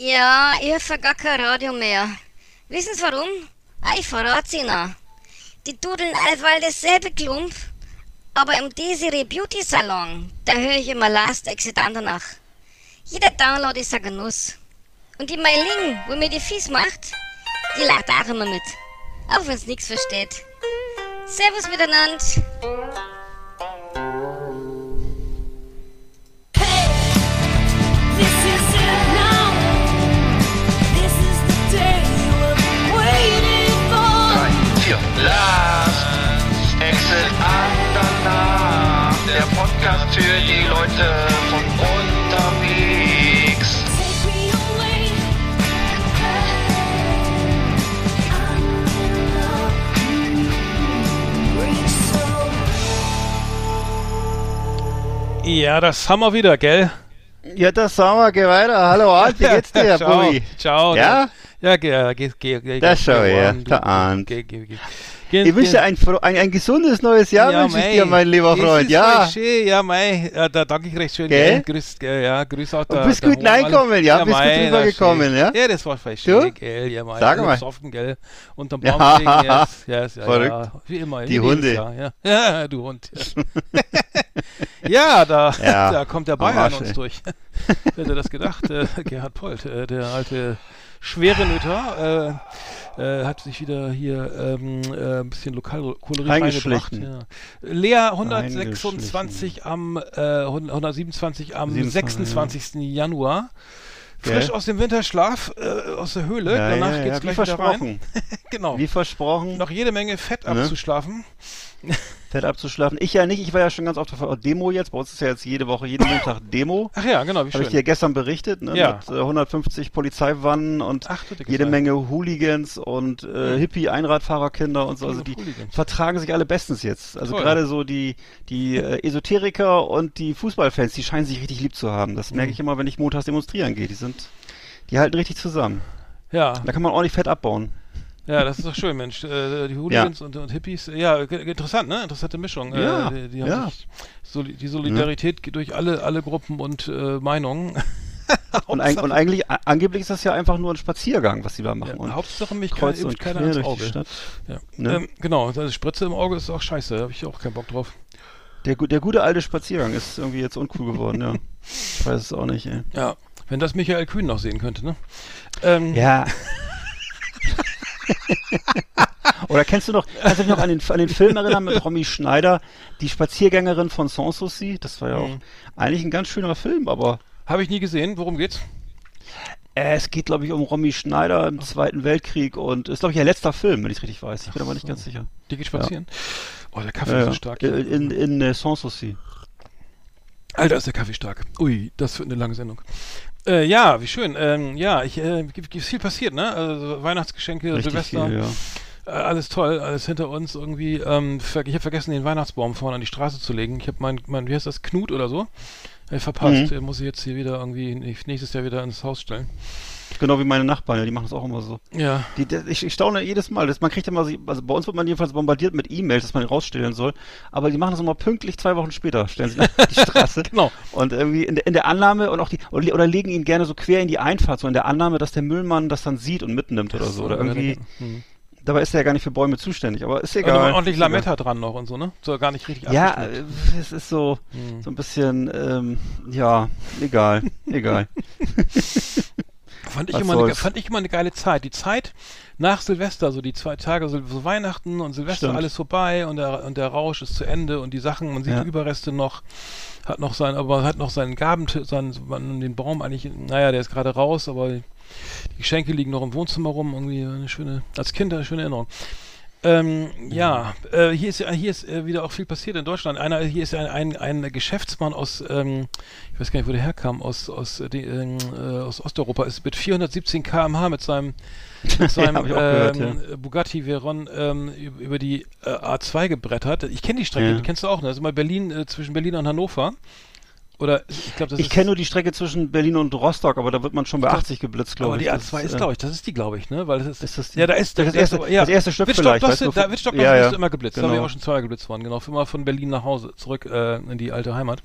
Ja, ich höre gar kein Radio mehr. Wissen Sie warum? Ah, ich verrat's Ihnen. Die dudeln allweil dasselbe Klump, aber im Desiree Beauty Salon, da höre ich immer Last Exit danach. Jeder Download ist ein Genuss. Und die Meiling, wo mir die Fies macht, die lacht auch immer mit. Auch wenn's nix versteht. Servus miteinander. 4. Last Exit Andernach. Der Podcast für die Leute von unterwegs. Ja, das haben wir wieder, gell? Ja, das sagen wir, geh weiter. Hallo Art, wie geht's dir, Ciao. Bobby? Ciao. Ja? Ja, geh, geh, geh, geh. Das schau her, der Arndt. Geh, geh, geh. Geh, Ich wünsche dir ein, ein, ein gesundes neues Jahr, wünsche ich dir, mein lieber Freund. Ja, schön, ja, mei, ja, da danke ich recht schön, Gell? gell? Grüß, ja, grüß auch Und der, bist gut alle. reinkommen, ja? Bist gut mei, rübergekommen, das ja? Ja, das war Du? schön, gell, ja, mei. Sag mal. besoffen, gell, unterm Ja. Baum gelegen, yes, yes, ja, Verrückt. ja, wie immer. Die Hunde. Jahr, Ja, ja du Hund. Ja, da, Ja, da kommt der Bayern uns durch. Wer hätte das gedacht? Äh, Gerhard Polt, äh, der alte Schwerenöter, äh, äh, hat sich wieder hier ähm, äh, ein bisschen Lokalkolorit reingebracht. Ja. Lea 126 am äh, 127 am 27, 26. Januar. Gell? Frisch aus dem Winterschlaf, äh, aus der Höhle. ja, Danach ja, geht's ja, wie gleich wieder rein. versprochen. Genau. Wie versprochen, Noch jede Menge Fett Ne? abzuschlafen. fett abzuschlafen. Ich ja nicht, ich war ja schon ganz oft auf der Demo jetzt. Bei uns ist ja jetzt jede Woche, jeden Montag Demo. Ach ja, genau, wie Habe schön. ich dir gestern berichtet, ne? Ja. Mit äh, 150 Polizeiwannen und Ach, jede Zeit. Menge Hooligans und äh, Hippie-Einradfahrerkinder und so. Also die Hooligans. vertragen sich alle bestens jetzt. Also Toll. gerade so die, die äh, Esoteriker und die Fußballfans, die scheinen sich richtig lieb zu haben. Das Mhm. merke ich immer, wenn ich montags demonstrieren gehe. Die sind, die halten richtig zusammen. Ja, Da kann man ordentlich Fett abbauen. Ja, das ist doch schön, Mensch. Äh, die Hooligans und, und Hippies. Ja, ge- interessant, ne? Interessante Mischung. Ja, äh, die, die haben ja. Soli die Solidarität geht durch alle, alle Gruppen und äh, Meinungen. Und, eig und eigentlich, angeblich ist das ja einfach nur ein Spaziergang, was sie da machen. Ja, und Hauptsache mich kein, kreuz und keiner ins Auge. Ja. Ne? Ähm, genau, also Spritze im Auge ist auch scheiße, da habe ich auch keinen Bock drauf. Der, der gute alte Spaziergang ist irgendwie jetzt uncool geworden, ja. Ich weiß es auch nicht, ey. Ja, wenn das Michael Kühn noch sehen könnte, ne? Ähm, Ja. Oder kennst du noch, kannst du dich noch an den, an den Film erinnern mit Romy Schneider, die Spaziergängerin von Sanssouci? Das war ja auch Mhm. eigentlich ein ganz schöner Film, aber Habe ich nie gesehen, worum geht's? äh, es geht, glaube ich, um Romy Schneider im Zweiten Weltkrieg und ist, glaube ich, ihr letzter Film, wenn ich es richtig weiß. Ich bin aber nicht ganz sicher. Die geht spazieren. Oh, der Kaffee Ja, ist ja. so stark. In, in, in äh, Sanssouci. Alter, ist der Kaffee stark. Ui, das wird eine lange Sendung. Äh, ja, wie schön. Ähm, ja, ich, äh, gibt viel passiert, ne? Also Weihnachtsgeschenke, Richtig Silvester, viel, ja. äh, alles toll, alles hinter uns irgendwie. Ähm, ich habe vergessen, den Weihnachtsbaum vorne an die Straße zu legen. Ich habe mein, mein, wie heißt das, Knut oder so? Äh, verpasst. Mhm. Den muss ich jetzt hier wieder irgendwie nächstes Jahr wieder ins Haus stellen. Genau wie meine Nachbarn, ja, die machen das auch immer so. Ja. Die, die, ich, ich staune jedes Mal. Das, man kriegt immer, so- also bei uns wird man jedenfalls bombardiert mit E-Mails, dass man rausstellen soll. Aber die machen das immer pünktlich zwei Wochen später, stellen sie auf die Straße. Genau. Und irgendwie in der, in der Annahme und auch die, oder, legen ihn gerne so quer in die Einfahrt, so in der Annahme, dass der Müllmann das dann sieht und mitnimmt oder so. Oder irgendwie, Hm. dabei ist er ja gar nicht für Bäume zuständig, aber ist egal. ordentlich Ist egal. Lametta dran noch und so, ne? So gar nicht richtig Ja, äh, es ist so, Hm. so ein bisschen, ähm, ja, egal, egal. Fand ich, Was immer eine, fand ich immer eine geile Zeit. Die Zeit nach Silvester, so die zwei Tage, so, Weihnachten und Silvester, Stimmt. alles vorbei und der, und der Rausch ist zu Ende und die Sachen, man sieht Ja. die Überreste noch, hat noch sein, aber hat noch seinen Gabentisch, seinen, den Baum eigentlich, naja, der ist gerade raus, aber die Geschenke liegen noch im Wohnzimmer rum, irgendwie eine schöne, als Kind eine schöne Erinnerung. Ähm, ja, äh, hier ist, hier ist äh, wieder auch viel passiert in Deutschland. Einer, hier ist ein, ein, ein Geschäftsmann aus, ähm, ich weiß gar nicht, wo der herkam, aus, aus, äh, die, ähm, äh, aus Osteuropa, ist mit 417 km/h mit seinem, mit seinem ich auch gehört, ähm, Bugatti Veyron ähm, über, die äh, A2 gebrettert. Ich kenne die Strecke, Ja. die kennst du auch, ne? Das ist mal Berlin, äh, zwischen Berlin und Hannover. Oder ich glaube, das Ich kenne nur die Strecke zwischen Berlin und Rostock, aber da wird man schon bei glaub- 80 geblitzt, glaube aber ich. die Das A2 ist, äh, glaube ich, das ist die, glaube ich, ne? Weil das ist. Ist das die- ja, da ist das da ist erste- aber- ja. das erste Stück Wittstock, vielleicht, das weißt du, da, Wittstock, ja, das ja. ist immer geblitzt. Da bin ich Genau. auch schon zweimal geblitzt worden. Genau, immer von Berlin nach Hause, zurück äh, in die alte Heimat.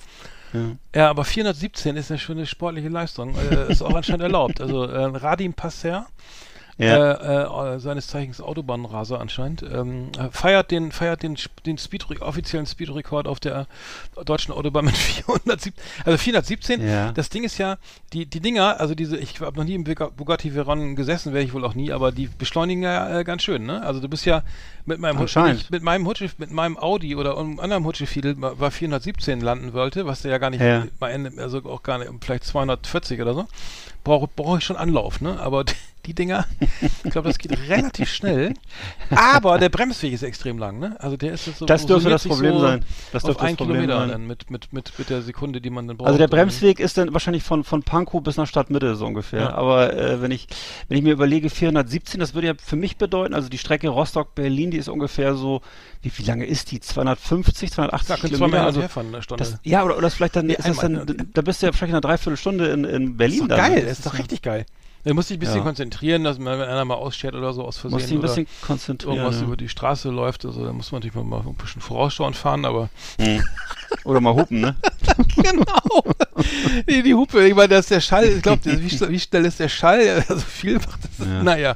Ja. Ja, aber 417 ist eine schöne sportliche Leistung. Äh, ist auch anscheinend erlaubt. Also äh, Radim Passer, Ja. äh, äh, seines Zeichens Autobahnraser anscheinend, ähm, äh, feiert den, feiert den, den Speed, offiziellen Speedrekord auf der deutschen Autobahn mit 407, also 417. Ja. Das Ding ist ja, die, die Dinger, also diese, ich habe noch nie im Bugatti- Veyron gesessen, werde ich wohl auch nie, aber die beschleunigen ja äh, ganz schön, ne? Also du bist ja mit meinem Hut- Anscheinend. ich mit meinem Hutsche, mit meinem Audi oder einem anderen Hutschefiedel war 417 landen wollte, was der ja gar nicht Ja. also auch gar nicht, vielleicht 240 oder so, brauche brauche ich schon Anlauf, ne? Aber die Dinger, ich glaube, das geht relativ schnell. Aber der Bremsweg ist extrem lang, ne? Also der ist so. Das dürfte das Problem so sein. Das dürfte das ein Problem Kilometer sein. dann mit, mit, mit, mit der Sekunde, die man dann braucht. Also der irgendwie. Bremsweg ist dann wahrscheinlich von, von Pankow bis nach Stadtmitte so ungefähr. Ja. Aber äh, wenn ich wenn ich mir überlege 417, das würde ja für mich bedeuten, also die Strecke Rostock-Berlin, die ist ungefähr so, wie, wie lange ist die? 250, 280 Ja, Kilometer? Also fahren das, ja, oder, oder das vielleicht dann, Nee, ist das einmal, dann, ne? da bist du ja vielleicht in einer Dreiviertelstunde in, in Berlin ist doch dann. geil, Das das ist doch richtig geil. Da musst dich ein bisschen Ja. konzentrieren, dass man, wenn einer mal ausschert oder so aus Versehen Musst dich ein oder bisschen konzentrieren. irgendwas ja. über die Straße läuft, also da muss man natürlich mal, ein bisschen vorausschauend fahren, aber Hm. Oder mal hupen, ne? genau. die, die Hupe, ich meine, das ist der Schall, ich glaube, wie, schnell- wie schnell ist der Schall? Also viel macht das. Ja. Naja,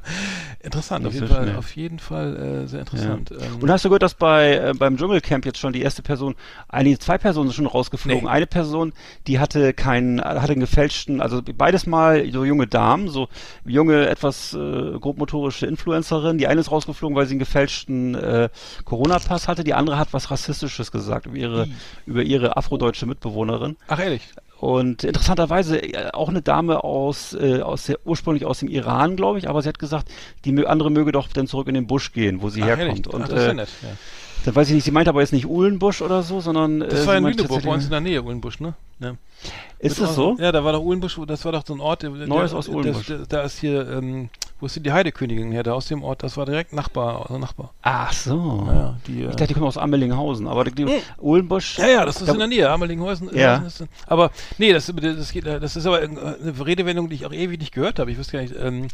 interessant, auf jeden Fall, auf jeden Fall äh, sehr interessant. Ähm, Und hast du gehört, dass bei äh, beim Dschungelcamp jetzt schon die erste Person, einige zwei Personen sind schon rausgeflogen. Nee. Eine Person, die hatte keinen, hatte einen gefälschten, also beides mal so junge Damen, so junge, etwas äh, grobmotorische Influencerin. Die eine ist rausgeflogen, weil sie einen gefälschten äh, Corona-Pass hatte. Die andere hat was Rassistisches gesagt über ihre, Ih. über ihre afrodeutsche Mitbewohnerin. ach ehrlich, Und interessanterweise äh, auch eine Dame aus, äh, aus der, ursprünglich aus dem Iran, glaube ich, aber sie hat gesagt, die andere möge doch dann zurück in den Busch gehen, wo sie ach, herkommt. ehrlich. Und ach, das ist ja äh, nett. Ja. Dann weiß ich nicht, sie meint aber jetzt nicht Uhlenbusch oder so, sondern Das äh, war in Lüneburg, bei uns in der Nähe, Uhlenbusch, ne? Ja. Ist Mit es so? Ja, da war doch Uhlenbusch, das war doch so ein Ort. Neues der- aus das- Uhlenbusch. Da ist hier, ähm, wo ist denn die Heidekönigin her? Da aus dem Ort, das war direkt Nachbar, also Nachbar. Ach so. Ja, die, äh, Ich dachte, die kommen aus Ammelinghausen, aber die, die Uhlenbusch. Ja, ja, das ist Da- in der Nähe, Amelinghausen. Ja. Ist, aber nee, das, das, geht, das ist aber eine Redewendung, die ich auch ewig nicht gehört habe. Ich wusste gar nicht, ähm,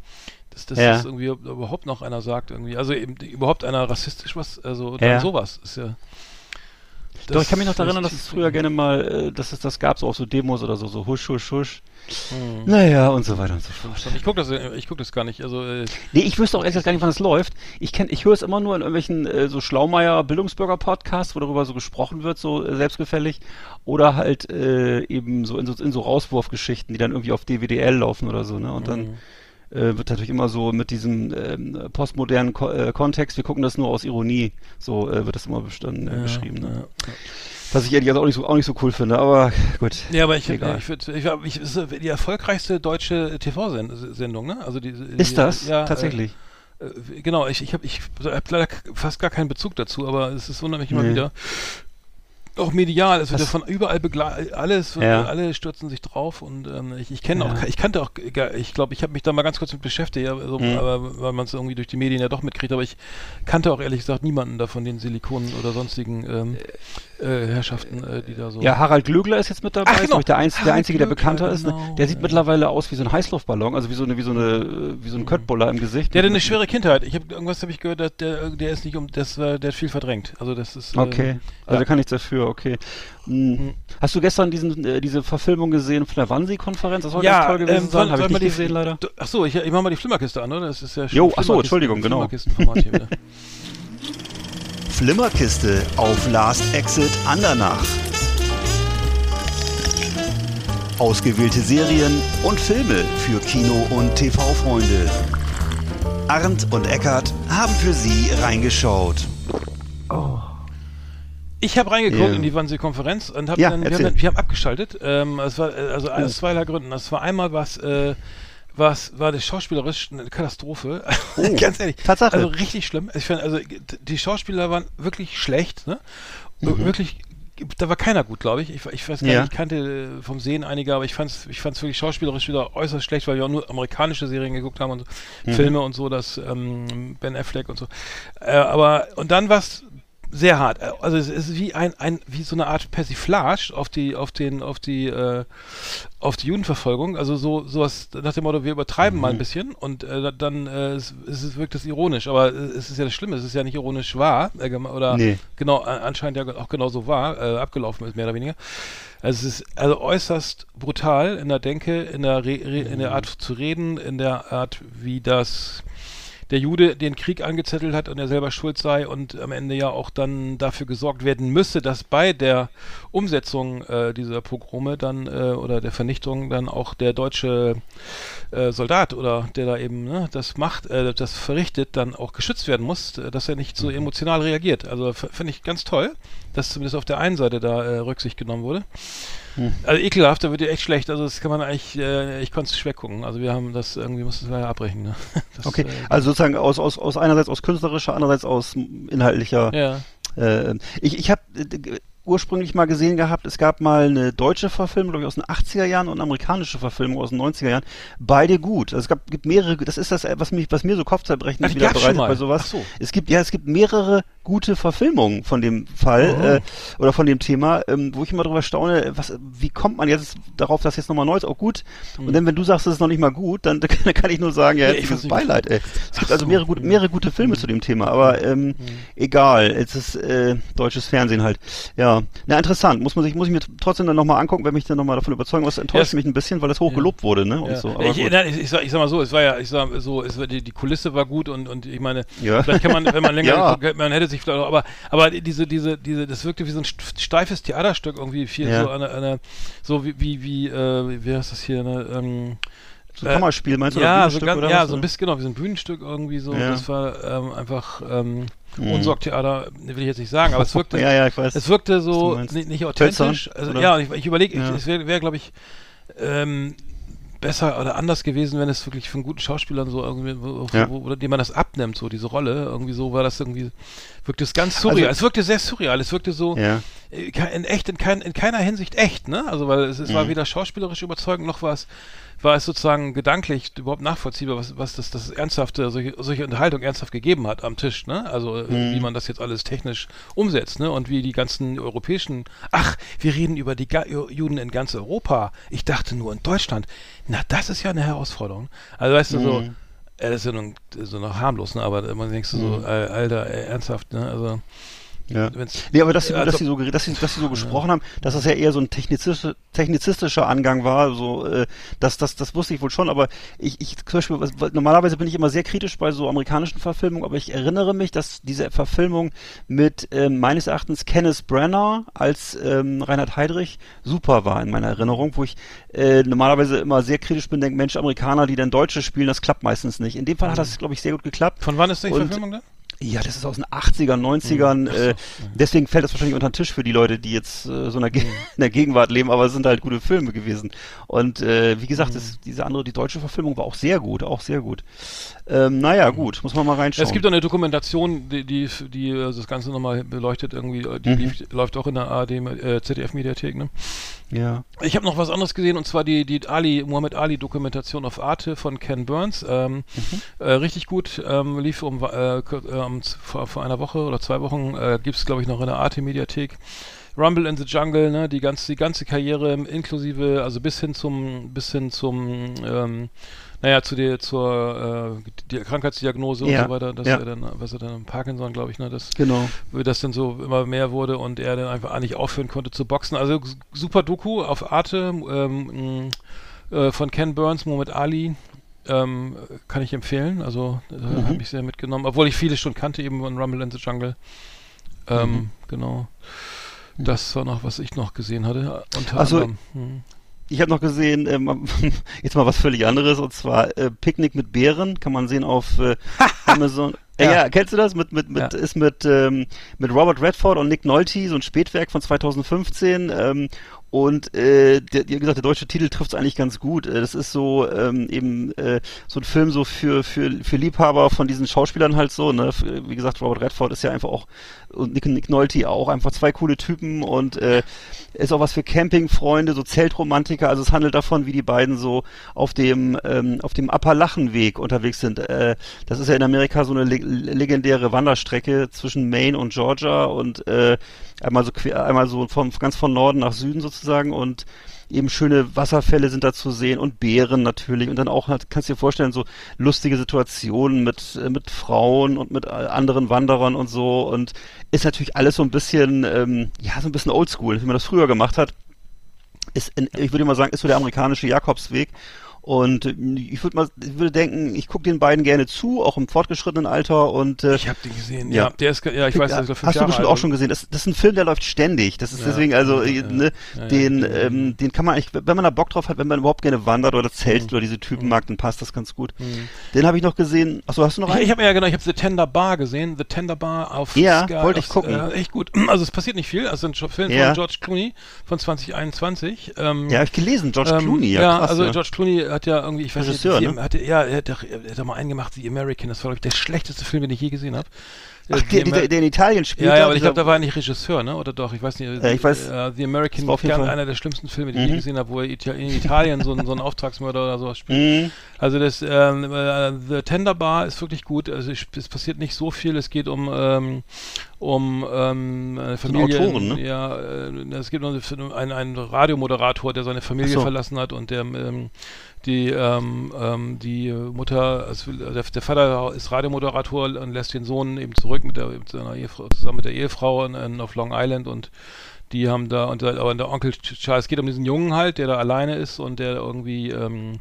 dass, dass Ja. das irgendwie überhaupt noch einer sagt. Irgendwie. Also eben, überhaupt einer rassistisch was, also Ja. dann sowas ist ja. Doch, ich kann mich noch daran erinnern, das dass es früher gerne mal, äh, dass es das gab, so auch so Demos oder so, so husch, husch, husch. Hm. Naja, und so weiter und so fort. Ich gucke das, ich guck das gar nicht. Also äh, Nee, ich wüsste auch ehrlich gar nicht, wann es läuft. Ich kenn, ich höre es immer nur in irgendwelchen äh, so Schlaumeier Bildungsbürger Podcasts, wo darüber so gesprochen wird, so äh, selbstgefällig, oder halt äh, eben so in so in so Rauswurfgeschichten, die dann irgendwie auf DWDL laufen oder so, ne? Und dann Mhm. Äh, wird natürlich immer so mit diesem ähm, postmodernen Ko äh, Kontext, wir gucken das nur aus Ironie, so äh, wird das immer bestanden, äh, ja, beschrieben, ne? ja. Was ich ehrlich gesagt auch nicht so auch nicht so cool finde, aber gut. Ja, aber ich, Egal. ich, ich, ich, es ist die erfolgreichste deutsche TV-Sendung, ne? Also die, Ist die, das ja, tatsächlich? Äh, äh, genau, ich, ich habe ich hab leider fast gar keinen Bezug dazu, aber es ist wundert mich immer Nee. wieder. Auch medial, es wird ja von überall begleitet, alles, Ja. alle stürzen sich drauf und ähm, ich, ich kenne Ja. auch, ich kannte auch, ich glaube, ich habe mich da mal ganz kurz mit beschäftigt, also, Mhm. aber weil man es irgendwie durch die Medien ja doch mitkriegt, aber ich kannte auch ehrlich gesagt niemanden da von den Silikonen oder sonstigen ähm, äh, Herrschaften, äh, die da so. Ja, Harald Glögler ist jetzt mit dabei, Ach, ist genau. der, Einz der Harald Einzige, der bekannter ist. Ne? genau, Der sieht ja. mittlerweile aus wie so ein Heißluftballon, also wie so eine, wie so eine, äh, wie so ein Köttbuller im Gesicht. Der hatte eine schwere Kindheit. Ich habe irgendwas habe ich gehört, der, der ist nicht um, das war, der hat viel verdrängt. Also das ist. äh, Okay, also ja. der kann nichts dafür, okay. Hm. Hast du gestern diesen, äh, diese Verfilmung gesehen von der Wannsee-Konferenz? Das soll ganz toll gewesen ähm, sein, habe soll ich mal nicht die- gesehen leider. Du- Ach so, ich, ich mach mal die Flimmerkiste an, oder? Das ist ja Jo, ach so, Flimmerkisten- Entschuldigung, genau. Flimmerkistenformat hier wieder. Flimmerkiste auf Last Exit Andernach. Ausgewählte Serien und Filme für Kino- und TV-Freunde. Arndt und Eckart haben für Sie reingeschaut. Ich habe reingeguckt Ja. in die Wannsee-Konferenz und hab Ja, dann, wir, haben wir haben abgeschaltet. Ähm, war also aus zweierlei Gründen. Das war einmal was, äh, was war das schauspielerisch eine Katastrophe. Oh, Ganz ehrlich. Tatsache. Also richtig schlimm. Ich find, also die Schauspieler waren wirklich schlecht. Ne? Wirklich. Da war keiner gut, glaube ich. ich. Ich weiß gar Mhm. Ja. nicht, ich kannte vom Sehen einige, aber ich fand es ich fand's wirklich schauspielerisch wieder äußerst schlecht, weil wir auch nur amerikanische Serien geguckt haben und so, Mhm. Filme und so, das ähm, Ben Affleck und so. Äh, aber und dann was sehr hart. Äh, Also es ist wie ein, ein wie so eine Art Persiflage auf die auf den auf die äh, auf die Judenverfolgung. Also so sowas nach dem Motto, wir übertreiben mal ein bisschen und äh, dann äh, es, es wirkt es ironisch. Aber äh, es ist ja das Schlimme, es ist ja nicht ironisch wahr äh, oder Nee. genau anscheinend ja auch genauso wahr äh, abgelaufen ist mehr oder weniger. Also es ist also äußerst brutal in der Denke, in der, Re Re in der Art zu reden, in der Art, wie das der Jude den Krieg angezettelt hat und er selber schuld sei und am Ende ja auch dann dafür gesorgt werden müsse, dass bei der Umsetzung äh, dieser Pogrome dann äh, oder der Vernichtung dann auch der deutsche äh, Soldat oder der da eben ne, das macht, äh, das verrichtet, dann auch geschützt werden muss, äh, dass er nicht so emotional reagiert. Also finde ich ganz toll, dass zumindest auf der einen Seite da äh, Rücksicht genommen wurde. Also ekelhaft, da wird ja echt schlecht. Also das kann man eigentlich, äh, ich konnte es schwer gucken. Also wir haben das irgendwie mussten wir ja abbrechen. Ne? Das, Okay, äh, also sozusagen aus, aus, aus einerseits aus künstlerischer, andererseits aus inhaltlicher. ja. Äh, ich ich habe äh, ursprünglich mal gesehen gehabt, es gab mal eine deutsche Verfilmung, glaube ich, aus den 80er Jahren und eine amerikanische Verfilmung aus den 90er Jahren. Beide gut. Also es gab, gibt mehrere, das ist das, was mich, was mir so Kopfzerbrechen Ach, wieder bereitet bei sowas. Ach so. Es gibt, ja, es gibt mehrere gute Verfilmungen von dem Fall Oh. äh, oder von dem Thema, ähm, wo ich immer darüber staune, was, wie kommt man jetzt darauf, dass jetzt nochmal neu ist, auch gut. Und dann, wenn du sagst, es ist noch nicht mal gut, dann, dann kann ich nur sagen, ja, Hm. Ja, find's nicht Beileid, ey. Es gibt also so. mehrere, gute, mehrere gute Filme zu dem Thema, aber ähm, egal, es ist äh, deutsches Fernsehen halt. Ja, na interessant, muss man sich, muss ich mir trotzdem dann nochmal angucken, wenn mich dann nochmal davon überzeugen, was enttäuscht Ja, mich ein bisschen, weil es hoch Ja. gelobt wurde, ne? Und Ja. so. Aber ich, gut. nein, ich, ich, sag, ich sag mal so, es war ja, ich sag so, es war, die, die Kulisse war gut und, und ich meine, Ja. vielleicht kann man, wenn man länger, Ja. guckt, man hätte sich vielleicht aber, aber diese, diese, diese, das wirkte wie so ein st- steifes Theaterstück irgendwie, viel Ja. so eine, eine, so wie, wie, wie, äh, wie heißt das hier, ne, ähm, so ein Kammerspiel, meinst du? ja, so ganz, ja, so ein bisschen, genau, wie so ein Bühnenstück irgendwie so. Ja. Das war ähm, einfach ähm, Mhm. Unsorgtheater, will ich jetzt nicht sagen, aber es wirkte, Ja, ja, ich weiß. es wirkte so nicht, nicht Hölzern, authentisch. Also, oder? ja, und ich, ich überlege, Ja. es wäre, wär, glaube ich, ähm, besser oder anders gewesen, wenn es wirklich von guten Schauspielern so irgendwie, Ja. wo, wo, dem man das abnimmt, so diese Rolle. Irgendwie so war das irgendwie, wirkte es ganz surreal. Also- es wirkte sehr surreal. Es wirkte so, Ja. äh, in echt, in, kein, in keiner Hinsicht echt, ne? Also weil es, es war Mhm. weder schauspielerisch überzeugend, noch war es, war es sozusagen gedanklich überhaupt nachvollziehbar, was, was das, das ernsthafte, solche, solche Unterhaltung ernsthaft gegeben hat am Tisch, ne? Also äh, Mhm. wie man das jetzt alles technisch umsetzt, ne? Und wie die ganzen europäischen, ach, wir reden über die Ga Juden in ganz Europa. Ich dachte nur in Deutschland. Na, das ist ja eine Herausforderung. Also weißt du so, Mhm. äh, das ist ja nun so noch harmlos, ne? Aber man denkst du so, Mhm. äh, Alter, ernsthaft, ne? Also Ja. Nee, aber dass sie, Also- dass sie so, dass sie, dass sie so gesprochen haben, dass das ja eher so ein technizistischer, technizistischer Angang war, so, äh, das, das, das wusste ich wohl schon, aber ich, ich, zum Beispiel, was, normalerweise bin ich immer sehr kritisch bei so amerikanischen Verfilmungen, aber ich erinnere mich, dass diese Verfilmung mit, ähm, meines Erachtens Kenneth Branagh als, ähm, Reinhard Heydrich super war in meiner Erinnerung, wo ich, äh, normalerweise immer sehr kritisch bin, denke, Mensch, Amerikaner, die dann Deutsche spielen, das klappt meistens nicht. In dem Fall hat das, glaube ich, sehr gut geklappt. von wann ist die Und- Verfilmung denn? Ja, das ist aus den 80ern, 90ern. Ach so, Äh, ja. deswegen fällt das wahrscheinlich unter den Tisch für die Leute, die jetzt äh, so in der, Ge in der Gegenwart leben, aber es sind halt gute Filme gewesen. Und äh, wie gesagt, das, diese andere, die deutsche Verfilmung war auch sehr gut, auch sehr gut. Ähm, naja, gut, muss man mal reinschauen. Es gibt eine Dokumentation, die, die, die also das Ganze nochmal beleuchtet irgendwie, die Mhm. lief, läuft auch in der ARD, äh, ZDF-Mediathek, ne? ja. Ich habe noch was anderes gesehen und zwar die, die Ali, Muhammad Ali Dokumentation auf Arte von Ken Burns. Ähm, äh, richtig gut, ähm, lief um, äh, äh, vor, vor einer Woche oder zwei Wochen, äh, gibt es glaube ich noch in der Arte Mediathek. Rumble in the Jungle, ne, die ganze, die ganze Karriere inklusive, also bis hin zum, bis hin zum, ähm, naja, zu der, zur äh, die Krankheitsdiagnose Ja, und so weiter, dass ja. er dann, was er dann Parkinson, glaube ich, ne, das Genau. das dann so immer mehr wurde und er dann einfach nicht aufhören konnte zu boxen. Also super Doku auf Arte ähm, äh, von Ken Burns, Muhammad Ali. Ähm, kann ich empfehlen. Also äh, Mhm. habe ich sehr mitgenommen, obwohl ich viele schon kannte, eben von Rumble in the Jungle. Ähm, Mhm. Genau. Das war noch, was ich noch gesehen hatte. Unter Ach so. anderem. Hm. Ich habe noch gesehen, ähm, jetzt mal was völlig anderes, und zwar äh, Picknick mit Bären, kann man sehen auf äh, Amazon. Äh, Ja. ja. kennst du das? Mit, mit, mit, Ja. Ist mit, ähm, mit Robert Redford und Nick Nolte, so ein Spätwerk von 2015. Ähm, und äh, der, wie gesagt, der deutsche Titel trifft es eigentlich ganz gut. Äh, Das ist so ähm, eben äh, so ein Film so für, für, für Liebhaber von diesen Schauspielern halt so. Ne? Wie gesagt, Robert Redford ist ja einfach auch und Nick, Nick Nolte auch einfach zwei coole Typen und äh, ist auch was für Campingfreunde, so Zeltromantiker. Also es handelt davon, wie die beiden so auf dem ähm, auf dem Appalachenweg unterwegs sind. Äh, das ist ja in Amerika Amerika so eine le legendäre Wanderstrecke zwischen Maine und Georgia und äh, einmal so quer, einmal so vom, ganz von Norden nach Süden sozusagen und eben schöne Wasserfälle sind da zu sehen und Bären natürlich. Und dann auch, halt, kannst du dir vorstellen, so lustige Situationen mit, äh, mit Frauen und mit äh, anderen Wanderern und so. Und ist natürlich alles so ein bisschen, ähm, ja, so ein bisschen oldschool, wie man das früher gemacht hat. Ist, in, ich würde mal sagen, ist so der amerikanische Jakobsweg und ich würde mal, ich würde denken, ich gucke den beiden gerne zu, auch im fortgeschrittenen Alter und äh, Ich habe den gesehen, Ja. ja. Der ist, ja, ich weiß, der ist fünf Hast du Jahre bestimmt alt. auch schon gesehen. Das, das ist ein Film, der läuft ständig. Das ist Ja, deswegen, also, ja, äh, ne, den, ähm, den kann man eigentlich, wenn man da Bock drauf hat, wenn man überhaupt gerne wandert oder zeltet Mhm. oder diese Typen mag, dann passt das ganz gut. Den habe ich noch gesehen. Achso, hast du noch Ich, einen? ich habe ja genau, ich habe The Tender Bar gesehen, The Tender Bar auf Ja, Sky, wollte ich auf, gucken. Äh, echt gut. Also es passiert nicht viel. Also ein Film von George Clooney von 2021. Ähm, ja, habe ich gelesen. George ähm, Clooney, ja, ja krass, also. George Clooney hat ja irgendwie, ich weiß Regisseur, nicht, ne? hatte, ja, er hat, er hat mal einen gemacht, The American, das war glaube ich der schlechteste Film, den ich je gesehen habe. Ach, der, der, der in Italien spielt. ja, ja, aber ich glaube, da war er nicht Regisseur, ne? Oder doch? Ich weiß nicht. Äh, ich weiß- Äh, The American war auf jeden gern Fall- einer der schlimmsten Filme, die ich je Mhm. gesehen habe, wo er in Italien so, einen- so einen Auftragsmörder oder sowas spielt. Mhm. Also das ähm, äh, The Tender Bar ist wirklich gut. Also ich, es passiert nicht so viel. Es geht um ähm, um ähm, Familie. Autoren, ne? Ja, äh, es geht um einen, einen Radiomoderator, der seine Familie so. verlassen hat und der ähm, die ähm, ähm, die Mutter, also der, der Vater ist Radiomoderator und lässt den Sohn eben zurück mit, der, mit Ehefrau, zusammen mit der Ehefrau in, in, auf Long Island und die haben da und der, aber der Onkel Charles es geht um diesen Jungen halt, der da alleine ist und der irgendwie ähm,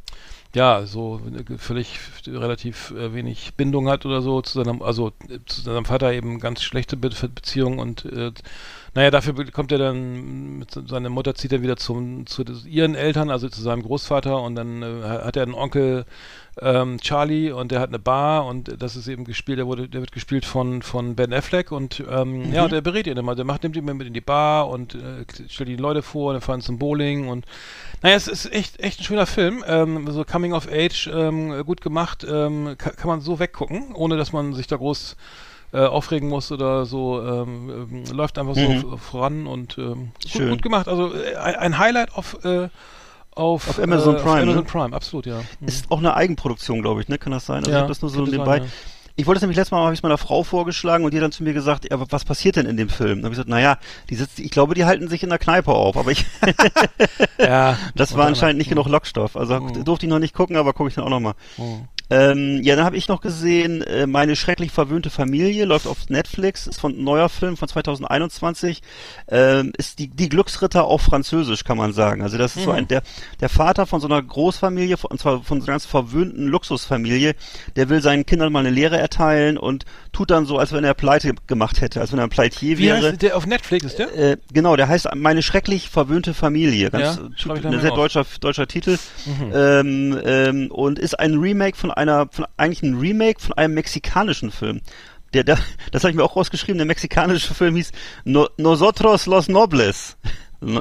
ja so völlig relativ äh, wenig Bindung hat oder so zu seinem also äh, zu seinem Vater eben ganz schlechte Be Beziehung und äh, naja, dafür kommt er dann, seine Mutter zieht er wieder zum, zu ihren Eltern, also zu seinem Großvater und dann äh, hat er einen Onkel ähm, Charlie und der hat eine Bar und das ist eben gespielt, der wurde, der wird gespielt von, von Ben Affleck und ähm, ja, und der berät ihn immer, der macht, nimmt ihn mit in die Bar und äh, stellt die Leute vor, dann fahren zum Bowling und naja, es ist echt, echt ein schöner Film, ähm, so Coming of Age, ähm, gut gemacht, ähm, kann, kann man so weggucken, ohne dass man sich da groß äh, aufregen muss oder so, ähm, ähm, läuft einfach so Mhm. f- voran und ähm, gut, Schön. gut gemacht. Also äh, ein Highlight auf, äh, auf, Auf Amazon äh, Prime, Auf Amazon ne? Prime, absolut, ja. Mhm. Ist auch eine Eigenproduktion, glaube ich, ne? Kann das sein? Also Ja, ich habe das nur so nebenbei. sein, ja. Ich wollte es nämlich letztes Mal, habe ich es meiner Frau vorgeschlagen und die hat dann zu mir gesagt, ja, aber was passiert denn in dem Film? Dann habe ich gesagt, naja, die sitzt, ich glaube, die halten sich in der Kneipe auf, aber ich, ja, das war anscheinend nicht genug Lockstoff. Also Mhm. durfte ich noch nicht gucken, aber gucke ich dann auch noch mal. Mhm. Ähm, ja, dann habe ich noch gesehen, äh, meine schrecklich verwöhnte Familie läuft auf Netflix, ist von ein neuer Film von 2021, ähm, ist die, die Glücksritter auf Französisch, kann man sagen. Also das ist so Mhm. ein, der, der Vater von so einer Großfamilie, von, und zwar von so einer ganz verwöhnten Luxusfamilie, der will seinen Kindern mal eine Lehre erteilen und tut dann so, als wenn er Pleite gemacht hätte, als wenn er ein Pleitier Wie wäre. heißt der? Auf Netflix ist der? Äh, genau, der heißt meine schrecklich verwöhnte Familie. Ganz, Ja, äh, ein mal sehr auf. deutscher, deutscher Titel. Mhm. Ähm, ähm, und ist ein Remake von einer, von, eigentlich ein Remake von einem mexikanischen Film. Der, der, das habe ich mir auch rausgeschrieben, der mexikanische Film hieß no, Nosotros los Nobles.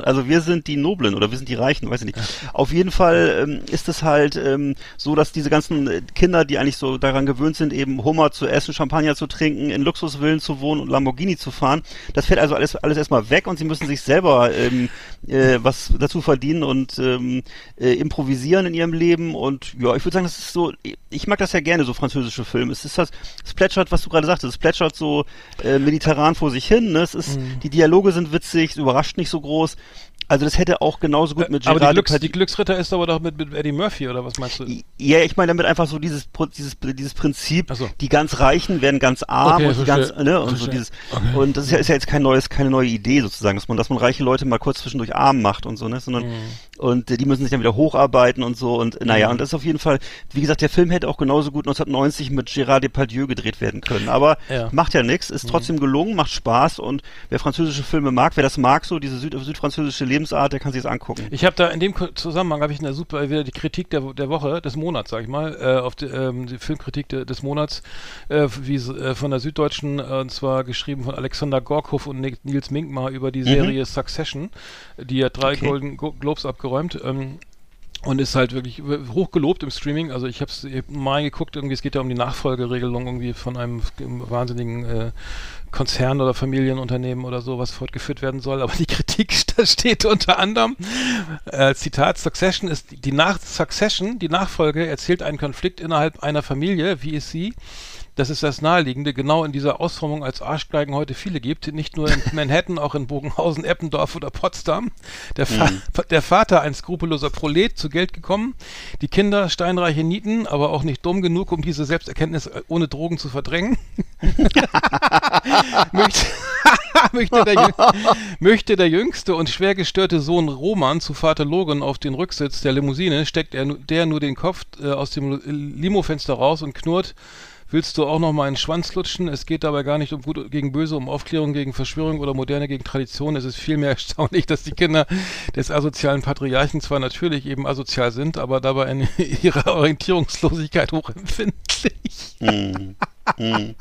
Also wir sind die Noblen oder wir sind die Reichen, weiß ich nicht. Auf jeden Fall ähm, ist es halt ähm, so, dass diese ganzen äh, Kinder, die eigentlich so daran gewöhnt sind, eben Hummer zu essen, Champagner zu trinken, in Luxusvillen zu wohnen und Lamborghini zu fahren, das fällt also alles, alles erstmal weg und sie müssen sich selber ähm, äh, was dazu verdienen und ähm, äh, improvisieren in ihrem Leben und ja, ich würde sagen, das ist so, ich mag das ja gerne, so französische Filme. Es ist das, es plätschert, was du gerade sagtest, es plätschert so äh, mediterran vor sich hin, ne? Es ist, Mhm. die Dialoge sind witzig, es überrascht nicht so groß. Also das hätte auch genauso gut mit aber die, Gerard Glücks, die Glücksritter ist aber doch mit, mit Eddie Murphy, oder was meinst du? ja, ich meine damit einfach so dieses dieses dieses Prinzip, so. die ganz Reichen werden ganz arm Okay, und die verstehe. ganz ne und so Verstehe. dieses Okay. und das ist ja, ist ja jetzt kein neues keine neue Idee sozusagen, dass man dass man reiche Leute mal kurz zwischendurch arm macht und so, ne, sondern Mhm. Und äh, die müssen sich dann wieder hocharbeiten und so und naja, und das ist auf jeden Fall, wie gesagt, der Film hätte auch genauso gut 1990 mit Gérard Depardieu gedreht werden können, aber Ja. macht ja nichts, ist trotzdem gelungen, macht Spaß und wer französische Filme mag, wer das mag, so diese Süd südfranzösische Lebensart, der kann sich das angucken. Ich habe da in dem Zusammenhang habe ich eine super wieder die Kritik der, der Woche, des Monats, sag ich mal, äh, auf die, ähm, die Filmkritik de, des Monats, äh, wie äh, von der Süddeutschen, äh, und zwar geschrieben von Alexander Gorkhoff und Ni- Nils Minkmar über die Serie Succession. Die hat drei Okay. Golden Go Globes abgeräumt. Ähm, und ist halt wirklich hochgelobt im Streaming. Also ich habe es mal geguckt, irgendwie, es geht ja um die Nachfolgeregelung irgendwie von einem wahnsinnigen äh, Konzern oder Familienunternehmen oder so, was fortgeführt werden soll. Aber die Kritik steht unter anderem, äh, Zitat, Succession ist die nach Succession, die Nachfolge erzählt einen Konflikt innerhalb einer Familie, wie es sie, das ist das Naheliegende, genau in dieser Ausformung als Arschgeigen heute viele gibt, nicht nur in Manhattan, auch in Bogenhausen, Eppendorf oder Potsdam. Der, Fa der Vater, ein skrupelloser Prolet, zu Geld gekommen, die Kinder steinreiche Nieten, aber auch nicht dumm genug, um diese Selbsterkenntnis äh, ohne Drogen zu verdrängen. möchte, möchte, der, möchte der jüngste und schwer gestörte Sohn Roman zu Vater Logan auf den Rücksitz der Limousine, steckt er, der nur den Kopf äh, aus dem Limofenster raus und knurrt, Willst du auch noch mal einen Schwanz lutschen? Es geht dabei gar nicht um Gut gegen Böse, um Aufklärung gegen Verschwörung oder Moderne gegen Tradition. Es ist vielmehr erstaunlich, dass die Kinder des asozialen Patriarchen zwar natürlich eben asozial sind, aber dabei in ihrer Orientierungslosigkeit hochempfindlich. Hm. Hm.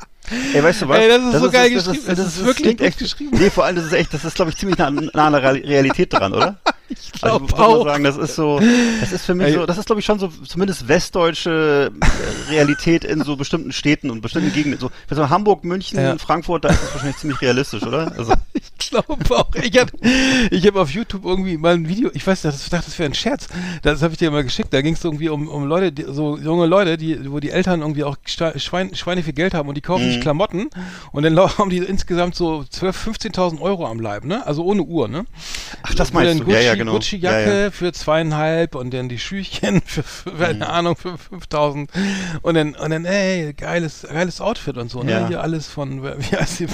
Ey, weißt du was? Ey, das ist so geil geschrieben. Das, Das ist, ist wirklich klingt echt geschrieben. Nee, vor allem, das ist echt, das ist, glaube ich, ziemlich nah, nah an der Real- Realität dran, oder? Ich glaub also, auch. Sagen, das ist so, das ist für mich Ey. so, das ist, glaube ich, schon so, zumindest westdeutsche äh, Realität in so bestimmten Städten und bestimmten Gegenden. So, für so Hamburg, München, Ja. Frankfurt, da ist das wahrscheinlich ziemlich realistisch, oder? Also, Ich glaube auch. Ich habe ich hab auf YouTube irgendwie mal ein Video, ich weiß, das, ich dachte, das wäre ein Scherz. Das habe ich dir mal geschickt. Da ging es irgendwie um, um Leute, die, so junge Leute, die, wo die Eltern irgendwie auch Schwein, Schweine viel Geld haben und die kaufen Mhm. sich Klamotten und dann haben die insgesamt so 12.000, 15.000 Euro am Leib, ne? Also ohne Uhr, ne? ach, das meinst du? Ja, ja, genau. Gucci-Jacke Ja, ja. für zweieinhalb und dann die Schüchchen für, für keine Mhm. Ahnung, für 5000 und dann, und dann, ey, geiles, geiles Outfit und so, ne? Ja. Hier alles von, wie heißt die?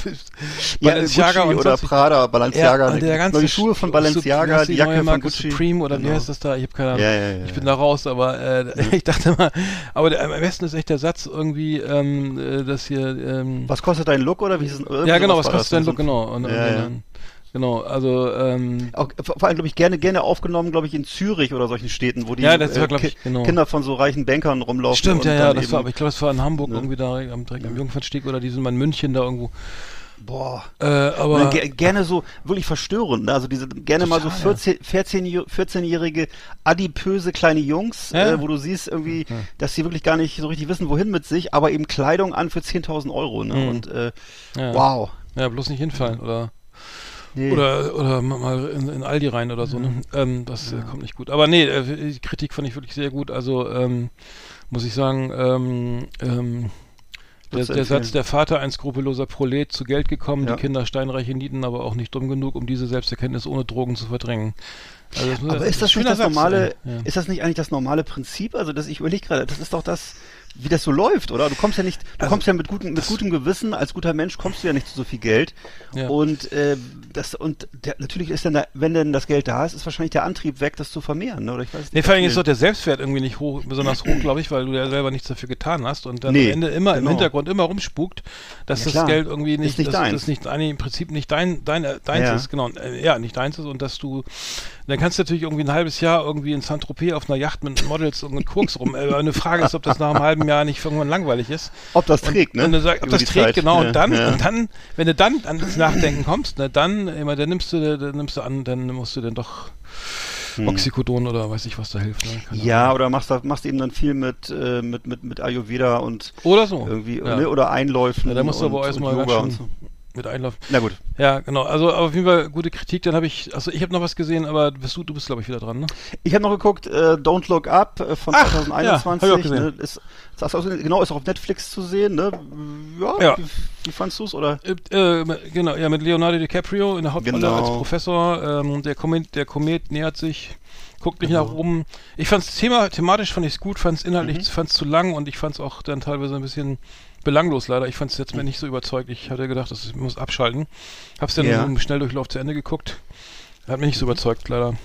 Ja, Balenciaga Gucci und oder Prada, Balenciaga, und der ganze die Schuhe von Balenciaga, die die Jacke von Gucci. Supreme oder wie Genau. heißt das da? Ich habe keine Ahnung. Ja, ja, ja, ich bin ja. da raus, aber äh, ich dachte mal, aber der, am besten ist echt der Satz irgendwie, ähm, äh, dass hier, ähm, Was kostet dein Look oder wie ist es? irgendwie ja genau, was kostet dein Look, genau. Und, und, Ja, ja. dann, genau, also, ähm, Auch, vor allem, glaube ich, gerne, gerne aufgenommen, glaube ich, in Zürich oder solchen Städten, wo die Ja, das war, äh, ich, genau. Kinder von so reichen Bankern rumlaufen. stimmt, ja, ja, das eben, war, aber ich glaube, es war in Hamburg Ne? irgendwie da am, direkt am Jungfernstieg oder die sind mal in München da irgendwo. Boah. Äh, aber, dann ge gerne so, wirklich verstörend, ne? also diese, gerne mal so Total, 14, 14, 14-jährige adipöse kleine Jungs, Ja. äh, wo du siehst irgendwie, dass sie wirklich gar nicht so richtig wissen, wohin mit sich, aber eben Kleidung an für 10.000 Euro, ne? Mhm. Und, äh, ja, wow. ja, bloß nicht hinfallen oder Nee. Oder, oder ma- mal in, in Aldi rein oder so, ne? Ähm, das äh, kommt nicht gut. Aber nee, äh, die Kritik fand ich wirklich sehr gut. Also, ähm, muss ich sagen, ähm, ähm, der, der? Satz, der Vater, ein skrupelloser Prolet, zu Geld gekommen, Ja. die Kinder steinreiche Nieten, aber auch nicht dumm genug, um diese Selbsterkenntnis ohne Drogen zu verdrängen. Also das Aber ist das ein nicht das normale, ey. Ja. ist das nicht eigentlich das normale Prinzip? Also das, ich überlege gerade, das ist doch das, wie das so läuft, oder? Du kommst ja nicht, du Also, kommst ja mit gutem, mit gutem Gewissen, als guter Mensch kommst du ja nicht zu so viel Geld. Ja. Und äh, das und der, natürlich ist dann, da, wenn denn das Geld da ist, ist wahrscheinlich der Antrieb weg, das zu vermehren, ne? Oder ich weiß nicht. Nee, vor allem ist doch der Selbstwert irgendwie nicht hoch, besonders hoch, glaube ich, weil du ja selber nichts dafür getan hast und dann Nee, am Ende immer im genau. Hintergrund immer rumspukt, dass Ja, das. Geld irgendwie nicht, nicht dass deins. das nicht eigentlich im Prinzip nicht dein, dein deins Ja. ist, genau, äh, ja, nicht deins ist und dass du, dann kannst du natürlich irgendwie ein halbes Jahr irgendwie in Saint-Tropez auf einer Yacht mit Models und mit Koks rum. Äh, eine Frage ist, ob das nach einem halben Jahr nicht irgendwann langweilig ist. Ob das trägt, ne? Und du sagst, ob Über das trägt, Zeit. genau. Ja, Und dann, ja. und dann, wenn du dann ans Nachdenken kommst, ne, dann, immer, dann nimmst du, dann nimmst du an, dann musst du dann doch Oxycodon oder weiß ich was da hilft. Ne? Hm. Ja, Ahnung. oder machst, machst eben dann viel mit, äh, mit, mit, mit Ayurveda und Oder so. irgendwie, ja. ne, oder Einläufen. Ja, da musst du und, aber und erstmal ganz schön und so. Mit einlaufen. Na gut. Ja, genau. Also auf jeden Fall gute Kritik. Dann habe ich, also ich habe noch was gesehen, aber bist du, du bist glaube ich wieder dran, ne? Ich habe noch geguckt, äh, Don't Look Up äh, von Ach, 2021. ja, hab ich auch gesehen. ne, ist, ist auch, genau, ist auch auf Netflix zu sehen. Ne? Ja, Ja. Wie, wie fandst du's oder? Äh, äh, genau, ja, mit Leonardo DiCaprio in der Hauptrolle Genau. als Professor. Ähm, der, Komet, der Komet nähert sich, guckt nicht nach oben. Ich fand's Thema, thematisch fand ich's gut, fand's inhaltlich, Mhm. fand's zu lang und ich fand's auch dann teilweise ein bisschen belanglos leider. Ich fand's jetzt mir nicht so überzeugt. Ich hatte gedacht, das ich muss abschalten. Hab's dann Ja. im Schnelldurchlauf zu Ende geguckt. Hat mich nicht so überzeugt, leider.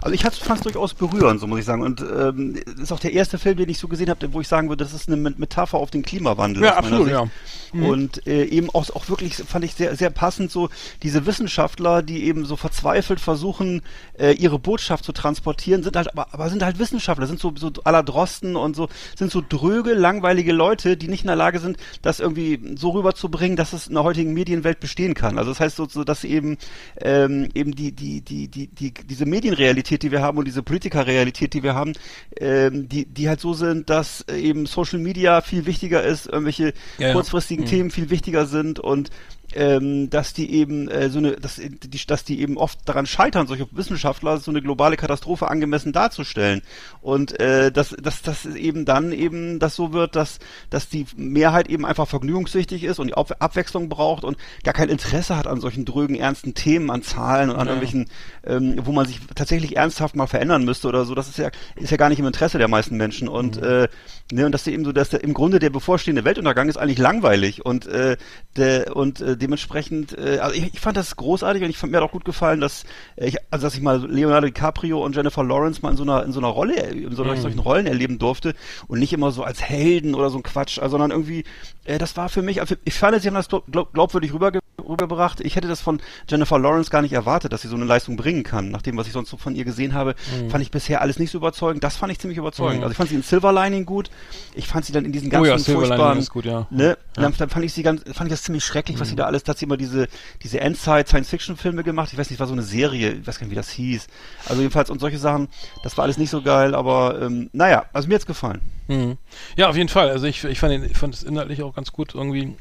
Also ich fand es durchaus berührend, so muss ich sagen. Und ähm, ist auch der erste Film, den ich so gesehen habe, wo ich sagen würde, das ist eine Met- Metapher auf den Klimawandel. Ja, absolut, ja. Mhm. Und äh, eben auch, auch wirklich, fand ich sehr, sehr passend, so diese Wissenschaftler, die eben so verzweifelt versuchen, äh, ihre Botschaft zu transportieren, sind halt, aber, aber sind halt Wissenschaftler, sind so, so aller Drosten und so, sind so dröge, langweilige Leute, die nicht in der Lage sind, das irgendwie so rüberzubringen, dass es in der heutigen Medienwelt bestehen kann. Also das heißt so, so dass eben, ähm, eben die, die, die, die, die, diese Medienrealität, die wir haben und diese Politikerrealität, die wir haben, ähm, die, die halt so sind, dass äh, eben Social Media viel wichtiger ist, irgendwelche Ja, ja. kurzfristigen Themen viel wichtiger sind und ähm, dass die eben äh, so eine, dass die, dass die eben oft daran scheitern, solche Wissenschaftler so eine globale Katastrophe angemessen darzustellen und äh, dass, dass, dass eben dann eben das so wird, dass, dass die Mehrheit eben einfach vergnügungssüchtig ist und die Ab Abwechslung braucht und gar kein Interesse hat an solchen drögen, ernsten Themen, an Zahlen und an Ja. irgendwelchen, ähm, wo man sich tatsächlich ernsthaft mal verändern müsste oder so. Das ist ja, ist ja gar nicht im Interesse der meisten Menschen und Mhm. äh, ne, und dass eben so, dass der, im Grunde der bevorstehende Weltuntergang ist eigentlich langweilig und äh, der, und äh, dementsprechend, äh, also ich, ich fand das großartig und ich fand mir hat auch gut gefallen, dass äh, ich, also dass ich mal Leonardo DiCaprio und Jennifer Lawrence mal in so einer in so einer Rolle, in so einer, Mhm. solchen Rollen erleben durfte und nicht immer so als Helden oder so ein Quatsch, also, sondern irgendwie, äh, das war für mich, also ich fand, sie haben das glaub, glaub, glaubwürdig rüberge rübergebracht. Ich hätte das von Jennifer Lawrence gar nicht erwartet, dass sie so eine Leistung bringen kann. Nach dem, was ich sonst so von ihr gesehen habe, fand ich bisher alles nicht so überzeugend. Das fand ich ziemlich überzeugend. Mhm. Also ich fand sie in Silver Lining gut. Ich fand sie dann in diesen Oh ganzen ja, Silver Lining furchtbaren, ist gut, ja. ne, dann, dann fand ich sie ganz, fand ich das ziemlich schrecklich, was sie da alles, da hat sie immer diese, diese Endzeit-Science-Fiction-Filme gemacht. Ich weiß nicht, war so eine Serie, ich weiß gar nicht, wie das hieß. Also jedenfalls, und solche Sachen, das war alles nicht so geil, aber, ähm, naja, also mir hat's gefallen. Mhm. Ja, auf jeden Fall. Also ich, ich fand den, ich fand es inhaltlich auch ganz gut irgendwie.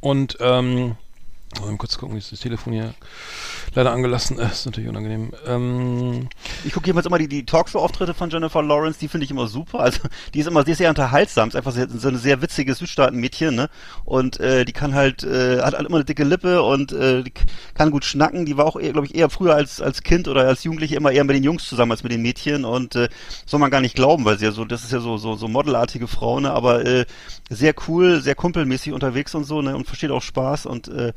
Und ähm, mal kurz gucken, ist das Telefon hier leider angelassen. Äh, ist natürlich unangenehm. Ähm, Ich gucke jedenfalls immer die, die Talkshow-Auftritte von Jennifer Lawrence, die finde ich immer super. Also die ist immer sehr, sehr unterhaltsam, ist einfach sehr, so eine sehr witzige Südstaaten-Mädchen, ne? Und äh, die kann halt, äh, hat halt immer eine dicke Lippe und äh, kann gut schnacken. Die war auch, glaube ich, eher früher als, als Kind oder als Jugendliche immer eher mit den Jungs zusammen als mit den Mädchen und äh, soll man gar nicht glauben, weil sie ja so, das ist ja so, so, so modelartige Frau, ne? Aber äh, sehr cool, sehr kumpelmäßig unterwegs und so, ne? Und versteht auch Spaß und äh,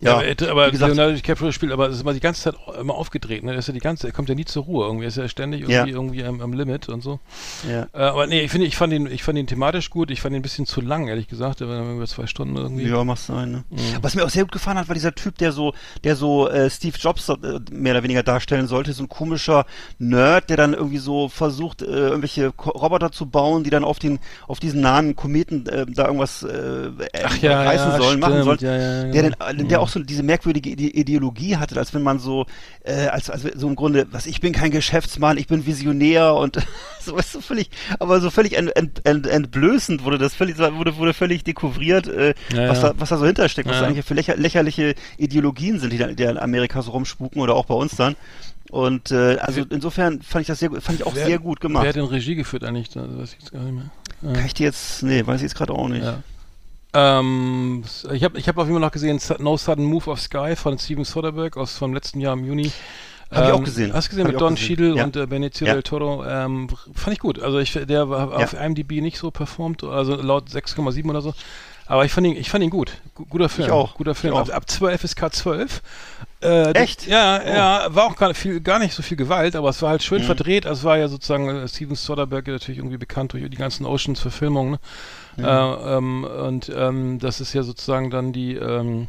ja, aber, äh, aber wie gesagt, Leonardo DiCaprio spielt, aber es ist immer die ganze Zeit immer aufgedreht. Ne? Er ist ja die ganze, er kommt ja nie zur Ruhe. Irgendwie er ist ja ständig irgendwie, Ja. irgendwie am, am Limit und so. ja. Äh, aber nee, ich finde, ich fand ihn, ich fand ihn thematisch gut. Ich fand ihn ein bisschen zu lang, ehrlich gesagt. Er über zwei Stunden irgendwie. Ja, mach sein, ne? Mhm. Was mir auch sehr gut gefallen hat, war dieser Typ, der so, der so äh, Steve Jobs äh, mehr oder weniger darstellen sollte, so ein komischer Nerd, der dann irgendwie so versucht, äh, irgendwelche Ko Roboter zu bauen, die dann auf den, auf diesen nahen Kometen äh, da irgendwas äh, Ach ja, reißen sollen, machen stimmt, sollen. ja, ja, der, genau. den, der auch so diese merkwürdige Ide Ideologie hatte, als wenn man so, äh, als, als so im Grunde, was ich bin kein Geschäftsmann, ich bin Visionär und so weißt du völlig, aber so völlig ent, ent, ent, entblößend wurde das völlig, wurde, wurde völlig dekouvriert, äh, Ja, was, ja. Da, was da so hintersteckt, was Ja. das eigentlich für lächer, lächerliche Ideologien sind, die, da, die in Amerika so rumspuken oder auch bei uns dann. Und äh, also insofern fand ich das sehr, fand ich auch Wer- sehr gut Wer gemacht. hat denn Regie geführt eigentlich? Das weiß ich jetzt gar nicht mehr. Ja. Kann ich dir jetzt, nee, weiß ich jetzt gerade auch nicht. Ja. Ähm, ich habe ich hab auf jeden Fall noch gesehen No Sudden Move of Sky von Steven Soderbergh aus vom letzten Jahr im Juni. Hab ich auch Ähm, gesehen. Hast du gesehen Hab ich mit auch Don gesehen. Cheadle Ja. und äh, Benicio Ja. del Toro? Ähm, fand ich gut. Also ich der war auf IMDb nicht so performt, also laut 6,7 oder so. Aber ich fand ihn, ich fand ihn gut. Gu- Guter Film. auch. Guter Film. Ich Ab, auch. ab 12 ist K12. Äh, Echt? Ja, Oh. ja, war auch gar nicht, viel, gar nicht so viel Gewalt, aber es war halt Mhm. schön verdreht. Also es war ja sozusagen äh, Steven Soderbergh natürlich irgendwie bekannt durch die ganzen Oceans-Verfilmungen. Ne? Äh, ähm, und ähm, das ist ja sozusagen dann die, ähm,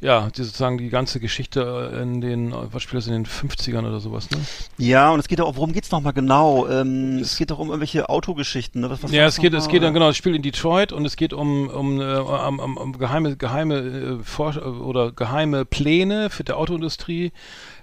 ja, die sozusagen die ganze Geschichte äh, in den, äh, was spielt das in den 50ern oder sowas, ne? Ja, und es geht auch, worum geht's nochmal genau? Ähm, es geht doch um irgendwelche Autogeschichten, ne? Was, was ja, es geht, es geht dann genau, es spielt in Detroit und es geht um, um, äh, um, um, um geheime, geheime äh, Forsch oder geheime Pläne für die Autoindustrie.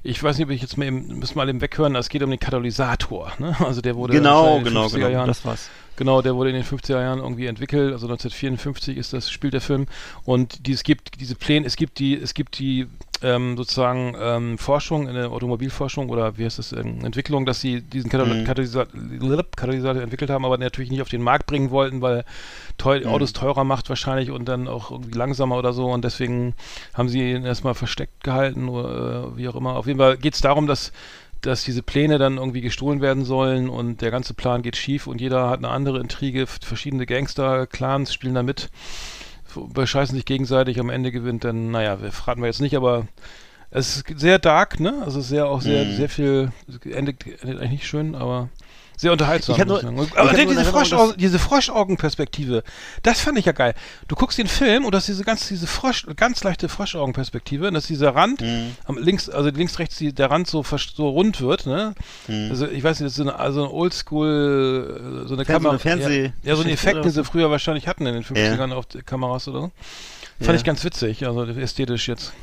Ich weiß nicht, ob ich jetzt mal eben, müssen wir mal eben weghören, es geht um den Katalysator, ne? Also der wurde Genau, in den genau, 50er genau, Jahren, das war's. Genau, der wurde in den 50er Jahren irgendwie entwickelt, also 1954 ist das, spielt der Film. Und die, es gibt diese Pläne, es gibt die, es gibt die ähm, sozusagen ähm, Forschung in der Automobilforschung oder wie heißt das, ähm, Entwicklung, dass sie diesen Katal Mhm. Katalysator, Katalysator entwickelt haben, aber natürlich nicht auf den Markt bringen wollten, weil teu Mhm. Autos teurer macht wahrscheinlich und dann auch irgendwie langsamer oder so. Und deswegen haben sie ihn erstmal versteckt gehalten oder äh, wie auch immer. Auf jeden Fall geht es darum, dass dass diese Pläne dann irgendwie gestohlen werden sollen und der ganze Plan geht schief und jeder hat eine andere Intrige, verschiedene Gangster-Clans spielen da mit, bescheißen sich gegenseitig, am Ende gewinnt dann, naja, wir verraten wir jetzt nicht, aber es ist sehr dark, ne? Also sehr auch sehr, Mhm. sehr viel, es endet, endet eigentlich nicht schön, aber sehr unterhaltsam. Ich nur- ich aber in diese, Froschau diese Froschaugenperspektive, das fand ich ja geil. Du guckst den Film und das ist diese ganz, diese Frosch, ganz leichte Froschaugenperspektive, und dass dieser Rand, Mhm. am links, also links, rechts, die, der Rand so, so rund wird, ne? Mhm. Also ich weiß nicht, das ist so eine, also eine Oldschool, äh, so eine Fern- so Kamera. eine Fernseh- ja, ja, so ein Effekt, den sie früher wahrscheinlich hatten in den 50ern Ja. auf die Kameras oder so. Ja. Fand ich ganz witzig, also ästhetisch jetzt.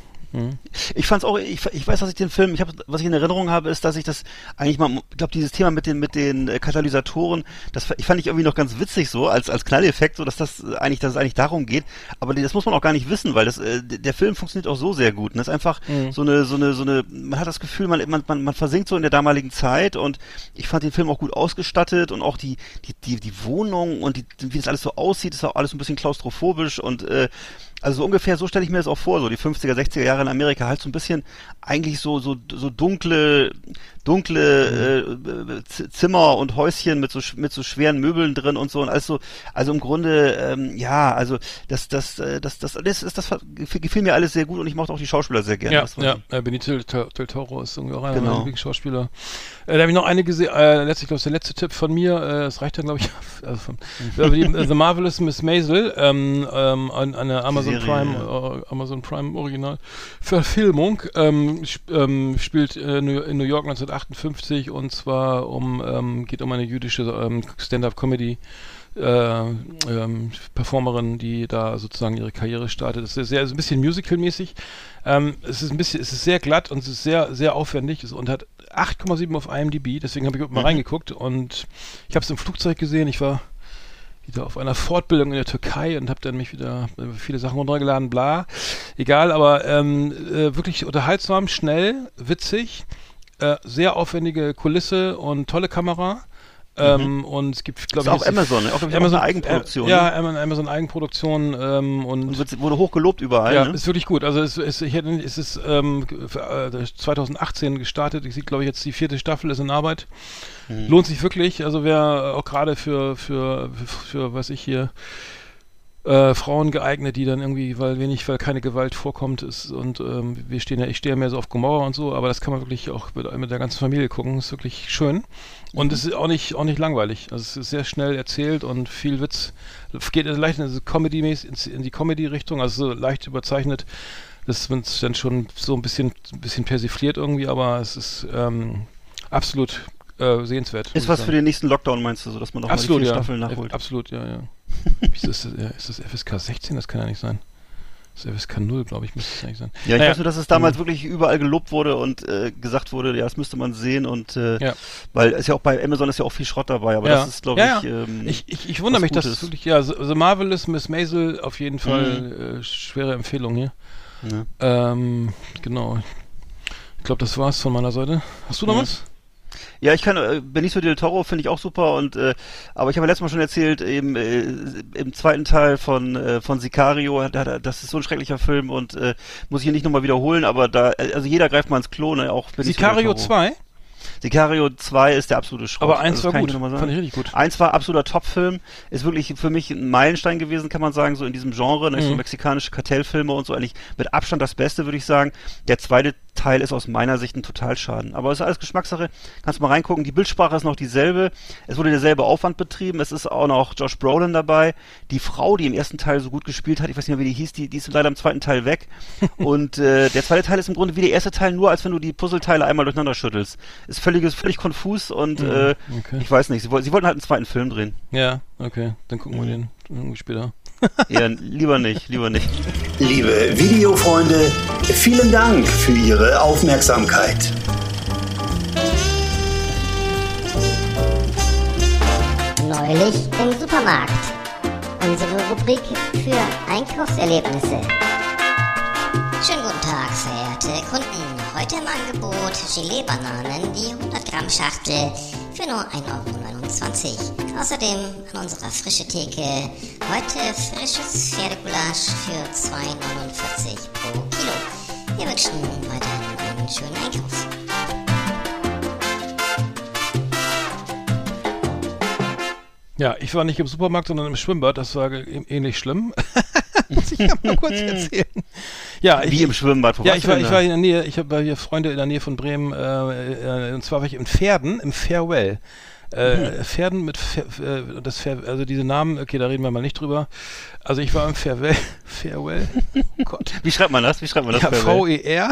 Ich fand's auch, ich, ich weiß, dass ich den Film, ich hab, was ich in Erinnerung habe, ist, dass ich das eigentlich mal, ich glaube, dieses Thema mit den mit den äh, Katalysatoren, das ich fand ich irgendwie noch ganz witzig so als als Knalleffekt, so dass das eigentlich, dass es eigentlich darum geht. Aber das muss man auch gar nicht wissen, weil das äh, der Film funktioniert auch so sehr gut. Und das ist einfach so eine so eine so eine, man hat das Gefühl, man man man, man versinkt so in der damaligen Zeit und ich fand den Film auch gut ausgestattet und auch die die die die Wohnung und die, wie das alles so aussieht, ist auch alles ein bisschen klaustrophobisch und äh, also so ungefähr so stelle ich mir das auch vor, so die 50er, 60er Jahre in Amerika halt so ein bisschen eigentlich so so so dunkle dunkle äh, Z- Zimmer und Häuschen mit so mit so schweren Möbeln drin und so und alles so also im Grunde ähm, ja, also das das äh, das das das das, das, das gefiel mir alles sehr gut und ich mochte auch die Schauspieler sehr gerne. Ja, ja, äh, Benito del, Toro ist irgendwie auch einer Genau. meiner Lieblingsschauspieler. Äh, da habe ich noch eine gesehen, äh, letztlich, glaube ich, der letzte Tipp von mir, äh, das reicht dann, glaube ich, also von, über die, äh, The Marvelous Miss Maisel, ähm, ähm, an, eine Amazon Serie, Prime, äh, Amazon Prime Original Verfilmung, ähm, sp ähm, spielt äh, in New York 1958 und zwar um, ähm, geht um eine jüdische ähm, Stand-Up-Comedy äh, ähm, Performerin, die da sozusagen ihre Karriere startet. Es ist sehr, ist ein bisschen musical-mäßig. Ähm, es ist ein bisschen, es ist sehr glatt und es ist sehr, sehr aufwendig und hat 8,7 auf IMDb. Deswegen habe ich mal reingeguckt und ich habe es im Flugzeug gesehen. Ich war wieder auf einer Fortbildung in der Türkei und habe dann mich wieder äh, viele Sachen runtergeladen, bla. Egal, aber ähm, äh, wirklich unterhaltsam, schnell, witzig, äh, sehr aufwendige Kulisse und tolle Kamera. Ähm, und es gibt, glaube Ist ich, auch Amazon? Auch, ich, auch eine Eigenproduktion, Äh, ja? Amazon, Amazon Eigenproduktion ähm, und Und wird, wurde hoch gelobt überall, ja, ne? ist wirklich gut. Also es, es, ich hätte, es ist ähm, für, äh, 2018 gestartet. Ich sehe, glaube ich, jetzt die vierte Staffel ist in Arbeit. Mhm. Lohnt sich wirklich. Also wer auch gerade für, für, für, für, was ich hier, äh, Frauen geeignet, die dann irgendwie, weil wenig, weil keine Gewalt vorkommt ist und ähm, wir stehen ja, ich stehe ja mehr so auf Gomorra und so, aber das kann man wirklich auch mit, mit der ganzen Familie gucken, ist wirklich schön und es ist auch nicht, auch nicht langweilig, also es ist sehr schnell erzählt und viel Witz, geht leicht in, Comedy in die Comedy-Richtung, also so leicht überzeichnet, das wird dann schon so ein bisschen, ein bisschen persifliert irgendwie, aber es ist ähm, absolut äh, sehenswert. Ist was für den nächsten Lockdown, meinst du, so dass man noch Absolut, mal die vier ja. Staffeln nachholt? Absolut, ja, ja. ist, das. Ist das FSK 16? Das kann ja nicht sein. Das ist FSK 0, glaube ich, müsste es eigentlich sein. Ja, ich Naja, weiß nur, dass es damals wirklich überall gelobt wurde und äh, gesagt wurde, ja, das müsste man sehen und äh, Ja. weil es ja auch bei Amazon ist ja auch viel Schrott dabei, aber ja. das ist, glaube ja, ich, ähm, ich, ich, ich wundere mich, dass es wirklich, ja, The The Marvelous Miss Maisel auf jeden Fall äh, schwere Empfehlung hier. ja. Ähm, genau. Ich glaube, das war's von meiner Seite. Hast du noch Mhm. was? Ja, ich kann äh, Benicio del Toro finde ich auch super und äh, aber ich habe ja letztes Mal schon erzählt, eben äh, im zweiten Teil von äh, von Sicario, hat, das ist so ein schrecklicher Film und äh, muss ich hier nicht nochmal wiederholen, aber da äh, also jeder greift mal ins Klo, ne, auch Benicio Sicario del Toro. 2? Sicario 2 ist der absolute Schrott. Aber eins Also war gut. Fand ich richtig gut. Eins war absoluter Top-Film, ist wirklich für mich ein Meilenstein gewesen, kann man sagen, so in diesem Genre, ne, so Mhm. mexikanische Kartellfilme und so eigentlich mit Abstand das Beste, würde ich sagen. Der zweite Teil ist aus meiner Sicht ein Totalschaden. Aber es ist alles Geschmackssache, kannst mal reingucken. Die Bildsprache ist noch dieselbe, es wurde derselbe Aufwand betrieben, es ist auch noch Josh Brolin dabei. Die Frau, die im ersten Teil so gut gespielt hat, ich weiß nicht mehr, wie die hieß, die, die ist leider im zweiten Teil weg. und äh, der zweite Teil ist im Grunde wie der erste Teil, nur als wenn du die Puzzleteile einmal durcheinander schüttelst. Ist völlig, völlig konfus und äh, okay. ich weiß nicht, sie, sie wollten halt einen zweiten Film drehen. Ja, okay. Dann gucken Mhm. wir den irgendwie später. Ja, lieber nicht, lieber nicht. Liebe Videofreunde, vielen Dank für Ihre Aufmerksamkeit. Neulich im Supermarkt. Unsere Rubrik für Einkaufserlebnisse. Schönen guten Tag, verehrte Kunden. Heute im Angebot Gelee-Bananen, die 100 Gramm Schachtel für nur 1,29 Euro. Außerdem an unserer frische Theke heute frisches Pferdegulasch für 2,49 pro Kilo. Wir wünschen weiterhin einen schönen Einkauf. Ja, ich war nicht im Supermarkt, sondern im Schwimmbad. Das war ähnlich schlimm. Muss ich ja mal kurz erzählen. Ja, ich, Wie im Schwimmbad, wo Ja, ich war, ich war in der Nähe, ich habe hier Freunde in der Nähe von Bremen, äh, äh, und zwar war ich in Pferden, im Farewell. Äh, Pferden mit Fair, äh, das Fair, also diese Namen, okay, da reden wir mal nicht drüber. Also ich war im Farewell, Farewell, oh Gott. Wie schreibt man das? Wie schreibt man das? Ja, Farewell? V-E-R.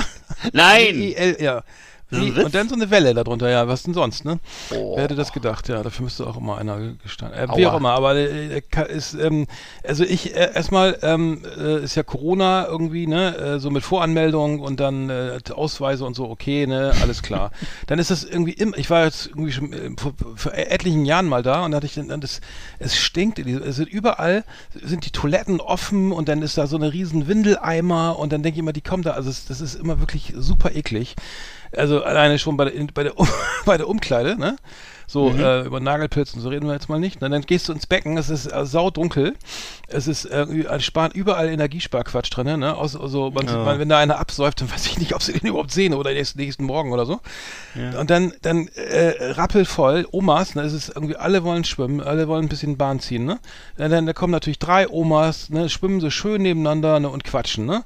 Nein! I-L, ja. Das ist ein Wie? Und dann so eine Welle darunter, ja, was denn sonst, ne? Oh. Wer hätte das gedacht? Ja, dafür müsste auch immer einer gestanden. Äh, wie auch immer, aber äh, ka- ist, ähm, also ich äh, erstmal ähm, äh, ist ja Corona irgendwie, ne, äh, so mit Voranmeldung und dann äh, Ausweise und so, okay, ne, alles klar. dann ist das irgendwie immer, ich war jetzt irgendwie schon äh, vor, vor etlichen Jahren mal da und da hatte ich dann, das, es stinkt, es sind überall sind die Toiletten offen und dann ist da so eine riesen Windeleimer und dann denke ich immer, die kommen da, also es, das ist immer wirklich super eklig. Also alleine schon bei der, in, bei der, bei der Umkleide, ne? So, äh, über Nagelpilzen, so reden wir jetzt mal nicht. Und dann gehst du ins Becken, es ist äh, saudunkel. Es ist äh, sparen überall Energiesparquatsch drin, ne? Aus, also, man, man, wenn da einer absäuft, dann weiß ich nicht, ob sie den überhaupt sehen oder nächsten, nächsten Morgen oder so. Und dann, dann äh, rappelvoll, Omas, ne? Es ist irgendwie, alle wollen schwimmen, alle wollen ein bisschen Bahn ziehen, ne? Dann, dann da kommen natürlich drei Omas, ne? Schwimmen so schön nebeneinander ne? und quatschen, ne?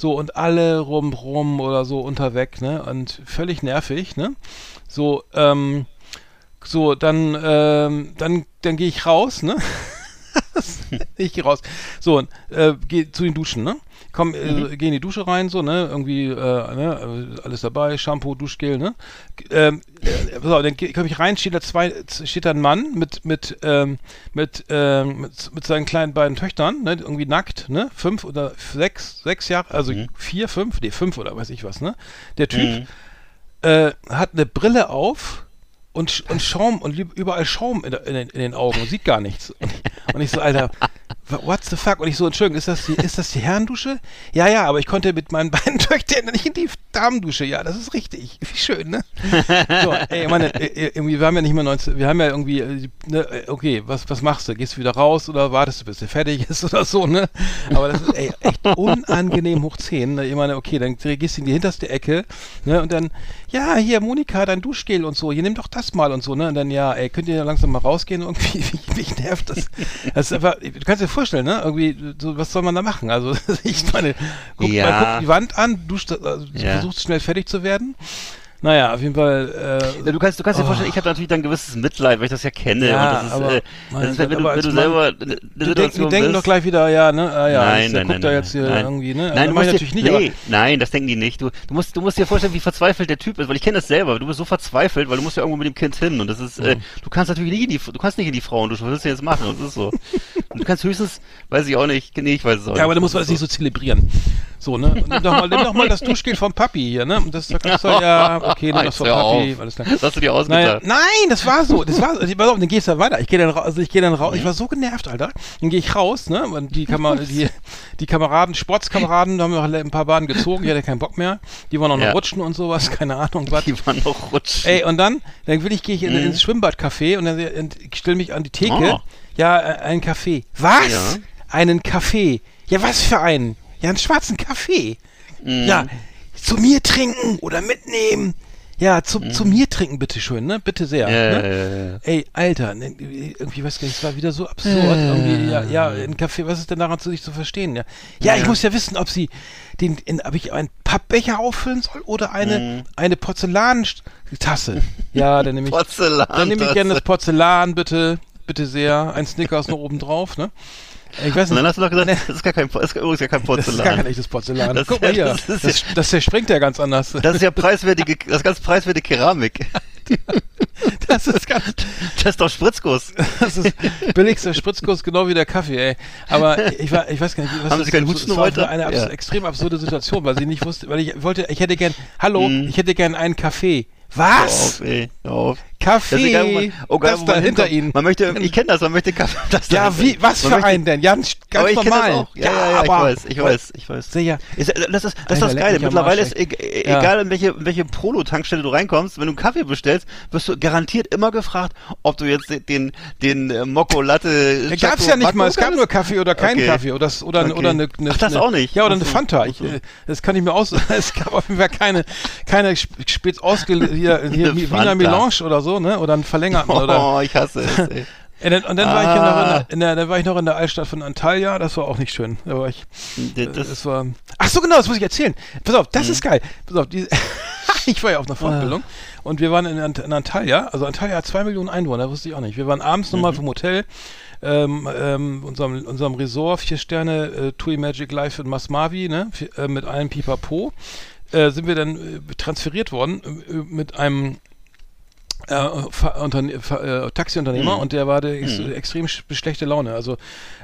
So, und alle rum, rum oder so unterweg, ne? Und völlig nervig, ne? So, ähm, so, dann, ähm, dann, dann gehe ich raus, ne? ich gehe raus. So, äh, geh zu den Duschen, ne? Komm, äh, geh in die Dusche rein, so, ne? Irgendwie, äh, ne? äh, Alles dabei, Shampoo, Duschgel, ne? Ähm, äh, so, dann komme ich rein, steht da zwei, steht da ein Mann mit, mit, ähm, mit, ähm, mit, mit seinen kleinen beiden Töchtern, ne? Irgendwie nackt, ne? Fünf oder sechs, sechs Jahre, also vier, fünf, nee, fünf oder weiß ich was, ne? Der Typ äh, hat eine Brille auf und, und Schaum und überall Schaum in, in, den, in den Augen und sieht gar nichts. Und ich, und ich so, Alter, what the fuck? Und ich so, Entschuldigung, ist das die, ist das die Herrendusche? Ja, ja, aber ich konnte mit meinen beiden Töchtern nicht in die Damendusche. Ja, das ist richtig. Wie schön, ne? So, ey, meine, äh, irgendwie, wir haben ja nicht mehr 19, wir haben ja irgendwie, äh, ne, äh, okay, was, was machst du? Gehst du wieder raus oder wartest du, bis der fertig ist oder so, ne? Aber das ist ey, echt unangenehm hoch 10. Ne? Ich meine, okay, dann gehst du in die hinterste Ecke, ne? Und dann, ja, hier, Monika, dein Duschgel und so, hier, nimm doch das mal und so, ne? Und dann, ja, ey, könnt ihr langsam mal rausgehen irgendwie? Wie, mich nervt das. Das ist einfach, du kannst dir vorstellen, ne? Irgendwie, so, was soll man da machen? Also, ich meine, guck, Ja. man guckt die Wand an, duscht, also, Ja. versucht schnell fertig zu werden. Naja, auf jeden Fall, äh, Ja, du kannst, du kannst dir vorstellen, ich habe natürlich dann ein gewisses Mitleid, weil ich das ja kenne. Ja, und das ist, aber- äh, mein das ist, wenn, Gott, du, wenn du selber Die denken, die doch gleich wieder, ja, ne, ah, ja, nein, nein, guckt nein, da jetzt hier nein. irgendwie, ne? Nein, Also du musst natürlich nicht, nee, nein, das denken die nicht. Du, du, musst, du musst dir vorstellen, wie verzweifelt der Typ ist, weil ich kenne das selber. Du bist so verzweifelt, weil du musst ja irgendwo mit dem Kind hin und das ist, äh, du kannst natürlich nicht in die, du kannst nicht in die Frauendusche, was willst du jetzt machen? Das ist so. Und du kannst höchstens, weiß ich auch nicht, nee, ich weiß es auch Ja, aber nicht. da muss man das nicht so zelebrieren. So, ne? Und nimm doch mal, nimm doch mal das Duschgel vom Papi hier, ne? Und das da kannst du, ja, okay, nimm das Jetzt vom hör Papi, alles klar. Das hast du dir Naja, ausgedacht. nein, das war so. Das war so. Pass auf, dann gehst du weiter. Ich gehe dann raus, also ich gehe dann raus. Ich war so genervt, Alter. Dann gehe ich raus, ne? Und die, Kamer die, die Kameraden, Sportskameraden, da haben wir noch ein paar Baden gezogen, die hatte keinen Bock mehr. Die waren auch noch Ja. rutschen und sowas, keine Ahnung, was. Die waren noch rutsch. Ey, und dann, dann will ich, gehe ich in, Mhm. ins Schwimmbadcafé und dann ich stelle mich an die Theke. Oh. Ja, äh, einen Kaffee. Was? Ja. Einen Kaffee. Ja, was für einen? Ja, einen schwarzen Kaffee. Mhm. Ja, zu mir trinken oder mitnehmen. Ja, zu, zu mir trinken, bitteschön, ne? Bitte sehr. Mhm. Ja, ne? ja, ja, ja. Ey, Alter, ne, irgendwie, weiß gar nicht, es war wieder so absurd. Irgendwie, ja, ja, ein Kaffee, was ist denn daran zu sich zu verstehen? Ja, ja, ich muss ja wissen, ob sie den, in, ob ich einen Pappbecher auffüllen soll oder eine, Mhm. eine Porzellantasse. Ja, dann nehme ich, Porzellan. dann nehme ich gerne das Porzellan, bitte, bitte sehr. Ein Snickers noch oben drauf, ne? Ich weiß Und nicht. dann hast du doch gesagt, das ist gar kein, das ist übrigens gar kein Das ist Porzellan. gar kein echtes Porzellan. Das- Guck mal hier. das Das, ist das, zerspringt ja ganz anders. Das ist ja preiswertige, das ist ganz preiswerte Keramik. Das ist ganz, Das ist doch Spritzguss. das ist billigster Spritzkurs, genau wie der Kaffee, ey. Aber ich war, ich weiß gar nicht, was Haben das Sie keinen das Husten heute? eine abs Ja. extrem absurde Situation, weil sie nicht wusste, weil ich wollte, ich hätte gern, hallo, Mhm. ich hätte gern einen Kaffee. Hör Was? auf, ey. Hör auf. Kaffee? Oh, geil, das da hinter hinkommt. Ihnen. Man möchte, ich kenne das, man möchte Kaffee. Das da Ja, wie, was für einen denn? Ganz, ganz ich normal. Ja, ja, ja, ich aber- weiß, ich weiß, ich weiß. Sehr. Ist, äh, das ist, das, ist das Geile. Mittlerweile ist, Ja. egal in welche, in welche Polo-Tankstelle du reinkommst, wenn du einen Kaffee bestellst, wirst du garantiert immer gefragt, ob du jetzt den, den äh, Mokko Latte. Da gab's ja nicht mal, es gab nur Kaffee oder keinen Okay. Kaffee oder, oder, Okay. oder eine, eine Ach, das eine, auch nicht? Ja, oder eine Fanta. Ich, äh, das kann ich mir aus, es gab auf jeden Fall keine, keine sp- spitz ausge, hier, hier Wiener. Melange oder so, ne, oder einen verlängerten oder, Oh, ich hasse es, ey. Ja, dann, und dann war ich noch in Ah. der, in der, dann war ich noch in der Altstadt von Antalya, das war auch nicht schön. Da war ich, Das, das, das, war, ach so genau, das muss ich erzählen. Pass auf, das ist geil. Pass auf, die, ich war ja auf einer Fortbildung und wir waren in, Ant- in Antalya, also Antalya hat zwei Millionen Einwohner, wusste ich auch nicht. Wir waren abends nochmal vom Hotel, ähm, ähm, unserem, unserem Resort, vier Sterne, äh, TUI Magic Life in Masmavi, ne, Vier- äh, mit allen Pipapo. äh, sind wir dann äh, transferiert worden äh, mit einem äh, Unterne äh, Taxiunternehmer und der war der ex extrem sch schlechte Laune. Also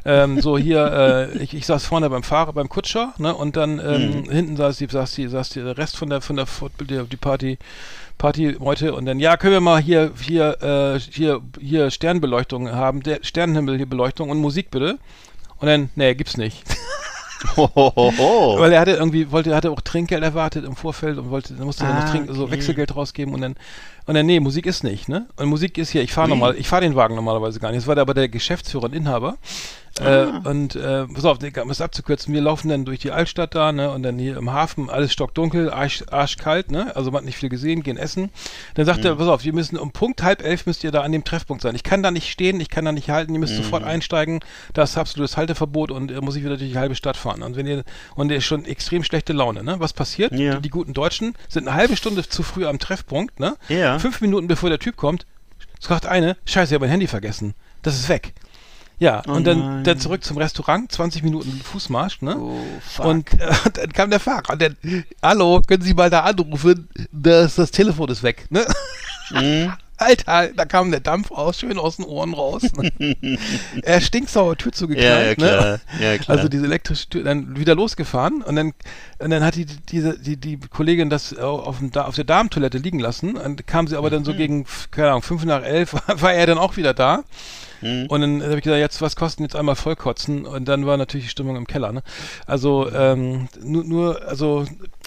ähm, so hier, äh, ich, ich saß vorne beim Fahrer, beim Kutscher, ne, und dann ähm, hinten saß die, saß die, saß die, der Rest von der von der Fort- die, die Party. Partymeute und dann ja können wir mal hier hier äh, hier hier Sternbeleuchtung haben der Sternenhimmel hier Beleuchtung und Musik bitte und dann nee gibt's nicht Hohoho. weil er hatte irgendwie, wollte, er hatte auch Trinkgeld erwartet im Vorfeld und wollte, dann musste er Ah, noch Trink, so okay. Wechselgeld rausgeben und dann, und dann, nee, Musik ist nicht, ne? Und Musik ist hier, ich fahre normal, ich fahre den Wagen normalerweise gar nicht. Das war der, aber der Geschäftsführer und Inhaber. Äh, und äh, pass auf, um es abzukürzen, wir laufen dann durch die Altstadt da, ne, und dann hier im Hafen, alles stockdunkel, arsch, arschkalt, ne, also man hat nicht viel gesehen, gehen essen. Dann sagt er, pass auf, wir müssen um Punkt halb elf müsst ihr da an dem Treffpunkt sein. Ich kann da nicht stehen, ich kann da nicht halten, ihr müsst sofort einsteigen, das ist absolutes Halteverbot und äh, muss ich wieder durch die halbe Stadt fahren. Und wenn ihr, und der ist schon extrem schlechte Laune, ne, was passiert? Ja. Die, die guten Deutschen sind eine halbe Stunde zu früh am Treffpunkt, ne, Ja. fünf Minuten bevor der Typ kommt, sagt eine, scheiße, ich habe mein Handy vergessen. Das ist weg. Ja, Oh und dann, nein. dann zurück zum Restaurant, 20 Minuten Fußmarsch, ne? Oh, fuck. Und äh, dann kam der Fahrer und dann, hallo, können Sie mal da anrufen? Das, das Telefon ist weg, ne? Mhm. Alter, da kam der Dampf aus, schön aus den Ohren raus. Ne? er stinksauer Tür ja, ja, zugeknallt, klar. ne? Ja, klar. Also diese elektrische Tür, dann wieder losgefahren und dann, und dann hat die, diese, die, die Kollegin das auf, dem, Da- auf der Damentoilette liegen lassen. Und kam sie aber dann so Mhm. gegen, keine Ahnung, fünf nach elf, war er dann auch wieder da. Mhm. Und dann habe ich gesagt, jetzt was kosten jetzt einmal vollkotzen? Und dann war natürlich die Stimmung im Keller. Ne? Also ähm, nur, nur, also,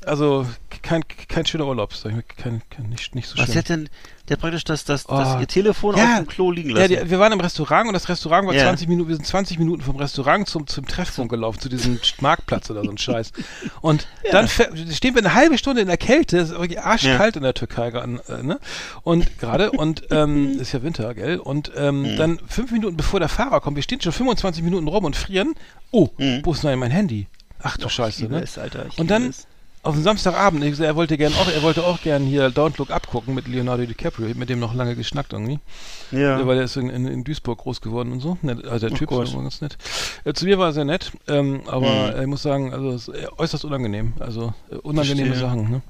also kein, kein schöner Urlaub, kein, kein, nicht, nicht so Was schön. hat denn, der praktisch das, das, Oh. das ihr Telefon Ja. auf dem Klo liegen Ja, lassen. die, wir waren im Restaurant und das Restaurant war Ja. 20 Minuten, wir sind 20 Minuten vom Restaurant zum, zum Treffpunkt gelaufen, zu diesem Marktplatz oder so ein Scheiß. Und dann fäh- stehen wir eine halbe Stunde in der Kälte, es ist wirklich arschkalt in der Türkei, gerade, äh, ne? Und gerade, und ähm, ist ja Winter, gell? Und ähm, Mhm. dann fünf Minuten bevor der Fahrer kommt, wir stehen schon 25 Minuten rum und frieren. Oh, Mhm. wo ist denn mein Handy? Ach du Scheiße, liebe ne? es, Alter, und dann es. Auf dem Samstagabend, ich, er wollte gern auch, er wollte auch gern hier Don't Look Up gucken mit Leonardo DiCaprio, ich hab mit dem noch lange geschnackt irgendwie. Ja. Weil er ist in, in, in Duisburg groß geworden und so. Also der Typ Gott. ist immer ganz nett. Äh, zu mir war er sehr nett, ähm, aber Mhm. ich muss sagen, also es ist äußerst unangenehm. Also äh, unangenehme Verstehe. Sachen. Ne?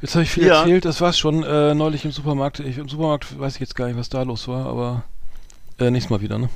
Jetzt habe ich viel Ja. erzählt, das war's schon. Äh, neulich im Supermarkt. Ich, Im Supermarkt weiß ich jetzt gar nicht, was da los war, aber äh, nächstes Mal wieder, ne?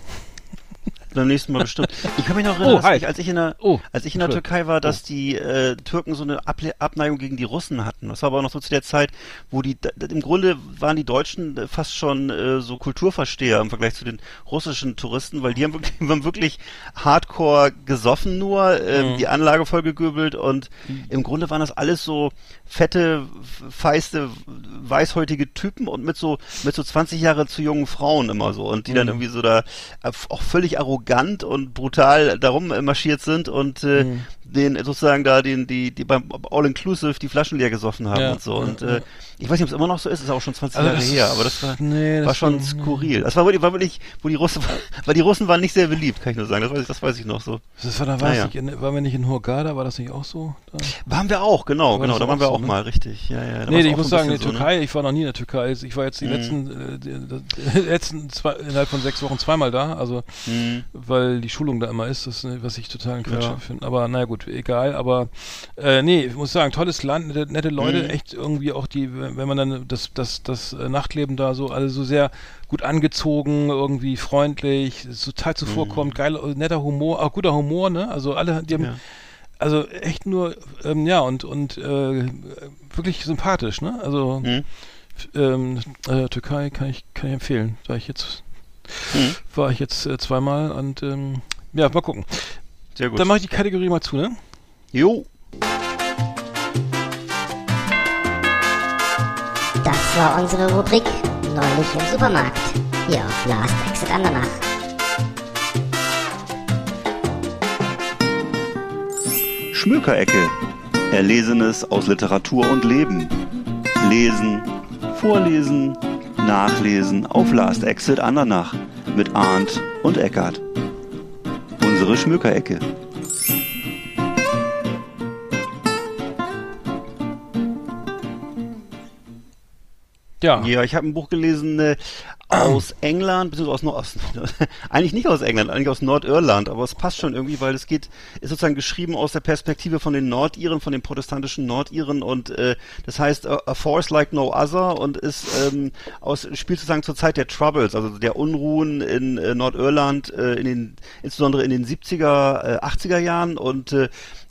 Beim nächsten Mal bestimmt. Ich kann mich noch erinnern, Oh, dass hi. ich, als ich in der, Oh, als ich in der. Türkei war, dass die äh, Türken so eine Able Abneigung gegen die Russen hatten. Das war aber auch noch so zu der Zeit, wo die, im Grunde waren die Deutschen äh, fast schon äh, so Kulturversteher im Vergleich zu den russischen Touristen, weil die haben wirklich, haben wirklich hardcore gesoffen nur, ähm, Mhm. die Anlage vollgegöbelt und im Grunde waren das alles so fette, feiste, weißhäutige Typen und mit so, mit so 20 Jahre zu jungen Frauen immer so und die dann Mhm. irgendwie so da äh, auch völlig arrogant und brutal darum marschiert sind und äh, Mhm. Den sozusagen da den die die beim All Inclusive die Flaschen leer gesoffen haben Ja, und so und ja. äh, ich weiß nicht ob es immer noch so ist ist auch schon 20 Also Jahre her ist- aber das war nee, war das schon war- skurril das war wirklich war wirklich wo die Russen weil die Russen waren nicht sehr beliebt kann ich nur sagen das weiß ich das weiß ich noch so Das war, da war, nicht in, waren wir nicht in Hurghada, war das nicht auch so? Da? waren wir auch genau Aber genau da waren wir auch so, ne? mal richtig ja ja Nee, ich muss so sagen, die bisschen so, ne? Türkei, ich war noch nie in der Türkei. Ich war jetzt die Mhm. letzten, äh, die, letzten zwei, innerhalb von sechs Wochen zweimal da, also Mhm. weil die Schulung da immer ist, das, was ich total Quatsch finde. Aber naja gut, egal. Aber äh, nee, ich muss sagen, tolles Land, nette, nette Leute, Mhm. echt irgendwie auch die, wenn man dann das, das, das äh, Nachtleben da so, alle so sehr gut angezogen, irgendwie freundlich, total zuvorkommt, geil, äh, netter Humor, auch guter Humor, ne? Also alle, die haben, Ja. also echt nur, ähm, ja, und, und äh, wirklich sympathisch, ne? Also Mhm. ähm, äh, Türkei kann ich, kann ich empfehlen. Da ich jetzt, Mhm. war ich jetzt äh, zweimal und ähm, ja, mal gucken. Sehr gut Dann mache ich die Kategorie mal zu, ne? jo Das war unsere Rubrik Neulich im Supermarkt. Hier auf Last Exit Andernach. Schmökerecke. Erlesenes aus Literatur und Leben. Lesen, vorlesen, nachlesen auf Last Exit Andernach mit Arndt und Eckart. Unsere Schmökerecke. Ja. Ja, ich habe ein Buch gelesen, äh, aus England, beziehungsweise aus, Nord- aus eigentlich nicht aus England, eigentlich aus Nordirland, aber es passt schon irgendwie, weil es geht, ist sozusagen geschrieben aus der Perspektive von den Nordiren, von den protestantischen Nordiren und äh, das heißt A, A Force Like No Other und ist ähm, aus, spielt sozusagen zur Zeit der Troubles, also der Unruhen in äh, Nordirland, äh, in den, insbesondere in den 70er, äh, 80er Jahren und äh,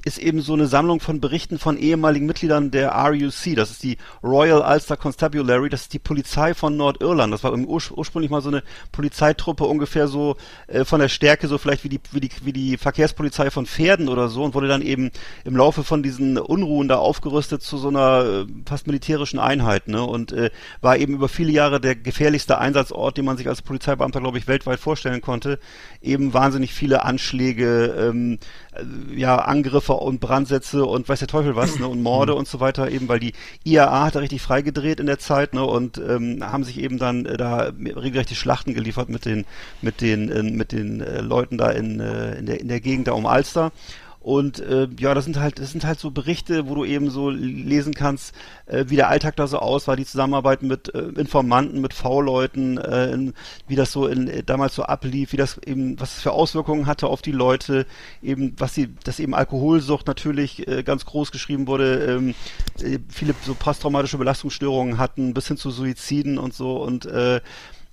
ist eben so eine Sammlung von Berichten von ehemaligen Mitgliedern der RUC. Das ist die Royal Ulster Constabulary. Das ist die Polizei von Nordirland. Das war Ur ursprünglich mal so eine Polizeitruppe ungefähr so äh, von der Stärke so vielleicht wie die wie die wie die Verkehrspolizei von Pferden oder so und wurde dann eben im Laufe von diesen Unruhen da aufgerüstet zu so einer äh, fast militärischen Einheit. Ne? Und äh, war eben über viele Jahre der gefährlichste Einsatzort, den man sich als Polizeibeamter glaube ich weltweit vorstellen konnte. Eben wahnsinnig viele Anschläge. Ähm, äh, ja, Angriffe und Brandsätze und weiß der Teufel was, ne, und Morde und so weiter, eben weil die IAA hat da richtig freigedreht in der Zeit, ne, und ähm, haben sich eben dann äh, da regelrechte Schlachten geliefert mit den, mit den, äh, mit den äh, Leuten da in, äh, in der, in der Gegend da um Alster. Und äh, ja, das sind halt, das sind halt so Berichte, wo du eben so lesen kannst, äh, wie der Alltag da so aus war, die Zusammenarbeit mit äh, Informanten, mit V-Leuten, äh, wie das so in, äh, damals so ablief, wie das eben, was es für Auswirkungen hatte auf die Leute, eben, was sie, dass eben Alkoholsucht natürlich äh, ganz groß geschrieben wurde, ähm, äh, viele so posttraumatische Belastungsstörungen hatten, bis hin zu Suiziden und so. Und äh,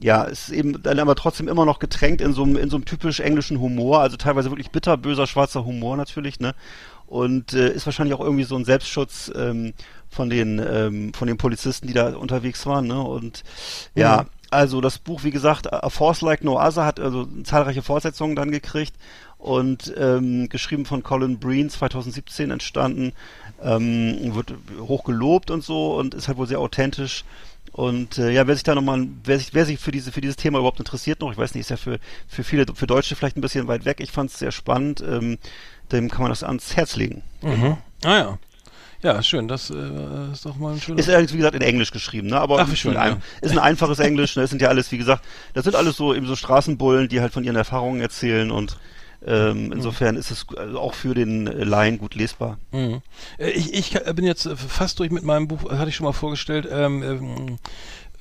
ja, ist eben dann aber trotzdem immer noch getränkt in so einem, in so einem typisch englischen Humor, also teilweise wirklich bitterböser schwarzer Humor natürlich, ne? Und äh, ist wahrscheinlich auch irgendwie so ein Selbstschutz ähm, von den ähm, von den Polizisten, die da unterwegs waren, ne? Und ja, also das Buch, wie gesagt, A Force Like No Other hat also zahlreiche Fortsetzungen dann gekriegt und ähm, geschrieben von Colin Breen 2017 entstanden, ähm, wird hoch gelobt und so und ist halt wohl sehr authentisch. Und äh, ja, wer sich da nochmal, wer sich, wer sich für diese für dieses Thema überhaupt interessiert noch, ich weiß nicht, ist ja für für viele für Deutsche vielleicht ein bisschen weit weg. Ich fand es sehr spannend. Ähm, dem kann man das ans Herz legen. Mhm. Ah ja. Ja, schön. Das äh, ist doch mal ein schöner. Ist allerdings, wie gesagt, in Englisch geschrieben, ne? Aber Ach, schön, ein, ja. ist ein einfaches Englisch, ne? Das sind ja alles, wie gesagt, das sind alles so eben so Straßenbullen, die halt von ihren Erfahrungen erzählen und ähm, insofern ist es also auch für den Laien gut lesbar. Mhm. Äh, Ich, ich bin jetzt fast durch mit meinem Buch, äh, hatte ich schon mal vorgestellt, ähm, ähm,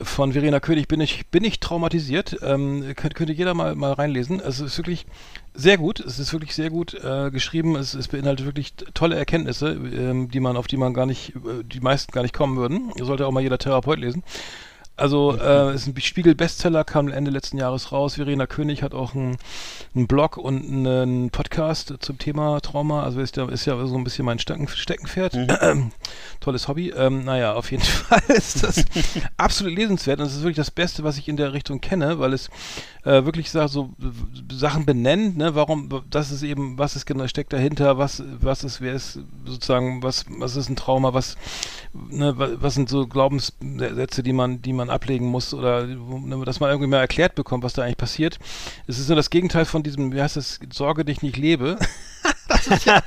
von Verena König bin ich, bin ich traumatisiert. Ähm, könnte, könnte jeder mal, mal reinlesen. Es ist wirklich sehr gut. Es ist wirklich sehr gut äh, geschrieben. Es, es beinhaltet wirklich tolle Erkenntnisse, ähm, die man, auf die man gar nicht, äh, die meisten gar nicht kommen würden. Sollte auch mal jeder Therapeut lesen. Also äh, ist ein Spiegel-Bestseller, kam Ende letzten Jahres raus. Verena König hat auch einen, einen Blog und einen Podcast zum Thema Trauma. Also ist ja, ist ja so ein bisschen mein Stecken, Steckenpferd. Tolles Hobby. Ähm, naja, auf jeden Fall ist das absolut lesenswert und es ist wirklich das Beste, was ich in der Richtung kenne, weil es äh, wirklich so äh, Sachen benennt, ne, warum, das ist eben, was ist genau, steckt dahinter, was, was ist, wer ist sozusagen, was, was ist ein Trauma, was, ne, wa- was sind so Glaubenssätze, die man, die man ablegen muss oder ne, dass man irgendwie mal erklärt bekommt, was da eigentlich passiert. Es ist so das Gegenteil von diesem, wie heißt das, Sorge dich nicht lebe. das, ist ja,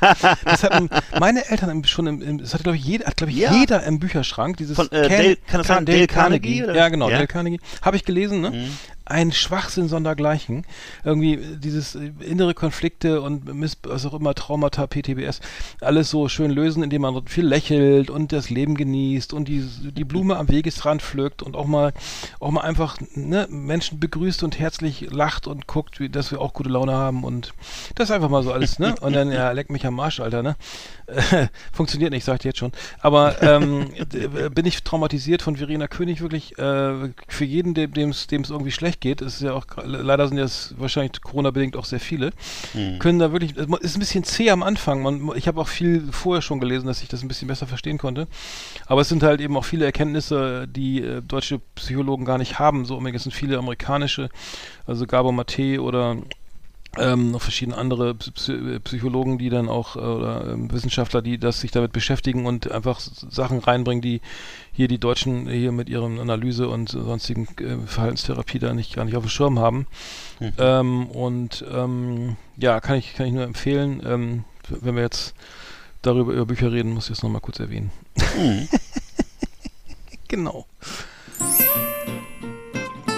das hatten meine Eltern schon im, im das hat glaube ich jeder, hat glaube ich Ja. jeder im Bücherschrank dieses Von, äh, Dale- kann das sein, Dale Carnegie, oder? Ja, genau, Ja. Dale Carnegie. Habe ich gelesen, ne? Mhm. Ein Schwachsinn sondergleichen. Irgendwie äh, dieses äh, innere Konflikte und Miss, was auch immer, Traumata, PTBS, alles so schön lösen, indem man viel lächelt und das Leben genießt und die, die Blume am Wegesrand pflückt und auch mal, auch mal einfach ne, Menschen begrüßt und herzlich lacht und guckt, wie, dass wir auch gute Laune haben und das ist einfach mal so alles, ne? Und dann, ja, leck mich am Arsch, Alter, ne? Funktioniert nicht, sag ich dir jetzt schon. Aber ähm, bin ich traumatisiert von Verena König wirklich äh, für jeden, dem es irgendwie schlecht geht. Ist ja auch leider sind jetzt wahrscheinlich Corona-bedingt auch sehr viele. Können da wirklich, es ist ein bisschen zäh am Anfang. Man, ich habe auch viel vorher schon gelesen, dass ich das ein bisschen besser verstehen konnte. Aber es sind halt eben auch viele Erkenntnisse, die äh, deutsche Psychologen gar nicht haben. So, es sind viele amerikanische, also Gabor Mate oder ähm, noch verschiedene andere Psy- Psychologen, die dann auch äh, oder ähm, Wissenschaftler, die das sich damit beschäftigen und einfach Sachen reinbringen, die hier die Deutschen hier mit ihren Analyse und sonstigen äh, Verhaltenstherapie da nicht gar nicht auf dem Schirm haben. Ähm, und ähm, ja, kann ich kann ich nur empfehlen. Ähm, wenn wir jetzt darüber über Bücher reden, muss ich das nochmal kurz erwähnen. genau.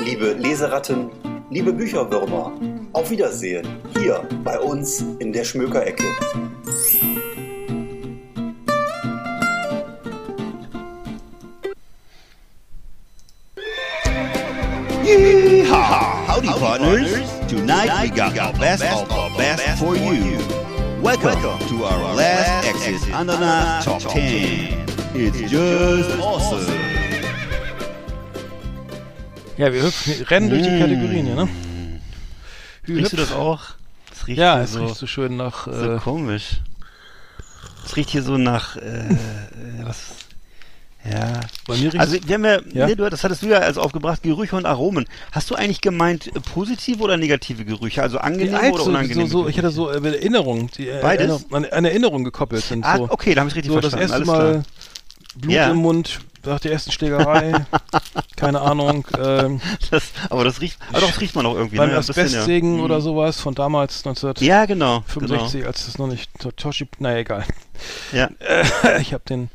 Liebe Leseratten, liebe Bücherwürmer, auf Wiedersehen hier bei uns in der Schmökerecke. Yeah. partners. Tonight we got our best of our best for you. Welcome to our last Exit Ananas Top 10. It's just awesome. Ja, wir hüpfen, rennen durch die Mm. Kategorien hier, ne? Riechst du das auch? Das riecht Ja, es so, riecht so schön nach, so äh, komisch. Es riecht hier so nach, äh, äh, was, ja. bei mir riecht Also wir haben ja, Ja? Nee, du, das hattest du ja also aufgebracht, Gerüche und Aromen. Hast du eigentlich gemeint äh, positive oder negative Gerüche? Also angenehme alt, oder so, unangenehme so, so, ich hatte so äh, Erinnerungen, die äh, Beides? An, Erinnerungen gekoppelt sind. Ah, so. okay, da habe ich richtig so das verstanden. erste Alles Mal klar. Blut Ja. im Mund nach der ersten Schlägerei, keine Ahnung, ähm, Das, aber das riecht, aber doch, das riecht man auch irgendwie. beim ne? Asbestsägen ja. oder Mhm. sowas von damals 1965, Ja, genau. genau. als das noch nicht To- Toshi, naja, egal. Ja. Äh, ich habe den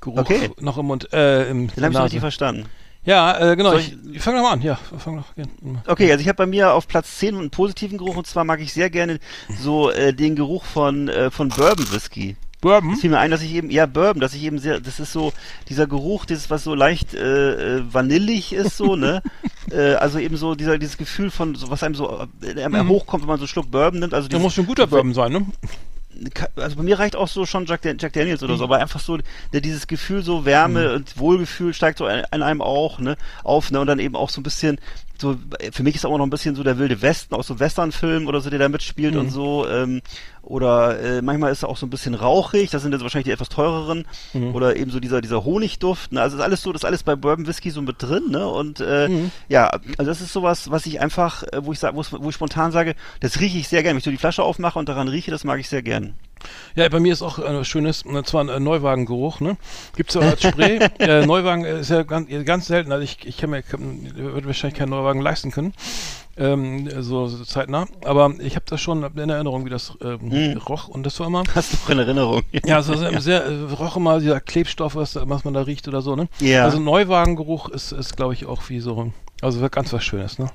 Geruch Okay. noch im Mund, äh, im Den habe ich richtig verstanden. Ja, äh, genau, Soll ich, ich fange noch mal an, ja, fang noch gern. Okay, also ich habe bei mir auf Platz 10 einen positiven Geruch und zwar mag ich sehr gerne so äh, den Geruch von, äh, von Bourbon Whisky. Bourbon? Es fiel mir ein, dass ich eben, ja, Bourbon, dass ich eben sehr, das ist so, dieser Geruch, das was so leicht äh, äh, vanillig ist, so, ne? äh, also eben so dieser, dieses Gefühl von, so, was einem so äh, einem Mhm. hochkommt, wenn man so einen Schluck Bourbon nimmt. Also Der dieses- muss schon ein guter Bourbon sein, ne? Also bei mir reicht auch so schon Jack, Dan- Jack Daniels oder so, Mhm. aber einfach so der, dieses Gefühl so Wärme und Wohlgefühl steigt so an, an einem auch ne auf ne und dann eben auch so ein bisschen so für mich ist auch noch ein bisschen so der wilde Westen aus so Westernfilmen oder so der da mitspielt Mhm. und so ähm, oder äh, manchmal ist er auch so ein bisschen rauchig das sind jetzt wahrscheinlich die etwas teureren. Mhm. oder eben so dieser dieser Honigduft ne? Also ist alles so das ist alles bei Bourbon Whisky so mit drin ne? Und äh, Mhm. ja also das ist sowas was ich einfach äh, wo ich sag wo, ich spontan sage das rieche ich sehr gerne wenn ich so die Flasche aufmache und daran rieche das mag ich sehr gern Ja, bei mir ist auch äh, schönes, und zwar ein äh, Neuwagengeruch, ne? Gibt's ja auch als Spray. äh, Neuwagen äh, ist ja ganz, ganz selten, also ich, ich kann mir, kann, würde wahrscheinlich keinen Neuwagen leisten können, ähm, so, so zeitnah, aber ich habe das schon in Erinnerung, wie das ähm, Mhm. roch und das war immer, hast du noch in Erinnerung ja, so sehr, sehr äh, roch immer dieser Klebstoff, was, was man da riecht oder so, ne? Ja. Also Neuwagengeruch ist, ist glaube ich, auch wie so, also ganz was Schönes, ne?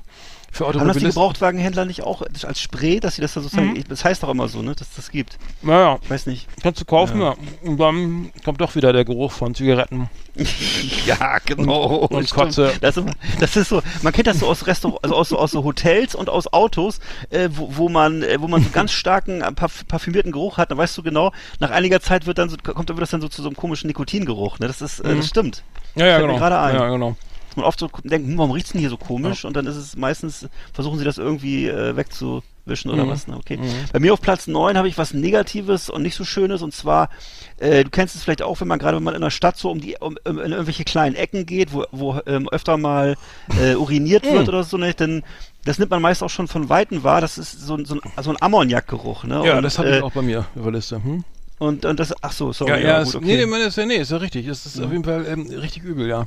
Für Haben das die Automobilisten. Gebrauchtwagenhändler nicht auch als Spray, dass sie das da sozusagen, Mhm. das heißt doch immer so, ne, dass das gibt. Naja, Ich weiß nicht. kannst du kaufen, Ja. ja. Und dann kommt doch wieder der Geruch von Zigaretten. ja, genau. Und- und. Kotze. Das, ist, das ist so, man kennt das so aus Restaurants, also aus, so- aus so Hotels und aus Autos, äh, wo, wo man, äh, wo man so ganz starken äh, parf parfümierten Geruch hat, dann weißt du genau, nach einiger Zeit wird dann so, kommt das dann so zu so einem komischen Nikotingeruch, ne, das ist, äh, Mhm. das stimmt. Ja, ja, genau. Ja, genau. Man oft so denkt, hm, warum riecht's denn hier so komisch? Und dann ist es meistens, versuchen sie das irgendwie äh, wegzuwischen oder Mhm. was. Ne? Okay. Mhm. Bei mir auf Platz 9 habe ich was Negatives und nicht so Schönes und zwar, äh, du kennst es vielleicht auch, wenn man gerade wenn man in der Stadt so um die um, um, in irgendwelche kleinen Ecken geht, wo, wo ähm, öfter mal äh, uriniert wird Mhm. oder so, ne? Dann das nimmt man meist auch schon von Weitem wahr. Das ist so, ein- so ein, so ein Ammoniakgeruch, ne? Ja, und, das habe äh, ich auch bei mir der Liste. Hm? Und, und das, ach so, sorry. ja, ja, gut, ist, okay. nee, nee, ist, ja- nee, ist ja richtig. Es ist auf jeden Fall ähm, richtig übel, ja.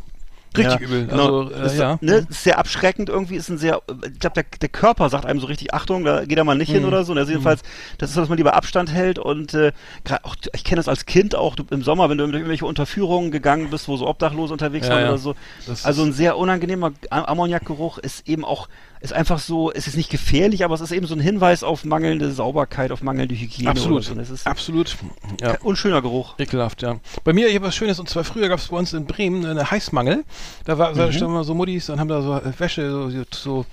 Richtig Ja, übel. Genau. Also, äh, ist, ja. ne, ist sehr abschreckend irgendwie, ist ein sehr, ich glaube, der, der Körper sagt einem so richtig, Achtung, da geht er mal nicht hin Mhm. oder so. Und also jedenfalls, das ist so, dass man lieber Abstand hält und äh, grad auch, ich kenne das als Kind auch du, im Sommer, wenn du in irgendwelche Unterführungen gegangen bist, wo so Obdachlose unterwegs Ja, waren ja. oder so. Das Also ein sehr unangenehmer Ammoniakgeruch ist eben auch, ist einfach so, es ist nicht gefährlich, aber es ist eben so ein Hinweis auf mangelnde Sauberkeit, auf mangelnde Hygiene. Absolut. So. Absolut. Ja. unschöner Geruch. Ekelhaft, ja. Bei mir, ich habe was Schönes, und zwar früher gab es bei uns in Bremen eine Heißmangel. Da war, Mhm. standen immer so Muttis und haben da so Wäsche, so, so,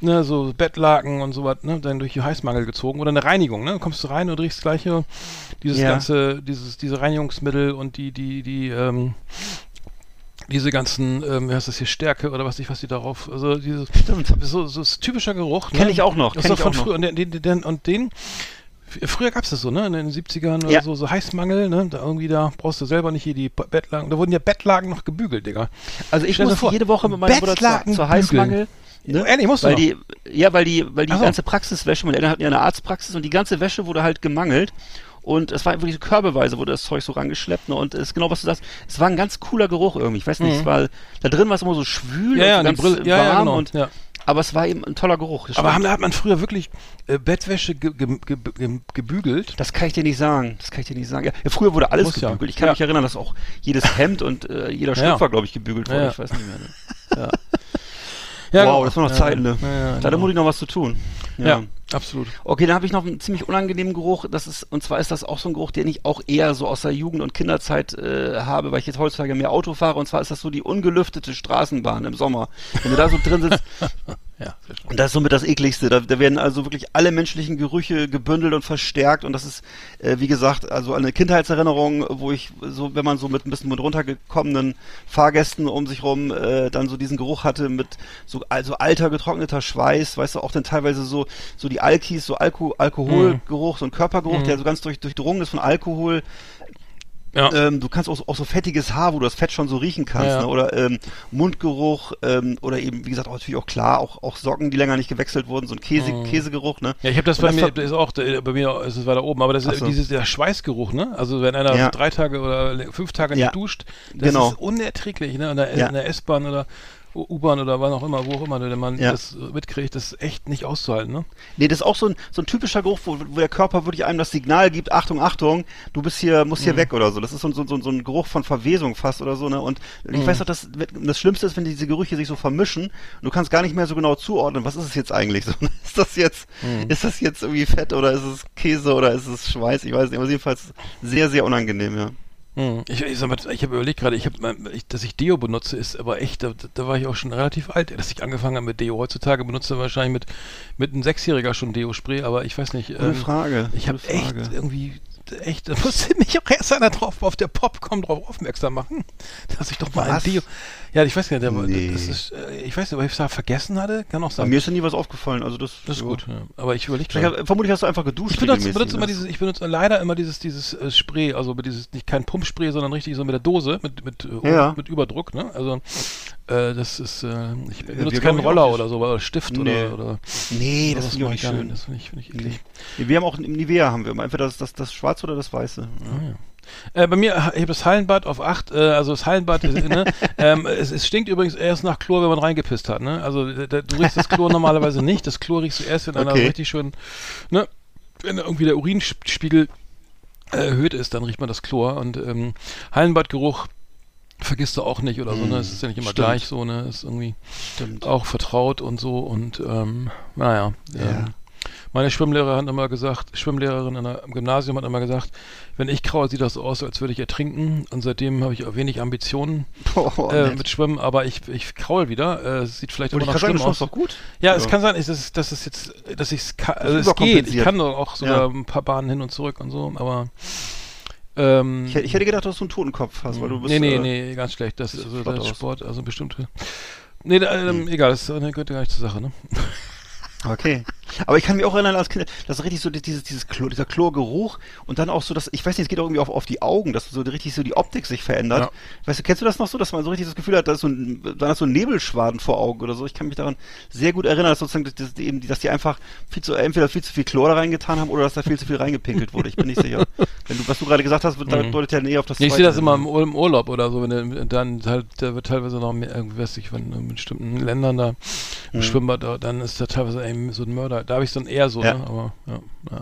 ne, so Bettlaken und sowas, ne, dann durch die Heißmangel gezogen. Oder eine Reinigung, ne? Kommst du rein und riechst gleich hier dieses Ja. ganze, dieses, diese Reinigungsmittel und die, die, die, ähm, diese ganzen, ähm, wie heißt das hier, Stärke oder was ich, was die darauf, also dieses, Stimmt. so, so ist typischer Geruch. Kenn ich auch noch, Das kenn ich auch noch. früher. Und den, den, und den früher gab es das so, ne? In den 70ern oder Ja. so, so Heißmangel, ne? Da irgendwie da brauchst du selber nicht hier die Be- Bettlaken. Da wurden ja Bettlaken noch gebügelt, Digga. Also ich Stell muss jede Woche mit meiner Mutter zur, zur. Heißmangel. Ne? Ehrlich, musst du weil noch? die, ja, weil die, weil die so. ganze Praxiswäsche, meine Eltern hatten ja eine Arztpraxis und die ganze Wäsche wurde halt gemangelt. Und es war wirklich so körbeweise, wurde das Zeug so rangeschleppt. Ne? Und es ist genau, was du sagst. Es war ein ganz cooler Geruch irgendwie. Ich weiß nicht, Mhm. war, da drin war es immer so schwül Ja, ja, und so ganz Brille- ja, ja, warm. genau, und, ja. Aber es war eben ein toller Geruch. Aber haben, da hat man früher wirklich äh, Bettwäsche ge ge ge ge gebügelt? das kann ich dir nicht sagen. Das kann ich dir nicht sagen. Ja, ja, früher wurde alles Muss ja. gebügelt. Ich kann Ja. mich erinnern, dass auch jedes Hemd und äh, jeder Ja. Schlüpfer, glaube ich, gebügelt wurde. Ja, ja. Ich weiß nicht mehr. Ne? Ja, wow, das war noch Ja, Zeiten, ne? ja, ja, Da hatte genau. Mutti noch was zu tun. Ja. Absolut. Okay, dann habe ich noch einen ziemlich unangenehmen Geruch. Das ist und zwar ist das auch so ein Geruch, den ich auch eher so aus der Jugend und Kinderzeit äh, habe, weil ich jetzt heutzutage mehr Auto fahre. Und zwar ist das so die ungelüftete Straßenbahn im Sommer. Wenn du da so drin sitzt, Ja, und das ist somit das ekligste. Da, da werden also wirklich alle menschlichen Gerüche gebündelt und verstärkt. Und das ist, äh, wie gesagt, also eine Kindheitserinnerung, wo ich so, wenn man so mit ein bisschen mit runtergekommenen Fahrgästen um sich rum äh, dann so diesen Geruch hatte mit so also alter getrockneter Schweiß, weißt du, auch dann teilweise so so die Alkis, so Alko Alkoholgeruch, so ein Körpergeruch, der so ganz durch, durchdrungen ist von Alkohol. Ja. Ähm, du kannst auch, auch so fettiges Haar, wo du das Fett schon so riechen kannst, Ja. ne? oder ähm, Mundgeruch ähm, oder eben, wie gesagt, auch natürlich auch klar, auch, auch Socken, die länger nicht gewechselt wurden, so ein Käse, Käsegeruch, ne? Ja, ich habe das Und bei mir, das ist auch, äh, bei mir ist es weiter oben, aber das ist so. dieses der Schweißgeruch, ne? Also wenn einer Ja. drei Tage oder fünf Tage nicht duscht, das Genau. ist unerträglich, ne? In der, in der S-Bahn oder U-Bahn oder wann auch immer, wo auch immer, wenn man Ja. das mitkriegt, das ist echt nicht auszuhalten, ne? Nee, das ist auch so ein, so ein typischer Geruch, wo, wo der Körper wirklich einem das Signal gibt, Achtung, Achtung, du bist hier, musst Mhm. hier weg oder so. Das ist so, ein- so, so, so ein Geruch von Verwesung fast oder so, ne? Und Mhm. ich weiß doch, das, das Schlimmste ist, wenn diese Gerüche sich so vermischen und du kannst gar nicht mehr so genau zuordnen, was ist es jetzt eigentlich so? Ist das jetzt, Mhm. ist das jetzt irgendwie Fett oder ist es Käse oder ist es Schweiß? Ich weiß nicht, aber jedenfalls sehr, sehr unangenehm, ja. Hm. Ich, ich, mal, ich habe überlegt gerade, ich hab, ich, dass ich Deo benutze, ist aber echt, da, da war ich auch schon relativ alt, dass ich angefangen habe mit Deo. Heutzutage benutze ich wahrscheinlich mit, mit einem Sechsjähriger schon Deo-Spray, aber ich weiß nicht. Ähm, Frage. Ich habe echt irgendwie, echt, da musste mich auch erst einer drauf, auf der Popcom drauf aufmerksam machen, dass ich doch mal ein Was? Deo. Ja, ich weiß nicht, der, Nee. das ist, äh, ich weiß nicht, ob ich es da vergessen hatte, kann auch sein. mir ist ja nie was aufgefallen, also das, das ist ja. gut, ja. aber ich überlege hast- vermutlich hast du einfach geduscht. ich benutze, benutze immer ne? dieses, ich benutze leider immer dieses, dieses äh, Spray, also dieses, nicht kein Pumpspray, sondern richtig so mit der Dose, mit, mit, äh, Ja. mit Überdruck, ne? Also, äh, das ist, äh, ich benutze keinen Roller oder so, oder Stift Nee. oder, oder, Nee, das mach nicht schön. Das finde ich, finde ich eklig. Nee, Wir haben auch Nivea haben wir immer. Entweder das, das, das Schwarze oder das Weiße. Ja. Äh, bei mir, ich habe das Hallenbad auf 8, äh, also das Hallenbad, äh, ne, ähm, es, es stinkt übrigens erst nach Chlor, wenn man reingepisst hat, ne? Also da, du riechst das Chlor normalerweise nicht, das Chlor riechst du erst, wenn einer Okay. richtig schön, ne, wenn irgendwie der Urinspiegel äh, erhöht ist, dann riecht man das Chlor und ähm, Hallenbadgeruch vergisst du auch nicht oder so, ne? Es ist ja nicht immer Mm, Stimmt. gleich so, ne? Ist irgendwie Stimmt. auch vertraut und so und ähm, naja. Ja. Ähm, meine Schwimmlehrerin hat immer gesagt, Schwimmlehrerin im Gymnasium hat immer gesagt, wenn ich kraue, sieht das so aus, als würde ich ertrinken. Und seitdem habe ich auch wenig Ambitionen Boah, äh, mit Schwimmen, aber ich, ich kraul wieder. Äh, sieht vielleicht Und immer ich noch schlimm aus. doch gut. Ja, es kann sein, dass es, dass es jetzt, dass ich es also es geht. Ich kann doch auch sogar Ja. ein paar Bahnen hin und zurück und so, aber ähm, Ich, hätte- ich hätte gedacht, dass du einen Totenkopf hast, weil du bist. nee, nee, äh, nee, ganz schlecht. Das siehst also aus. Sport, also bestimmte. Nee, da, ähm, egal, das gehört ja gar nicht zur Sache, ne? Okay. Aber ich kann mich auch erinnern als Kind, dass richtig so dieses, dieses Chlor, dieser Chlorgeruch und dann auch so, dass, ich weiß nicht, es geht auch irgendwie auf, auf die Augen, dass so richtig so die Optik sich verändert. Ja. Weißt du, kennst du das noch so, dass man so richtig das Gefühl hat, da ist so ein, dann hast du einen Nebelschwaden vor Augen oder so. Ich kann mich daran sehr gut erinnern, dass sozusagen, dass, die eben, dass die einfach viel zu, entweder viel zu viel Chlor da reingetan haben oder dass da viel zu viel reingepinkelt wurde. Ich bin nicht sicher. Wenn du, was du gerade gesagt hast, wird, Mhm. deutet ja näher auf das Nee, ich sehe das immer im, Ur- im Urlaub oder so, wenn du, dann halt, da wird teilweise noch mehr, irgendwie weiß ich, wenn in bestimmten Ländern da im Mhm. Schwimmbad, da, dann ist da teilweise eben so ein Mörder. Da habe ich es dann eher so, Ja. ne? Aber ja, ja.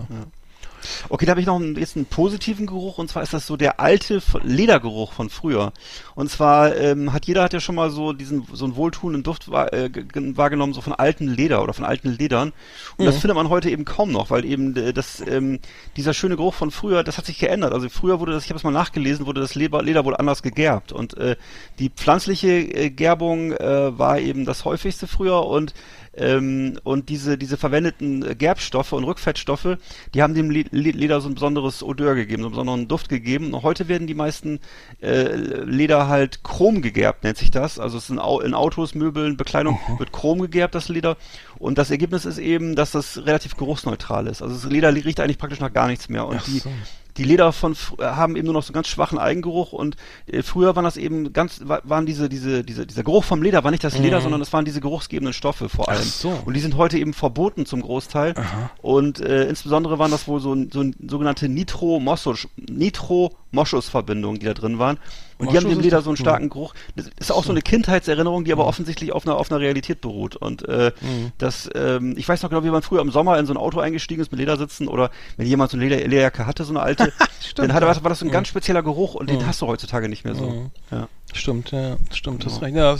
Okay, da habe ich noch einen, jetzt einen positiven Geruch und zwar ist das so der alte Ledergeruch von früher. Und zwar ähm, hat jeder hat ja schon mal so diesen so einen wohltuenden Duft wahr, äh, ge- ge- wahrgenommen so von alten Leder oder von alten Ledern. Und das findet man heute eben kaum noch, weil eben äh, das ähm, dieser schöne Geruch von früher, das hat sich geändert. Also früher wurde das, ich habe es mal nachgelesen, wurde das Leder, Leder wohl anders gegerbt und äh, die pflanzliche äh, Gerbung äh, war eben das häufigste früher und ähm, und diese, diese verwendeten äh, Gerbstoffe und Rückfettstoffe, die haben dem Le Le Leder so ein besonderes Odeur gegeben, so einen besonderen Duft gegeben. Und heute werden die meisten äh, Leder halt chrom gegerbt, nennt sich das. Also es sind in Autos, Möbeln, Bekleidung wird chrom gegerbt, das Leder. Und das Ergebnis ist eben, dass das relativ geruchsneutral ist. Also das Leder riecht eigentlich praktisch nach gar nichts mehr. Und Ach die, so. Die Leder von äh, haben eben nur noch so einen ganz schwachen Eigengeruch und äh, früher waren das eben ganz wa- waren diese diese diese dieser Geruch vom Leder war nicht das Leder, sondern es waren diese geruchsgebenden Stoffe vor Mhm. Ach allem. so. Und die sind heute eben verboten zum Großteil. Und äh, insbesondere waren das wohl so, so sogenannte Nitro-Moschus Nitro-Moschus-Verbindungen, die da drin waren. Und die haben dem Leder so einen cool. starken Geruch. Das ist auch so eine Kindheitserinnerung, die aber offensichtlich auf einer, auf einer Realität beruht. Und äh, das, ähm, ich weiß noch genau, wie man früher im Sommer in so ein Auto eingestiegen ist mit Ledersitzen oder wenn jemand so eine Leder Lederjacke hatte, so eine alte, dann hatte, war das so ein ganz spezieller Geruch und den hast du heutzutage nicht mehr so. Ja. Stimmt, ja, stimmt, das recht. Ja,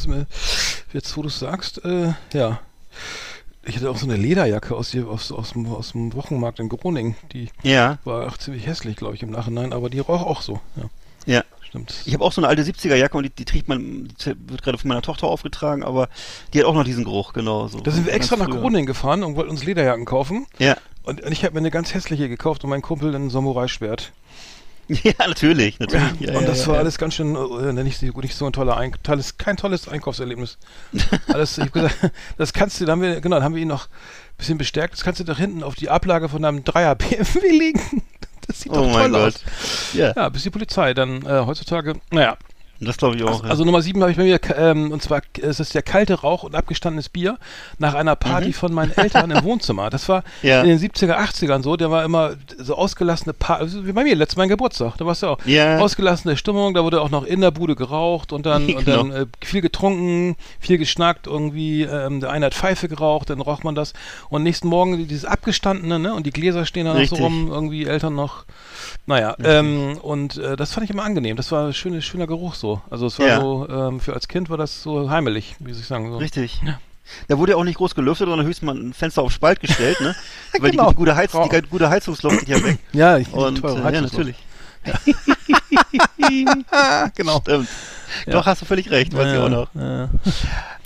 jetzt wo du es sagst, äh, ja. ich hatte auch so eine Lederjacke aus, aus, aus, dem, aus dem Wochenmarkt in Groningen. Die Ja, war auch ziemlich hässlich, glaube ich, im Nachhinein, aber die roch auch so. Ja, ja. Stimmt. Ich habe auch so eine alte 70er Jacke und die, die trägt man, die wird gerade von meiner Tochter aufgetragen, aber die hat auch noch diesen Geruch, genau. So. Da sind wir extra nach. Groningen gefahren und wollten uns Lederjacken kaufen. Ja. Und, und ich habe mir eine ganz hässliche gekauft und mein Kumpel ein Samurai-Schwert. Ja, natürlich, natürlich. Ja, und ja, das ja, war alles ganz schön, äh, nicht, nicht so ein toller Ein tolles, kein tolles Einkaufserlebnis. alles, ich hab gesagt, das kannst du, da haben wir, genau, dann haben wir ihn noch ein bisschen bestärkt, das kannst du doch hinten auf die Ablage von einem Dreier BMW legen. Das sieht Oh doch mein toll Gott. aus. Ja, Ja, bis die Polizei dann äh, heutzutage, naja, das glaube ich auch. also Nummer sieben habe ich bei mir, ähm, und zwar es ist der kalte Rauch und abgestandenes Bier nach einer Party von meinen Eltern im Wohnzimmer. Das war Mhm. Ja. in den 70er, 80ern so, der war immer so ausgelassene Party, also wie bei mir, letztes Mal Geburtstag, da warst du auch. Ja. Ausgelassene Stimmung, da wurde auch noch in der Bude geraucht und dann, und dann Genau. äh, viel getrunken, viel geschnackt irgendwie, ähm, der eine hat Pfeife geraucht, dann raucht man das und nächsten Morgen dieses abgestandene, ne, und die Gläser stehen da noch so rum, irgendwie Eltern noch, naja, ähm, und äh, das fand ich immer angenehm, das war ein schöner, schöner Geruch so, also es war Ja. so, ähm, für als Kind war das so heimelig, wie soll ich sagen, so. Richtig. Ja. Da wurde ja auch nicht groß gelüftet, sondern höchstens mal ein Fenster auf Spalt gestellt, ne? Weil Genau. die, gute Heiz, die gute Heizungsluft geht ja weg. Ja, ich Und teure äh, ja, natürlich. genau. Stimmt. Doch, hast du völlig recht, weiß ich auch noch.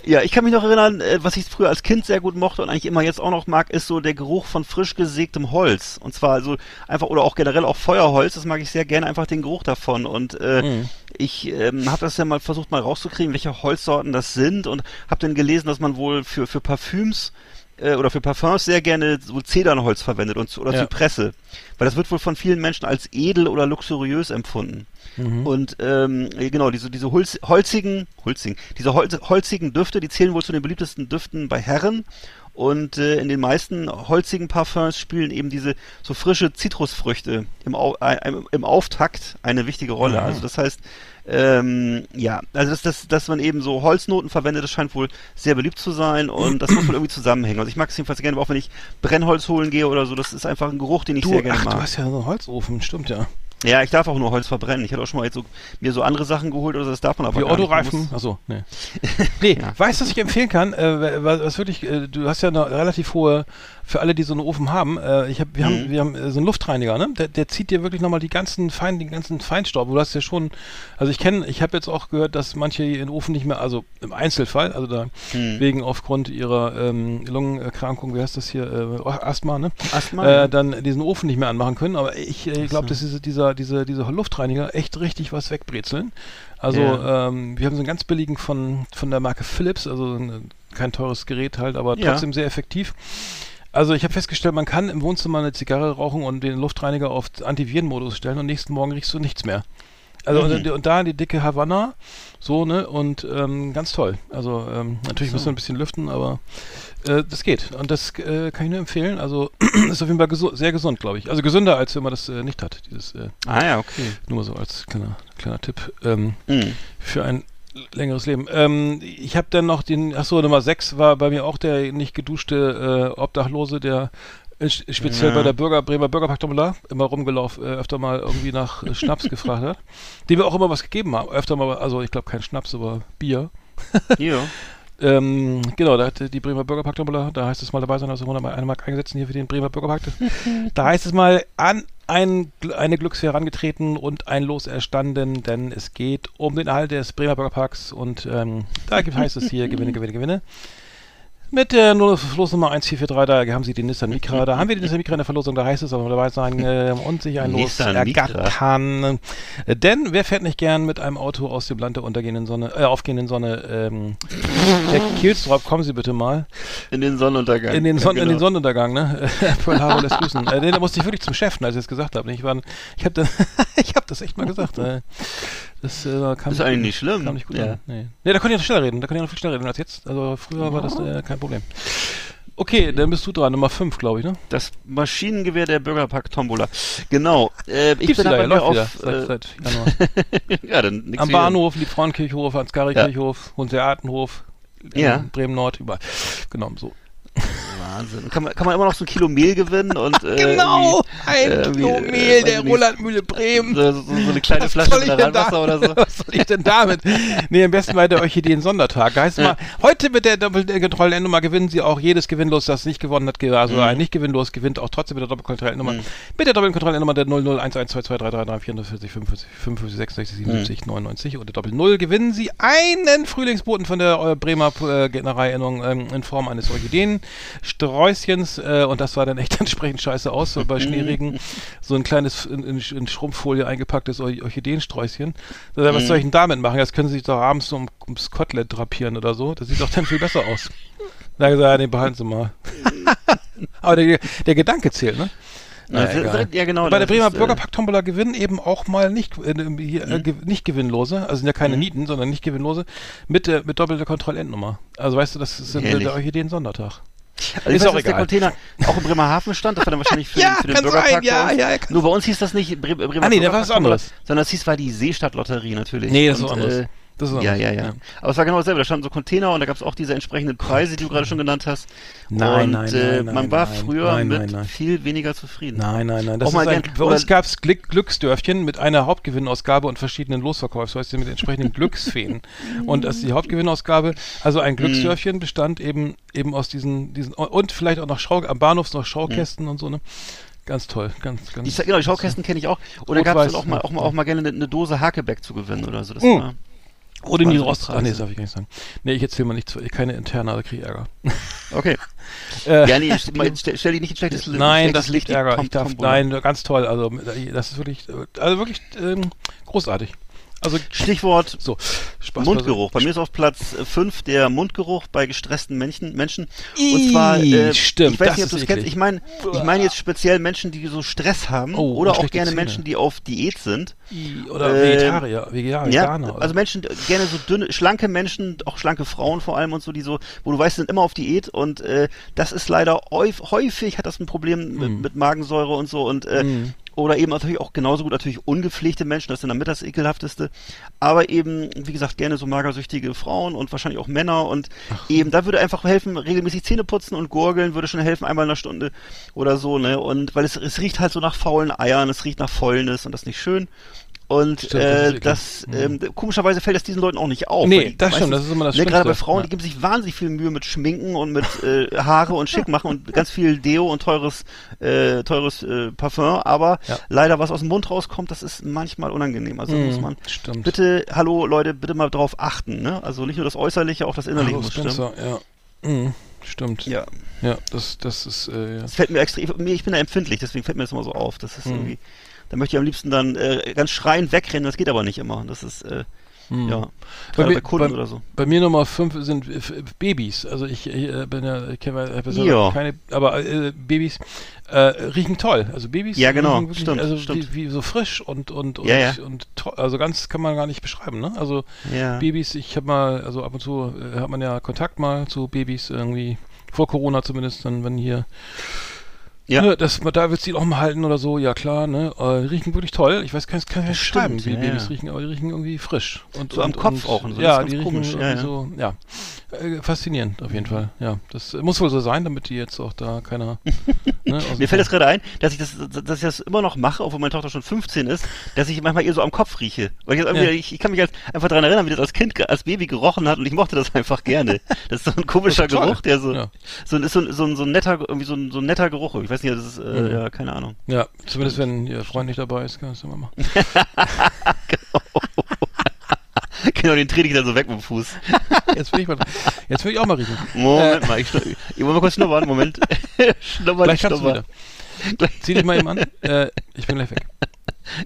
Ja. Ich kann mich noch erinnern, äh, was ich früher als Kind sehr gut mochte und eigentlich immer jetzt auch noch mag, ist so der Geruch von frisch gesägtem Holz. Und zwar also einfach, oder auch generell auch Feuerholz, das mag ich sehr gerne, einfach den Geruch davon. Und äh, Mhm. ich ähm, habe das ja mal versucht mal rauszukriegen, welche Holzsorten das sind und habe dann gelesen, dass man wohl für, für Parfüms äh, oder für Parfums sehr gerne so Zedernholz verwendet und, oder Ja. Zypresse. Weil das wird wohl von vielen Menschen als edel oder luxuriös empfunden. Mhm. Und ähm, genau, diese, diese Holz, holzigen, holzigen, diese Holz, holzigen Düfte, die zählen wohl zu den beliebtesten Düften bei Herren. Und äh, in den meisten holzigen Parfums spielen eben diese so frische Zitrusfrüchte im, Au äh, im, Auftakt eine wichtige Rolle. Mhm. Also das heißt, ähm, ja, also dass, dass, dass man eben so Holznoten verwendet, das scheint wohl sehr beliebt zu sein und das muss wohl irgendwie zusammenhängen. Also ich mag es jedenfalls gerne, auch wenn ich Brennholz holen gehe oder so, das ist einfach ein Geruch, den ich Du, sehr gerne ach, mag. du hast ja so einen Holzofen, stimmt ja. Ja, ich darf auch nur Holz verbrennen. Ich hatte auch schon mal jetzt so, mir so andere Sachen geholt, oder das darf man aber Wie Autoreifen. Achso, nee. nee, Ja. weißt du, was ich empfehlen kann? Äh, was, was wirklich, äh, du hast ja eine relativ hohe, für alle, die so einen Ofen haben, äh, ich hab, wir haben, Mhm. wir haben äh, so einen Luftreiniger, ne? Der, der zieht dir wirklich nochmal die ganzen Fein, den ganzen Feinstaub. Du hast ja schon, also ich kenne, ich habe jetzt auch gehört, dass manche den Ofen nicht mehr, also im Einzelfall, also da Hm. wegen aufgrund ihrer ähm, Lungenerkrankung, wie heißt das hier, äh, Asthma, ne? Asthma? äh, dann diesen Ofen nicht mehr anmachen können. Aber ich äh, glaube, dass diese, dieser, diese, diese Luftreiniger echt richtig was wegbrezeln. Also Ja. ähm, wir haben so einen ganz billigen von, von der Marke Philips, also ein, kein teures Gerät halt, aber Ja. trotzdem sehr effektiv. Also ich habe festgestellt, man kann im Wohnzimmer eine Zigarre rauchen und den Luftreiniger auf Antivirenmodus stellen und nächsten Morgen riechst du nichts mehr. Also Mhm. und, und da die dicke Havanna, so, ne, und ähm, ganz toll. Also ähm, natürlich So. müssen wir ein bisschen lüften, aber äh, das geht. Und das äh, kann ich nur empfehlen. Also ist auf jeden Fall gesu sehr gesund, glaube ich. Also gesünder, als wenn man das äh, nicht hat. Dieses, äh, Ah ja, okay. nur so als kleiner, kleiner Tipp ähm, Mhm. für ein längeres Leben. Ähm, ich habe dann noch den, achso, Nummer 6 war bei mir auch der nicht geduschte äh, Obdachlose, der äh, speziell Ja. bei der Bürger, Bremer Bürgerpaktomula immer rumgelaufen, äh, öfter mal irgendwie nach äh, Schnaps gefragt hat. Die wir auch immer was gegeben haben. Öfter mal, also ich glaube kein Schnaps, aber Bier. Ja. Ähm, genau, da hat die Bremer Bürgerpakt-Tombola, da heißt es mal dabei sein, also mal eine Mark eingesetzt hier für den Bremer Bürgerpakt. da heißt es mal an ein, eine Glücksfee herangetreten und ein Los erstanden, denn es geht um den Erhalt des Bremer Bürgerparks und ähm, da gibt, heißt es hier Gewinne, Gewinne, Gewinne. Mit der Lo- Losnummer 1443, da haben sie den Nissan Micra, da haben wir den Nissan Micra in der Verlosung, da heißt es aber dabei sein äh, und sich ein Los ergattern. Denn wer fährt nicht gern mit einem Auto aus dem Land der untergehenden Sonne, äh, aufgehenden Sonne, ähm, Herr Kielstrop, kommen Sie bitte mal. In den Sonnenuntergang. In den, Son ja, in den genau. Sonnenuntergang, ne? Pearl Harbor lässt grüßen. Äh, da musste ich wirklich zum Chef, als ich das gesagt habe. Ich, war, ich habe ich hab das echt mal gesagt. Äh, das äh, kam Ist eigentlich nicht schlimm. Kam nicht gut Ja. an. Nee. nee, da konnte ich noch schneller reden. Da konnte ich noch viel schneller reden als jetzt. Also früher war das äh, kein Problem. Okay, dann bist du dran. Nummer 5, glaube ich, ne? Das Maschinengewehr der Bürgerpark Tombola. Genau. Äh, ich Gibt's bin wieder, aber ja, wieder. auf, Seit, äh, seit ja, dann nix Am wieder. Bahnhof, Liebfrauenkirchhof, Ansgari-Kirchhof, Hunseatenhof, Ja. Bremen Nord, überall. Genau, so. Wahnsinn. Und kann man, kann man immer noch so ein Kilo Mehl gewinnen und äh, Genau, ein irgendwie, Kilo äh, Mehl weiß der Rolandmühle Bremen. so, so, so eine kleine Flasche ich denn Mineralwasser oder so. Was soll ich denn damit? Nee, am besten bei der Orchideen-Sondertag. Heißt mal, heute mit der Doppelkontrollennummer gewinnen Sie auch jedes Gewinnlos, das nicht gewonnen hat, also ein nicht gewinnlos gewinnt auch trotzdem mit der Doppelkontrollennummer. Mit der Doppelkontrollennummer der 0011222334 45 55 66 77 99 oder Doppel 0 gewinnen Sie einen Frühlingsboten von der äh, Bremer äh, Gärtnerei-Ernennung ähm, in Form eines Orchideen-Sträußchens äh, und das sah dann echt entsprechend scheiße aus so bei Schneeregen. So ein kleines in, in, in Schrumpffolie eingepacktes Or Orchideensträußchen. Äh, Was soll ich denn damit machen? Das können Sie sich doch abends so um, ums Kotelett drapieren oder so. Das sieht doch dann viel besser aus. Da gesagt, ja, nee, behalten Sie mal. Aber der, der Gedanke zählt, ne? Na, Na, egal. ja, genau. Bei der Bremer ist, äh, Bürgerpack-Tombola gewinnen eben auch mal nicht, äh, hier, Mhm. äh, ge- nicht gewinnlose, also sind ja keine Nieten, sondern nicht gewinnlose, mit, äh, mit doppelter Kontrollendnummer. Also weißt du, das ist der Orchideen-Sondertag. Also Ist weiß, auch dass der egal. Container auch in Bremerhaven stand, das war dann wahrscheinlich für, Ja, den, für den kann sein, Bürgerpark ja, ja, Nur bei uns hieß das nicht Bre Bremer Ah, nee, da war was Bürgerpark, anderes. Sondern es hieß war die Seestadtlotterie natürlich. Nee, das ist was anderes. Äh, Das ist ja, ja, ja, ja. Aber es war genau dasselbe. Da standen so Container und da gab es auch diese entsprechenden Preise, die du gerade schon genannt hast. Nein, und nein, äh, nein, man war nein, früher nein, mit viel weniger zufrieden. Nein, nein, nein. Das Auch mal ein, gern- bei uns oder- gab es Glück, Glücksdörfchen mit einer Hauptgewinnausgabe und verschiedenen Losverkaufshäuschen mit entsprechenden Glücksfeen. Und das ist die Hauptgewinnausgabe, also ein Glücksdörfchen bestand eben eben aus diesen diesen und vielleicht auch noch Schau am Bahnhof noch Schaukästen und so ne. Ganz toll, ganz ganz. Die, genau, die Schaukästen kenne ich auch. Und da gab es auch mal, auch mal, auch mal gerne eine, eine Dose Hakebeck zu gewinnen oder so. Das Mm. war, Oder war die so die Rost. Ah, nee, das darf ich gar nicht sagen. Nee, ich erzähle mal nichts, keine interne, da kriege ich Ärger. okay. Äh, Ja, nee, stell, stell dich nicht in schlechtes Licht. Nein, schlechtes das liegt Ärger. Tom- Ich darf, nein, ganz toll. Also, das ist wirklich, äh, also wirklich ähm, großartig. Also, Stichwort so, Spaß Mundgeruch. Bei mir ist auf Platz 5 der Mundgeruch bei gestressten Menschen. Menschen. Und zwar, äh, stimmt, ich weiß nicht, ob du es kennst. Ich meine, ich meine jetzt speziell Menschen, die so Stress haben Oh, oder und auch gerne Zähne. Menschen, die auf Diät sind. I- Oder Ähm, Vegetarier, Vegetarier, Ja, Veganer. also Menschen, äh, gerne so dünne, schlanke Menschen, auch schlanke Frauen vor allem und so, die so, wo du weißt, sind immer auf Diät und äh, das ist leider häufig, hat das ein Problem mit, Mm. mit Magensäure und so und äh, oder eben natürlich auch genauso gut natürlich ungepflegte Menschen, das sind damit das ekelhafteste, aber eben, wie gesagt, gerne so magersüchtige Frauen und wahrscheinlich auch Männer. Und eben, da würde einfach helfen, regelmäßig Zähne putzen und gurgeln würde schon helfen, einmal in einer Stunde oder so, ne, und weil es, es riecht halt so nach faulen Eiern, es riecht nach Fäulnis und das ist nicht schön. Und Stimmt, das äh, eklig. das, ähm, komischerweise fällt das diesen Leuten auch nicht auf. Nee, die das stimmt, das ist immer das ne, Gerade bei Schlimmste. Frauen, Ja. die geben sich wahnsinnig viel Mühe mit Schminken und mit äh, Haare und schick machen und ganz viel Deo und teures, äh, teures äh, Parfum. Aber Ja. leider, was aus dem Mund rauskommt, das ist manchmal unangenehm. Also Mhm, muss man stimmt. bitte, hallo Leute, bitte mal drauf achten. Ne? Also nicht nur das Äußerliche, auch das Innerliche Hallo muss stimmen. Spencer, ja. Mhm, stimmt. Ja, Ja, das, das ist, äh, ja. das fällt mir extrem. Ich, bin da empfindlich, deswegen fällt mir das immer so auf. Das ist Mhm. irgendwie. Da möchte ich am liebsten dann äh, ganz schreiend wegrennen, das geht aber nicht immer. Das ist, äh, Mhm. ja, Bei mir- bei Kunden bei- oder so. Bei mir Nummer 5 sind äh, Babys. Also ich, ich äh, bin ja, ich kenne ja keine, aber äh, Babys äh, riechen toll. Also Babys Ja, genau, wirklich, stimmt, also stimmt. Wie, wie so frisch und und und, Ja, ja. und also ganz kann man gar nicht beschreiben, ne? Also Ja. Babys, ich habe mal, also ab und zu hat man ja Kontakt mal zu Babys irgendwie vor Corona zumindest, dann wenn hier Ja. Ne, das, da du ihn auch mal halten oder so, ja klar, ne? Äh, die riechen wirklich toll. Ich weiß, kann es kann nicht stimmt, schreiben, wie ja, Babys ja. riechen, aber die riechen irgendwie frisch. Und, So am und, Kopf und, auch und so, Ja, die riechen komisch, ja, so, ja. Äh, faszinierend auf jeden Fall. Ja, das muss wohl so sein, damit die jetzt auch da keiner. ne, Mir fällt das gerade ein, dass ich das, dass ich das immer noch mache, obwohl meine Tochter schon 15 ist, dass ich manchmal ihr so am Kopf rieche. Weil ich, irgendwie, ich, ich kann mich als, einfach daran erinnern, wie das als Kind, als Baby gerochen hat und ich mochte das einfach gerne. Das ist so ein komischer. Geruch, der so, so, ein- ist so, ein- so, ein- so ein netter, irgendwie so ein, so ein netter Geruch. Ich weiß nicht, das ist, äh, Mhm. ja, keine Ahnung. Ja, zumindest wenn ihr Freund nicht dabei ist, kann das immer machen. genau, den trete ich dann so weg mit dem Fuß. Jetzt will ich mal, jetzt will ich auch mal riechen. Moment mal, ich, ich will mal kurz schnuppern, Moment. schnuppern, Gleich kannst du wieder. Gleich- Zieh dich mal eben an. Äh, ich bin gleich weg.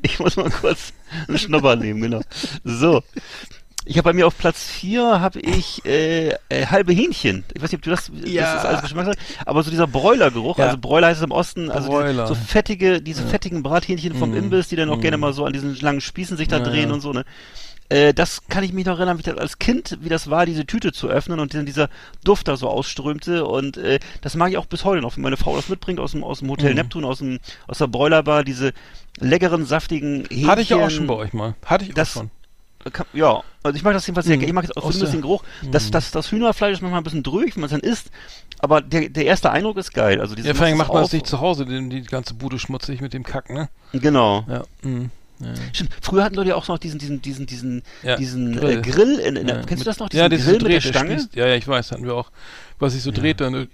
Ich muss mal kurz einen Schnupper nehmen, genau. So. Ich habe bei mir auf Platz 4 habe ich äh, äh, halbe Hähnchen. Ich weiß nicht, ob du das, Ja. das ist alles Geschmackssache, aber so dieser Bräulergeruch, Ja. also Bräuler heißt es im Osten, also diese, so fettige, diese fettigen Brathähnchen vom Mm. Imbiss, die dann auch Mm. gerne mal so an diesen langen Spießen sich da Ja, drehen ja. und so, ne? Äh, das kann ich mich noch erinnern, wie das als Kind, wie das war, diese Tüte zu öffnen und dann dieser Duft da so ausströmte. Und äh, das mag ich auch bis heute noch, wenn meine Frau das mitbringt aus dem, aus dem Hotel Mhm. Neptun, aus, dem, aus der Broilerbar, diese leckeren, saftigen Hähnchen. Hatte ich ja auch schon bei euch mal. Hatte ich Das- auch schon. Kann, ja, also ich mag das jedenfalls sehr Mhm. gerne. Ich mag jetzt auch zumindest der- den Geruch. Das, das, das Hühnerfleisch ist manchmal ein bisschen drüch, wenn man es dann isst. Aber der, der erste Eindruck ist geil. Also Ja, vor allem macht man das nicht zu Hause, die, die ganze Bude schmutzig mit dem Kack, ne? Genau. Ja. Mhm. Ja. Stimmt. Früher hatten Leute ja auch noch diesen, diesen, diesen, diesen, Ja, diesen Grill. Grill. Äh, Grill in, in der, Ja, kennst mit- du das noch? ja, Diesen das Grill mit der Stange? spießt- Ja, ja, ich weiß, hatten wir auch. Was sich so dreht dann.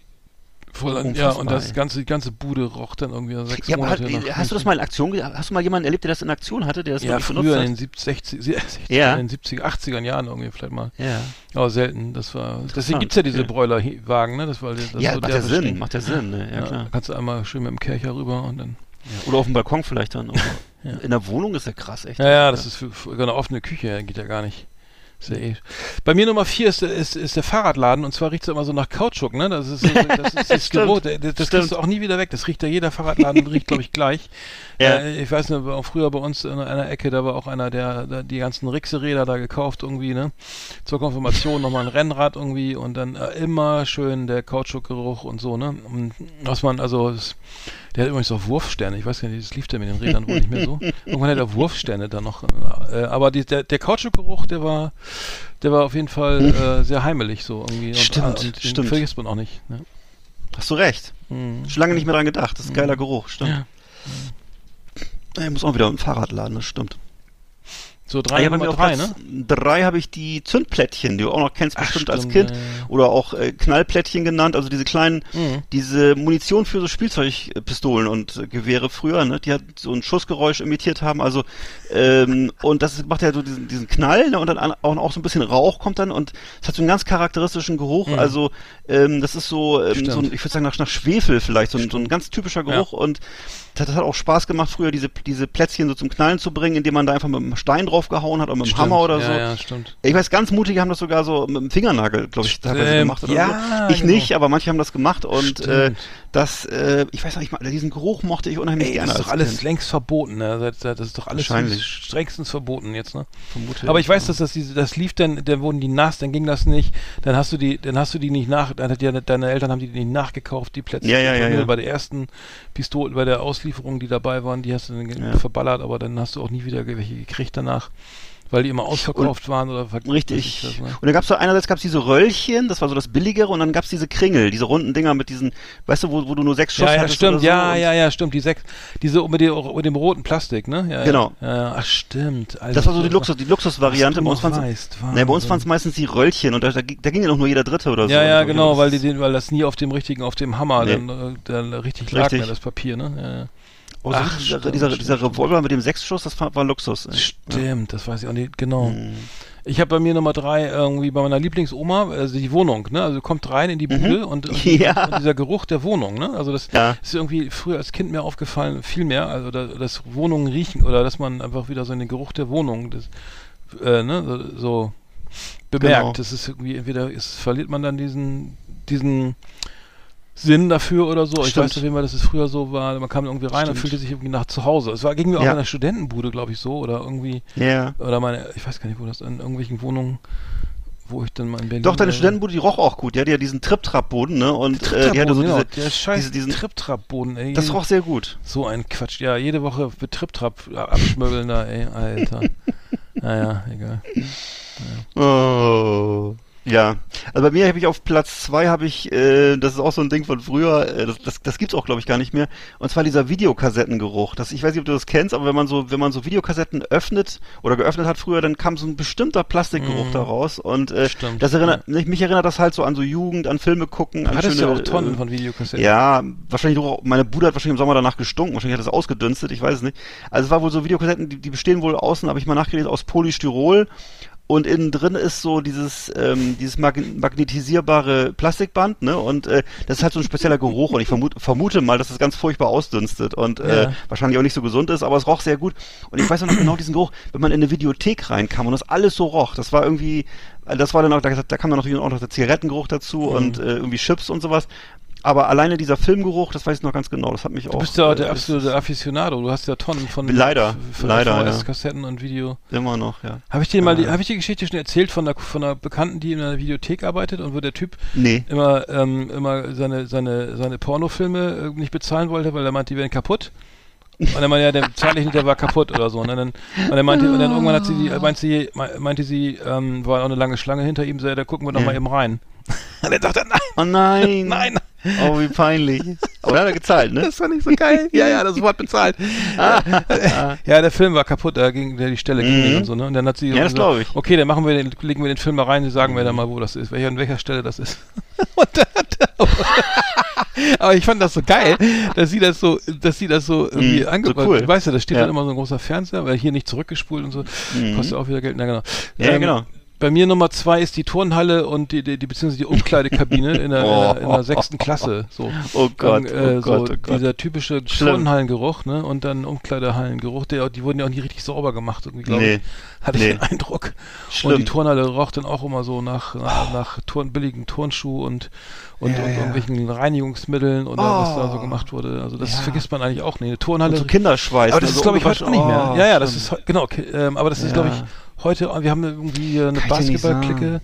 Voll an, ja, und das ganze, die ganze Bude roch dann irgendwie sechs Ja, hat, Monate nach. hast du das mal in Aktion, hast du mal jemanden erlebt, der das in Aktion hatte, der das Ja, früher benutzt in hat? den 70, 60, 60 Ja. in den 70er, 80er Jahren irgendwie vielleicht mal. Ja. Aber selten. Das war, deswegen gibt's ja diese okay. Broilerwagen, ne? Das war das Ja, so macht der ja Sinn, Bestinken. macht ja Sinn, ne? Ja, Ja, klar. da kannst du einmal schön mit dem Kercher rüber und dann. Oder auf dem Balkon vielleicht dann. Ja. In der Wohnung ist ja krass, echt. Ja, ja, das ist für, für eine offene Küche, geht ja gar nicht. Ja eh. Bei mir Nummer vier ist, ist, ist der Fahrradladen und zwar riecht es immer so nach Kautschuk, ne? Das ist, das ist das. Geruch, das, das kriegst du auch nie wieder weg. Das riecht ja jeder Fahrradladen, riecht glaube ich gleich. Ja. Äh, ich weiß nicht, auch früher bei uns in einer Ecke, da war auch einer, der, der die ganzen Rixe-Räder da gekauft irgendwie, ne? Zur Konfirmation nochmal ein Rennrad irgendwie und dann äh, immer schön der Kautschukgeruch und so, ne? Und was man, also, es, der hat übrigens auch Wurfsterne. Ich weiß gar nicht, das lief der mit den Rädern wohl nicht mehr so. Irgendwann hat er Wurfsterne da noch. Äh, aber die, der, der Kautschukgeruch, der war, der war auf jeden Fall äh, sehr heimelig so irgendwie. Und, Stimmt, und den stimmt. vergisst man auch nicht. Ne? Hast du recht. Mhm. Schon lange nicht mehr dran gedacht. Das ist ein geiler Geruch, stimmt. Ja. Ich muss auch wieder im Fahrrad laden, das stimmt. So Ah, drei, ja, bei mir Nummer drei, ne? Drei habe ich die Zündplättchen, die du auch noch kennst Ach, bestimmt als stimmt, Kind. ja, ja. Oder auch äh, Knallplättchen genannt, also diese kleinen, Mhm. diese Munition für so Spielzeugpistolen und äh, Gewehre früher, ne, die hat so ein Schussgeräusch imitiert haben, also ähm, und das macht ja so diesen, diesen Knall ne, und dann an- auch, auch so ein bisschen Rauch kommt dann und es hat so einen ganz charakteristischen Geruch, Mhm. also ähm, das ist so, ähm, so ein, ich würde sagen nach, nach Schwefel vielleicht, so ein, so ein ganz typischer Geruch und das, das hat auch Spaß gemacht, früher diese, diese Plätzchen so zum Knallen zu bringen, indem man da einfach mit einem Stein drauf gehauen hat oder mit Stimmt. Hammer oder ja, so. Ja, stimmt. Ich weiß, ganz mutige haben das sogar so mit dem Fingernagel, glaube ich, teilweise Ähm, gemacht oder ja, so. Ich genau. nicht, aber manche haben das gemacht und äh, das, äh, ich weiß nicht, ich mag- diesen Geruch mochte ich unheimlich Ey, gerne. das ist doch alles Kind. längst verboten, ne? Das, ist doch alles strengstens verboten jetzt, ne? Vermute Aber ich weiß, dass das das lief dann, dann wurden die nass, dann ging das nicht, dann hast du die, dann hast du die nicht nach, dann hat ja deine Eltern haben die nicht nachgekauft, die Plätze. Ja, ja, Die ja, ja. Bei der ersten Pistole, bei der Auslieferung, die dabei waren, die hast du dann verballert, aber dann hast du auch nie wieder welche gekriegt danach, weil die immer ausverkauft waren oder Richtig. das, ne? Und dann gab's so einerseits gab's diese Röllchen, das war so das billigere, und dann gab's diese Kringel, diese runden Dinger mit diesen, weißt du, wo, wo du nur sechs Schuss Ja, ja, hattest stimmt, so ja, und ja, ja, stimmt, die sechs, diese mit dem, mit dem roten Plastik, ne? Ja, Genau. Ja, ja, ach, stimmt. Alter, Das war so die Luxus, die Luxusvariante. Bei uns Nee, waren es meistens die Röllchen und da, da, ging- da ging ja noch nur jeder Dritte oder so. Ja, ja, Und genau, weil die weil das nie auf dem richtigen, auf dem Hammer Nee. dann, äh, dann richtig lag, Richtig. ne, das Papier, ne? Ja, ja. Oh, so Ach, dieser, stimmt, dieser, stimmt, dieser. Revolver mit dem Sechsschuss, das war, war Luxus. ey. Stimmt, das weiß ich auch nicht, genau. Mhm. Ich habe bei mir Nummer drei irgendwie bei meiner Lieblingsoma, also die Wohnung, ne? Also kommt rein in die Bude und, und, Mhm. Ja. und dieser Geruch der Wohnung, ne? Also das Ja. ist irgendwie früher als Kind mir aufgefallen, viel mehr, also da, dass Wohnungen riechen oder dass man einfach wieder so in den Geruch der Wohnung das, äh, ne, so, so bemerkt. Genau. Das ist irgendwie entweder ist, verliert man dann diesen diesen Sinn dafür oder so. Ich Stimmt. weiß auf jeden Fall, dass es früher so war. Man kam irgendwie rein und Stimmt. fühlte sich irgendwie nach zu Hause. Es war ging mir auch Ja. in der Studentenbude, glaube ich, so oder irgendwie Ja. oder meine, ich weiß gar nicht, wo das in irgendwelchen Wohnungen, wo ich dann mal in Berlin. Doch, deine äh, Studentenbude, die roch auch gut. Die hatte ja diesen Trip-Trap-Boden, ne? Und äh, die hatte so genau, diese, der scheiß diese, diesen, Trip-Trap-Boden, ey. das roch sehr gut. so ein Quatsch. Ja, jede Woche wird Trip-Trap abschmöbeln da, ey, Alter. naja, egal. Oh. Ja, also bei mir habe ich auf Platz zwei habe ich, äh, das ist auch so ein Ding von früher, äh, das, das, das gibt's auch glaube ich gar nicht mehr. Und zwar dieser Videokassettengeruch. Das, ich weiß nicht, ob du das kennst, aber wenn man so, wenn man so Videokassetten öffnet oder geöffnet hat früher, dann kam so ein bestimmter Plastikgeruch Mhm. da raus. Und äh, Stimmt, das erinnert, mich, mich erinnert das halt so an so Jugend, an Filme gucken, an hattest ja schöne, auch Tonnen äh, von Videokassetten. Ja, wahrscheinlich auch, meine Bude hat wahrscheinlich im Sommer danach gestunken, wahrscheinlich hat es ausgedünstet, ich weiß es nicht. Also es war wohl so Videokassetten, die, die bestehen wohl außen, habe ich mal nachgelesen, aus Polystyrol und innen drin ist so dieses ähm, dieses mag magnetisierbare Plastikband, ne? Und äh, das halt so ein spezieller Geruch und ich vermute, vermute mal, dass das ganz furchtbar ausdünstet und äh, Ja. wahrscheinlich auch nicht so gesund ist, aber es roch sehr gut. Und ich weiß noch genau diesen Geruch, wenn man in eine Videothek reinkam und das alles so roch. Das war irgendwie, äh, das war dann auch, da, da kam dann natürlich auch noch der Zigarettengeruch dazu Mhm. und äh, irgendwie Chips und sowas. Aber alleine dieser Filmgeruch, das weiß ich noch ganz genau, das hat mich auch. Du bist ja äh, der absolute Aficionado. Du hast ja Tonnen von Leider, von leider, ja. VHS-Kassetten und Video. Immer noch, ja. Habe ich dir mal die, Ja. habe ich die Geschichte schon erzählt von einer von einer Bekannten, die in einer Videothek arbeitet und wo der Typ Nee. immer ähm, immer seine seine seine Pornofilme äh, nicht bezahlen wollte, weil er meint, die wären kaputt. Und er meinte, ja, der Zeitlichmeter war kaputt oder so. Und dann, und er meinte, und dann irgendwann hat sie, die, meinte sie, meinte sie, ähm, war auch eine lange Schlange hinter ihm, so, ja, da gucken wir doch mal eben rein. Und er dachte, nein, Oh nein. nein, Oh, wie peinlich. Aber hat er gezahlt, ne? das war nicht so geil. Ja, ja, das Wort bezahlt. ja, der Film war kaputt, da ging der die Stelle ging Mhm. und so, ne? Und dann hat sie Ja, das gesagt, glaub ich. okay, dann machen wir den, legen wir den Film mal rein, sie sagen mir dann mal, wo das ist, welcher, an welcher Stelle das ist. und dann hat er aber ich fand das so geil, dass sie das so, dass sie das so irgendwie Mhm, so angebracht cool. Weißt du, da steht Ja. dann immer so ein großer Fernseher, weil hier nicht zurückgespult und so, Mhm. kostet auch wieder Geld, na genau. Ja, genau. Bei mir Nummer zwei ist die Turnhalle und die, die, die beziehungsweise die Umkleidekabine in der, in der, in der sechsten Klasse. So. Oh Gott, Dann, äh, oh so Gott, oh Gott. Dieser typische Schlimm. Turnhallengeruch, ne? Und dann Umkleidehallengeruch, der, die wurden ja auch nie richtig sauber gemacht, irgendwie, glaube Nee. ich. Hatte Nee. ich den Eindruck. Schlimm. Und die Turnhalle roch dann auch immer so nach, nach, nach Turn, billigen Turnschuh und, und, Ja, und ja. irgendwelchen Reinigungsmitteln oder was da so Oh. gemacht wurde. Also das Ja. vergisst man eigentlich auch nicht. Eine Turnhalle. Und so Kinderschweiß. aber das ne, ist, glaube ich, heute auch nicht mehr. Oh, ja, ja, das ist, genau, okay, ähm, aber das ist, glaube ich, heute, wir haben irgendwie eine Basketballklicke.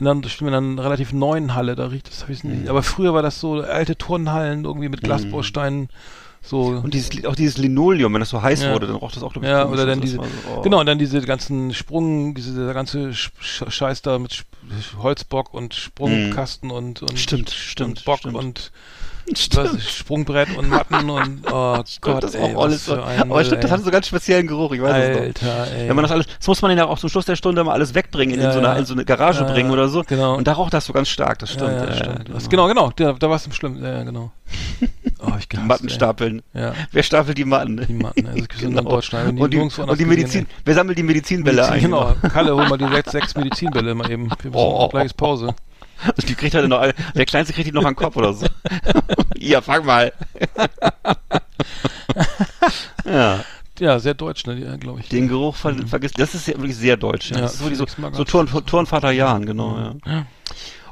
In einer, spielen wir in einer relativ neuen Halle, da riecht das, hab ich nicht. Mhm. Aber früher war das so alte Turnhallen irgendwie mit Glasbausteinen, so. Und dieses, auch dieses Linoleum, wenn das so heiß Ja. wurde, dann roch das auch, ich, Ja, oder und dann diese, so, oh. genau, und dann diese ganzen Sprung, diese, dieser ganze Sch Sch- Scheiß da mit Holzbock und Sprungkasten und, und, Mhm. Stimmt, und stimmt, Bock stimmt. und was, Sprungbrett und Matten und, oh Gott, das ist ey, auch alles so. ein Aber stimmt, das hat so einen ganz speziellen Geruch, ich weiß es noch. Alter, ey. Wenn man das alles, das muss man ja auch zum Schluss der Stunde mal alles wegbringen, in, Ja, so, eine, in so eine Garage Ja, bringen oder so. genau. Und da roch das so ganz stark, das stimmt. ja, das stimmt. das, genau, genau, da, da war es im Schlimm, ja, genau. Oh, ich gehasst, Matten ey. stapeln. Wer stapelt die Matten? Die Matten, also gibt so in Genau. Deutschland, die und die, und die Medizin, ey. wer sammelt die Medizinbälle ein? Genau, Kalle, hol mal die sechs, sechs Medizinbälle mal eben. Wir müssen Oh. gleich ist Pause. Also die kriegt halt noch, der Kleinste kriegt die noch an den Kopf oder so. ja, fang mal. ja, Ja, sehr deutsch, ne, glaube ich. den Geruch ver vergisst, das ist ja wirklich sehr deutsch. Ja. Ja, das ist so, Magath. so Turn, Turnvater Jahren, genau, ja. Ja.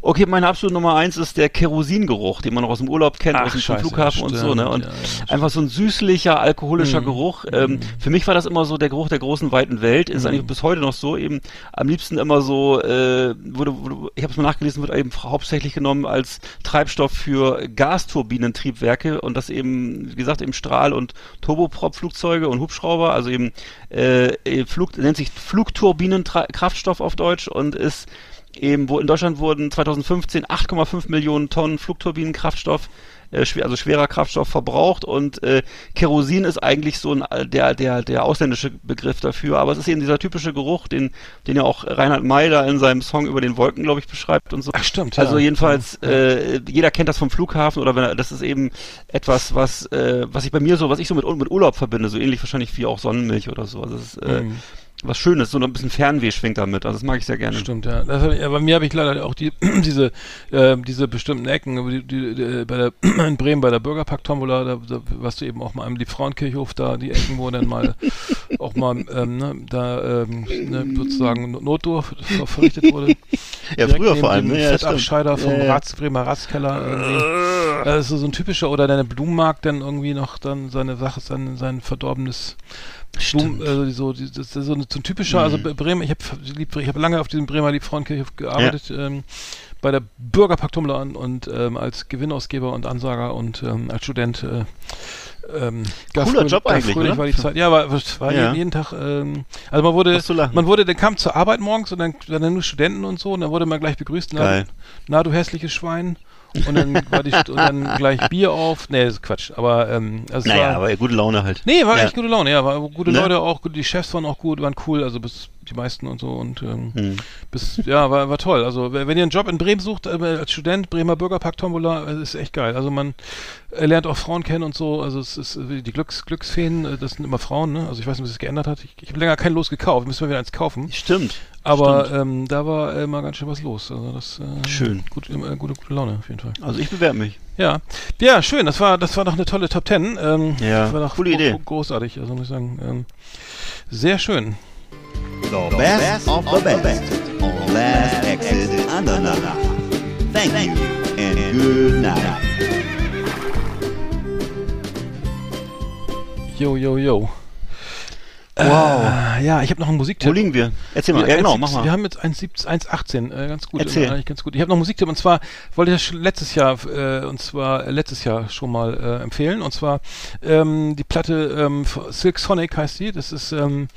Okay, meine absolute Nummer eins ist der Kerosingeruch, den man noch aus dem Urlaub kennt, Ach, aus dem scheiße, Flughafen und so, ne? stimmt, Und ja, einfach so ein süßlicher, alkoholischer Mhm. Geruch. Ähm, Für mich war das immer so der Geruch der großen, weiten Welt. Ist Mhm. eigentlich bis heute noch so. Eben am liebsten immer so, äh, wurde, wurde, ich habe es mal nachgelesen, wird eben hauptsächlich genommen als Treibstoff für Gasturbinentriebwerke und das eben, wie gesagt, eben Strahl- und Turboprop-Flugzeuge und Hubschrauber, also eben äh, Flug, nennt sich Flugturbinenkraftstoff auf Deutsch und ist eben, wo in Deutschland wurden 2015 8,5 Millionen Tonnen Flugturbinenkraftstoff, äh, schwer, also schwerer Kraftstoff verbraucht und äh, Kerosin ist eigentlich so ein, äh, der, der, der ausländische Begriff dafür, aber es ist eben dieser typische Geruch, den, den ja auch Reinhard May da in seinem Song über den Wolken, glaube ich, beschreibt und so. Ach, stimmt, Also ja. jedenfalls, äh, jeder kennt das vom Flughafen oder wenn er, das ist eben etwas, was, äh, was ich bei mir so, was ich so mit, mit Urlaub verbinde, so ähnlich wahrscheinlich wie auch Sonnenmilch oder so. Also es ist, äh, Mhm. Was Schönes, so ein bisschen Fernweh schwingt damit. Also das mag ich sehr gerne. Stimmt, ja. Ich, ja, bei mir habe ich leider auch die, diese, äh, diese bestimmten Ecken, die, die, die, bei der, in Bremen bei der Bürgerpark-Tombola, da, da warst du eben auch mal im Liebfrauenkirchhof, da die Ecken, wo dann mal auch mal ähm, ne, da ähm, ne, sozusagen Notdurf ver- verrichtet wurde. Ja, Direkt früher vor allem, ne? Ja, Fettabscheider vom Ja, ja. Ratz, Bremer Ratskeller irgendwie. Das ist so, so ein typischer, oder deine Blumenmarkt dann irgendwie noch dann seine Sache, sein, sein verdorbenes Stimmt. also so, das ist so, eine, so ein typischer, also Mhm. Bremen, ich habe ich hab lange auf diesem Bremer Liebfrauenkirchhof gearbeitet, ähm, bei der Bürgerpaktumler und, und ähm, als Gewinnausgeber und Ansager und ähm, als Student. Äh, ähm, Cooler fröhlich- Job eigentlich, oder? war die Zeit. Ja, war, war Ja. jeden, jeden Tag, ähm, also man wurde, man wurde, der kam zur Arbeit morgens und dann waren dann nur Studenten und so und dann wurde man gleich begrüßt, na, Geil. na du hässliches Schwein. Und dann war die, und dann gleich Bier auf. Nee, das ist Quatsch. Aber ähm, also Naja, war, aber gute Laune halt. Nee, war Ja. echt gute Laune, ja, war gute Ne? Leute auch, die Chefs waren auch gut, waren cool, also bis die meisten und so und ähm, Hm. bis, ja, war, war toll. Also wenn ihr einen Job in Bremen sucht, äh, als Student, Bremer Bürgerpark Tombola, äh, ist echt geil. Also man äh, lernt auch Frauen kennen und so, also es ist äh, die Glücks, Glücksfeen, äh, das sind immer Frauen, ne? Also ich weiß nicht, was sich geändert hat. Ich, ich habe länger kein Los gekauft, müssen wir wieder eins kaufen. Stimmt. Aber ähm, da war äh, mal ganz schön was los. Also das äh, Schön. Gut, äh, gute, gute Laune auf jeden Fall. Also ich bewerbe mich. Ja, ja, schön. Das war, das war doch eine tolle Top Ten. Ähm, Ja, das war doch coole gro- Idee. gro- Großartig, also muss ich sagen. Ähm, sehr schön. The best of the best on Last Exit Andernach. Thank you and good night. Jo, jo, jo. Wow. Äh, ja, ich habe noch einen Musiktipp. Wo liegen wir? Erzähl mal. Ja, Ja, genau, 1,17 mach mal. Wir haben jetzt 1,17 1,18, äh, ganz gut. Erzähl. äh, Eigentlich ganz gut. Ich habe noch einen Musiktipp und zwar wollte ich das letztes Jahr, äh, und zwar äh, letztes Jahr schon mal äh, empfehlen. Und zwar ähm, die Platte ähm, Silk Sonic heißt die. Das ist ähm,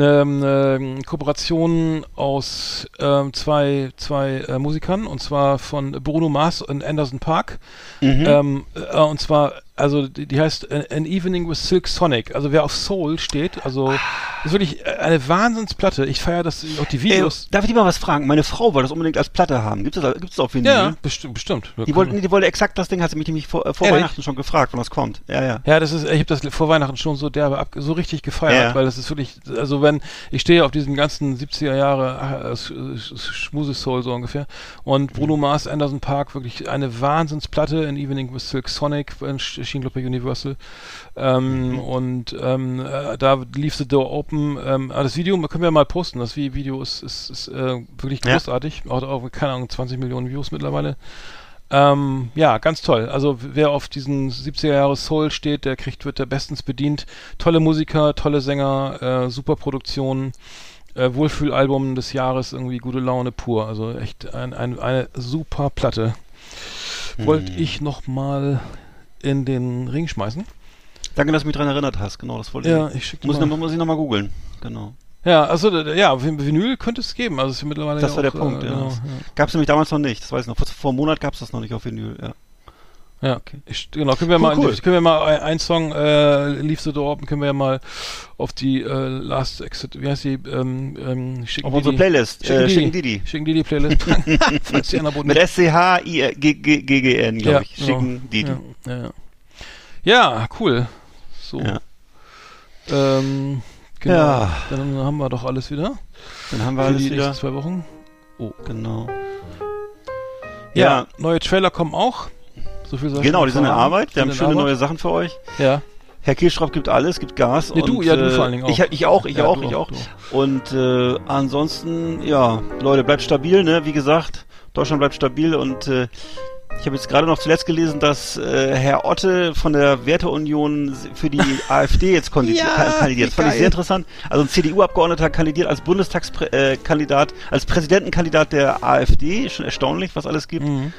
eine, eine Kooperation aus ähm, zwei, zwei äh, Musikern und zwar von Bruno Mars und Anderson Park. Mhm. Ähm, äh, und zwar, also die, die heißt An Evening with Silk Sonic. Also wer auf Soul steht, also ist wirklich äh, eine Wahnsinnsplatte. Ich feiere das auch die Ey, Videos. darf ich dir mal was fragen? Meine Frau wollte das unbedingt als Platte haben. Gibt es das, gibt's das auf Vinyl? ja, bestimmt, bestimmt. Die wollte, die wollte exakt das Ding, hat sie mich nämlich vor, äh, vor? Weihnachten schon gefragt, wann das kommt. Ja, ja. Ja, das ist, ich habe das vor Weihnachten schon so derbe ab, so richtig gefeiert, Ja. weil das ist wirklich, also wenn, ich stehe auf diesen ganzen 70er Jahre äh, Sch- Sch- Schmuse-Soul so ungefähr. Und Bruno Mars, Anderson Park, wirklich eine Wahnsinnsplatte in Evening with Silk Sonic, erschien glaube ich Universal. Ähm, und ähm, äh, da lief The Door Open, ähm, das Video können wir mal posten, das Vi- Video ist, ist, ist äh, wirklich Ja. großartig, auch, auch, keine Ahnung, 20 Millionen Views mittlerweile. Ähm, ja, ganz toll. Also wer auf diesen 70er Jahre Soul steht, der kriegt, wird der bestens bedient. Tolle Musiker, tolle Sänger, äh, super Produktion, äh, Wohlfühlalbum des Jahres, irgendwie gute Laune pur. Also echt ein, ein, eine super Platte. Wollte ich noch mal in den Ring schmeißen? Danke, dass du mich daran erinnert hast. Genau, das wollte Ja, ich. ich schicke Muss, ich noch- muss ich nochmal googeln. Genau. Ja, also ja, Vin- Vinyl könnte es geben. Also es mittlerweile Das ja war der auch, Punkt, äh, ja. Genau, Gab es nämlich damals noch nicht. Das weiß ich noch. Vor, vor einem Monat gab es das noch nicht auf Vinyl. Ja. Ja, Okay. ich, genau, können wir Cool, mal, cool. können wir mal ein, ein Song, äh, Leave the Door Open, können wir ja mal auf die äh, Last Exit, wie heißt die, ähm, ähm, schicken Auf unsere Playlist. Schicken, äh, die, schicken die die. Schicken Playlist falls die Mit S-C-H-I-G-G-N, glaube Ja, ich. genau. Schicken die die. ja, ja, ja. ja, cool. So. Ja. Ähm, genau. Ja. Dann haben wir doch alles wieder. Dann haben wir für alles die wieder. nächsten zwei Wochen. Genau. Ja, Ja. neue Trailer kommen auch. So viel soll Genau, die sind in. Arbeit. Wir haben schöne Arbeit. neue Sachen für euch. Ja. Herr Kirschraub gibt alles, gibt Gas. Ja, du, und, ja, du äh, vor allen Dingen auch. Ich, ich auch, ich Ja, auch, ich auch, auch. Und äh, ansonsten, ja, Leute, bleibt stabil, ne? Wie gesagt, Deutschland bleibt stabil und äh, ich habe jetzt gerade noch zuletzt gelesen, dass äh, Herr Otte von der Werteunion für die AfD jetzt Ja, ka- kandidiert. Das fand ich geil. sehr interessant. Also ein CDU-Abgeordneter kandidiert als Bundestagskandidat, äh, als Präsidentenkandidat der AfD. Schon erstaunlich, was alles gibt. Mhm.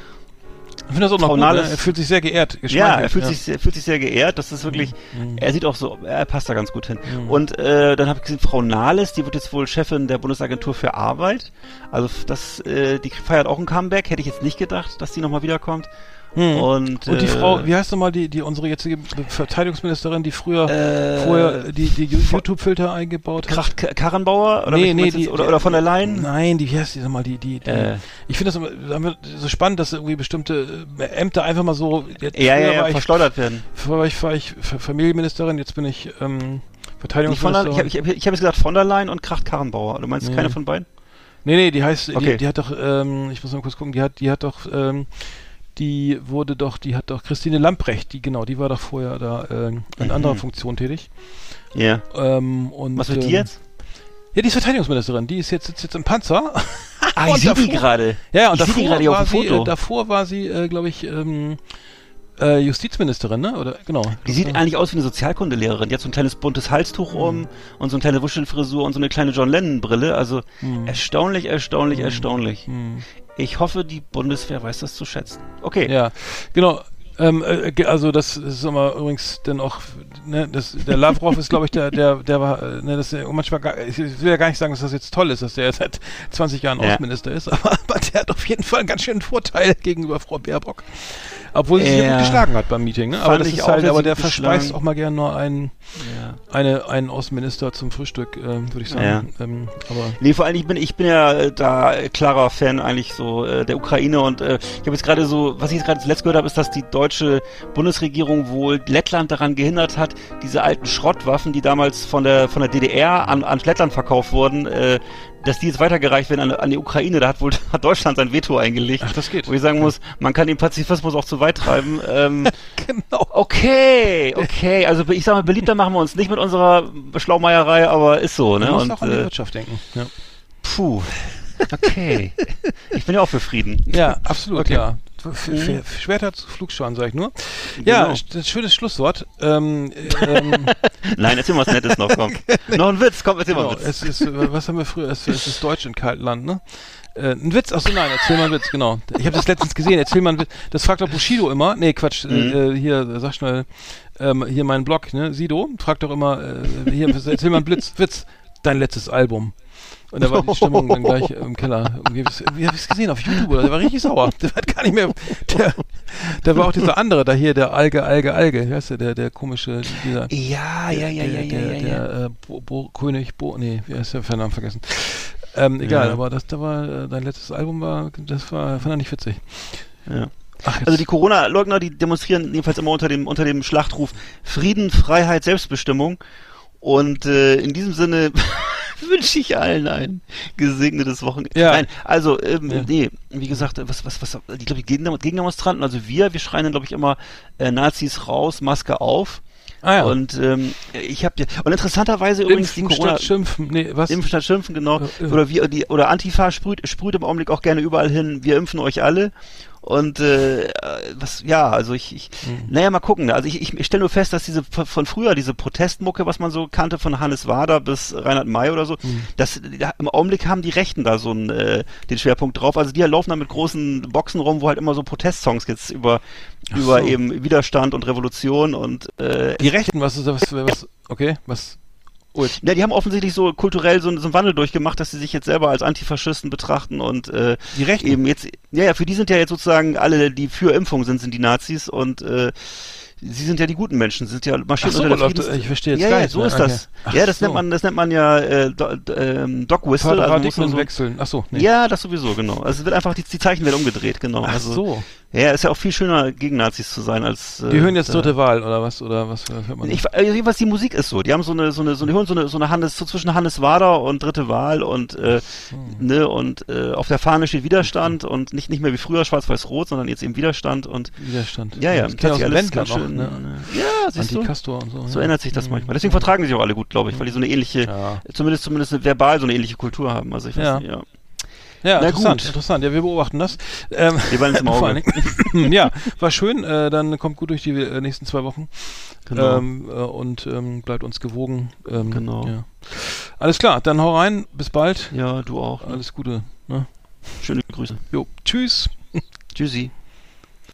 Ich finde das auch noch Frau gut, ne? Er fühlt sich sehr geehrt. Ja, er fühlt, Sich, sehr- fühlt sich sehr geehrt. Das ist wirklich, er sieht auch so, er passt da ganz gut hin. Und äh, dann habe ich gesehen, Frau Nahles, die wird jetzt wohl Chefin der Bundesagentur für Arbeit. Also das, äh, die feiert auch ein Comeback. Hätte ich jetzt nicht gedacht, dass die nochmal wiederkommt. Mhm. Und, Und die äh, Frau, wie heißt nochmal die, die unsere jetzige Verteidigungsministerin, die früher Äh, vorher die, die YouTube-Filter eingebaut hat? Kracht Karrenbauer oder, Nee, nee, die- jetzt? oder, oder von der Leyen? Nein, die, wie heißt die nochmal, die, die, die Äh. ich finde das immer so spannend, dass irgendwie bestimmte äh, Ämter einfach mal so, jetzt Ja, ja, ja, ich, verschleudert werden. Vorher war ich, war ich Familienministerin, jetzt bin ich, ähm, von der, Verteidigungsministerin. ich habe ich, ich hab jetzt gesagt von der Leyen und Kracht Karrenbauer. Du meinst Nee. keine von beiden? Nee, nee, die heißt, Okay. die, die hat doch, ähm, ich muss mal kurz gucken, die hat, die hat doch, ähm, die wurde doch, die hat doch Christine Lamprecht, die genau, die war doch vorher da ähm, in Mhm. anderer Funktion tätig. Ja. Ähm, und, Was wird die ähm, jetzt? Ja, die ist Verteidigungsministerin, die ist jetzt, sitzt jetzt im Panzer. Ah, ich sehe die gerade. Ja, ja, und die davor auf war sie, äh, davor war sie, äh, glaube ich, ähm, äh, Justizministerin, ne? Oder genau. Die sieht eigentlich aus wie eine Sozialkundelehrerin. Die hat so ein kleines buntes Halstuch um und so eine kleine Wuschelfrisur und so eine kleine John Lennon Brille. Also erstaunlich, erstaunlich, erstaunlich. Ich hoffe, die Bundeswehr weiß das zu schätzen. Okay. Ja, genau. Ähm, äh, also das ist immer übrigens dann auch, ne, das, der Lavrov ist, glaube ich, der, der, der war, äh, ne, das manchmal, gar, ich will ja gar nicht sagen, dass das jetzt toll ist, dass der seit 20 Jahren Ja. Außenminister ist, aber, aber der hat auf jeden Fall einen ganz schönen Vorteil gegenüber Frau Baerbock. Obwohl sie sich ja Ja. gut geschlagen hat beim Meeting, ne? Fand Aber das ist halt, aber der verspeist auch mal gern nur einen, Ja. eine, einen Außenminister zum Frühstück, äh, würde ich sagen. Ähm, aber Nee, vor allem ich bin ich bin ja äh, da klarer Fan eigentlich so äh, der Ukraine und äh, ich habe jetzt gerade so, was ich jetzt gerade zuletzt gehört habe, ist, dass die deutsche Bundesregierung wohl Lettland daran gehindert hat, diese alten Schrottwaffen, die damals von der von der DDR an, an Lettland verkauft wurden, äh, dass die jetzt weitergereicht werden an, an die Ukraine. Da hat wohl hat Deutschland sein Veto eingelegt. Ach, das geht. Wo ich sagen muss, man kann den Pazifismus auch zu weit treiben. Ähm, genau. okay, okay. Also ich sag mal, beliebter machen wir uns nicht mit unserer Schlaumeierei, aber ist so, ne? man muss Und, auch an die äh, Wirtschaft denken. Ja, Puh. Okay. ich bin ja auch für Frieden. ja absolut, Okay. ja. F- Schwerter zu Flugschauen, sag ich nur. Ja, Genau. schönes Schlusswort. Ähm, ähm, Nein, erzähl mal was Nettes noch, komm. noch ein Witz, komm, erzähl mal genau, einen Witz. es ist, äh, was haben wir früher? Es, es ist Deutsch in Kaltland, ne? Äh, ein Witz, achso, nein, erzähl mal einen Witz, genau. Ich habe das letztens gesehen, erzähl mal einen Witz. Das fragt doch Bushido immer. Nee, Quatsch, Mhm. äh, äh, hier, sag schnell, ähm, hier mein Blog, ne? Sido, fragt doch immer, äh, hier, erzähl mal einen Blitz, Witz, dein letztes Album. Und da war die Stimmung dann gleich im Keller. Wie, habe ich es gesehen? Auf YouTube oder? Der war richtig sauer. Der hat gar nicht mehr. Der, da war auch dieser andere, da hier, der Alge, Alge, Alge. Wie heißt der? Der, der komische, dieser. Ja, ja, ja, der, ja, ja, der, ja, ja. der äh, Bo, Bo, König, Bo, nee, wie heißt der Namen vergessen? Ähm, egal, Ja. aber das, da war, äh, dein letztes Album war, das war, fand er nicht witzig. Ja. Ach, Also die Corona-Leugner, die demonstrieren jedenfalls immer unter dem, unter dem Schlachtruf Frieden, Freiheit, Selbstbestimmung. Und äh, in diesem Sinne wünsche ich allen ein gesegnetes Wochenende. Ja. Nein, also, ähm, Ja. nee, wie gesagt, was, was, was, ich glaube, die Gegen- Gegendemonstranten, also wir, wir schreien dann, glaube ich, immer äh, Nazis raus, Maske auf. ah, ja. Und ähm, ich habe und interessanterweise übrigens die Impfen Corona statt Schimpfen. Nee, was? Impfen statt Schimpfen, genau. Ja, ja. Oder wir die oder Antifa sprüht, sprüht im Augenblick auch gerne überall hin, wir impfen euch alle. Und äh, was, ja, also ich, ich Mhm. naja, mal gucken. Also ich, ich, stelle nur fest, dass diese von früher, diese Protestmucke, was man so kannte, von Hannes Wader bis Reinhard May oder so, Mhm. das da, im Augenblick haben die Rechten da so einen, äh, den Schwerpunkt drauf. Also die laufen da mit großen Boxen rum, wo halt immer so Protestsongs jetzt über, über so. eben Widerstand und Revolution und äh, die Rechten, was ist das? Was, was, okay, was? Jetzt- Ja, die haben offensichtlich so kulturell so, so einen Wandel durchgemacht, dass sie sich jetzt selber als Antifaschisten betrachten und äh, Die Rechten? eben jetzt, ja, ja, für die sind ja jetzt sozusagen alle, die für Impfung sind, sind die Nazis und äh, sie sind ja die guten Menschen, sind ja marschieren Ach so, unter der Friedens... ich verstehe jetzt ja, gar ja, nicht so mehr. ist Okay. das. Ach ja, das so. nennt man, das nennt man ja äh, do, ähm, Dog Whistle. Also man muss Paradigmen so, wechseln. Ach so, nee. Ja, das sowieso, genau. Also es wird einfach, die, die Zeichen werden umgedreht, genau. Ach also, so. Ja, ist ja auch viel schöner, gegen Nazis zu sein, als... Äh, Die hören jetzt da- dritte Wahl oder was? Oder was, hört man? ich, also jedenfalls die Musik ist so. Die haben so eine, so eine, so eine, hören so eine, so eine Hannes, so zwischen Hannes Wader und Dritte Wahl und, äh, ne, und, äh, auf der Fahne steht Widerstand und nicht, nicht mehr wie früher schwarz-weiß-rot, sondern jetzt eben Widerstand und, Widerstand. ja, ja, Das sich aus alles ganz noch, schön, ne? äh, ja, siehst du. Anti-Castor und so. So ja. ändert sich das manchmal. Deswegen vertragen die sich auch alle gut, glaube ich, weil die so eine ähnliche, Ja. zumindest, zumindest verbal so eine ähnliche Kultur haben. Also ich weiß Ja. nicht, ja. Ja, Na interessant, gut. interessant. Ja, wir beobachten das. Ähm, Wir bleiben im Auge. ja, war schön. Äh, dann kommt gut durch die äh, nächsten zwei Wochen. Genau. Ähm, äh, und ähm, bleibt uns gewogen. Ähm, Genau. Ja. Alles klar, dann hau rein. Bis bald. Ja, du auch. Ne? Alles Gute. Ne? Schöne Grüße. Jo, tschüss. Tschüssi.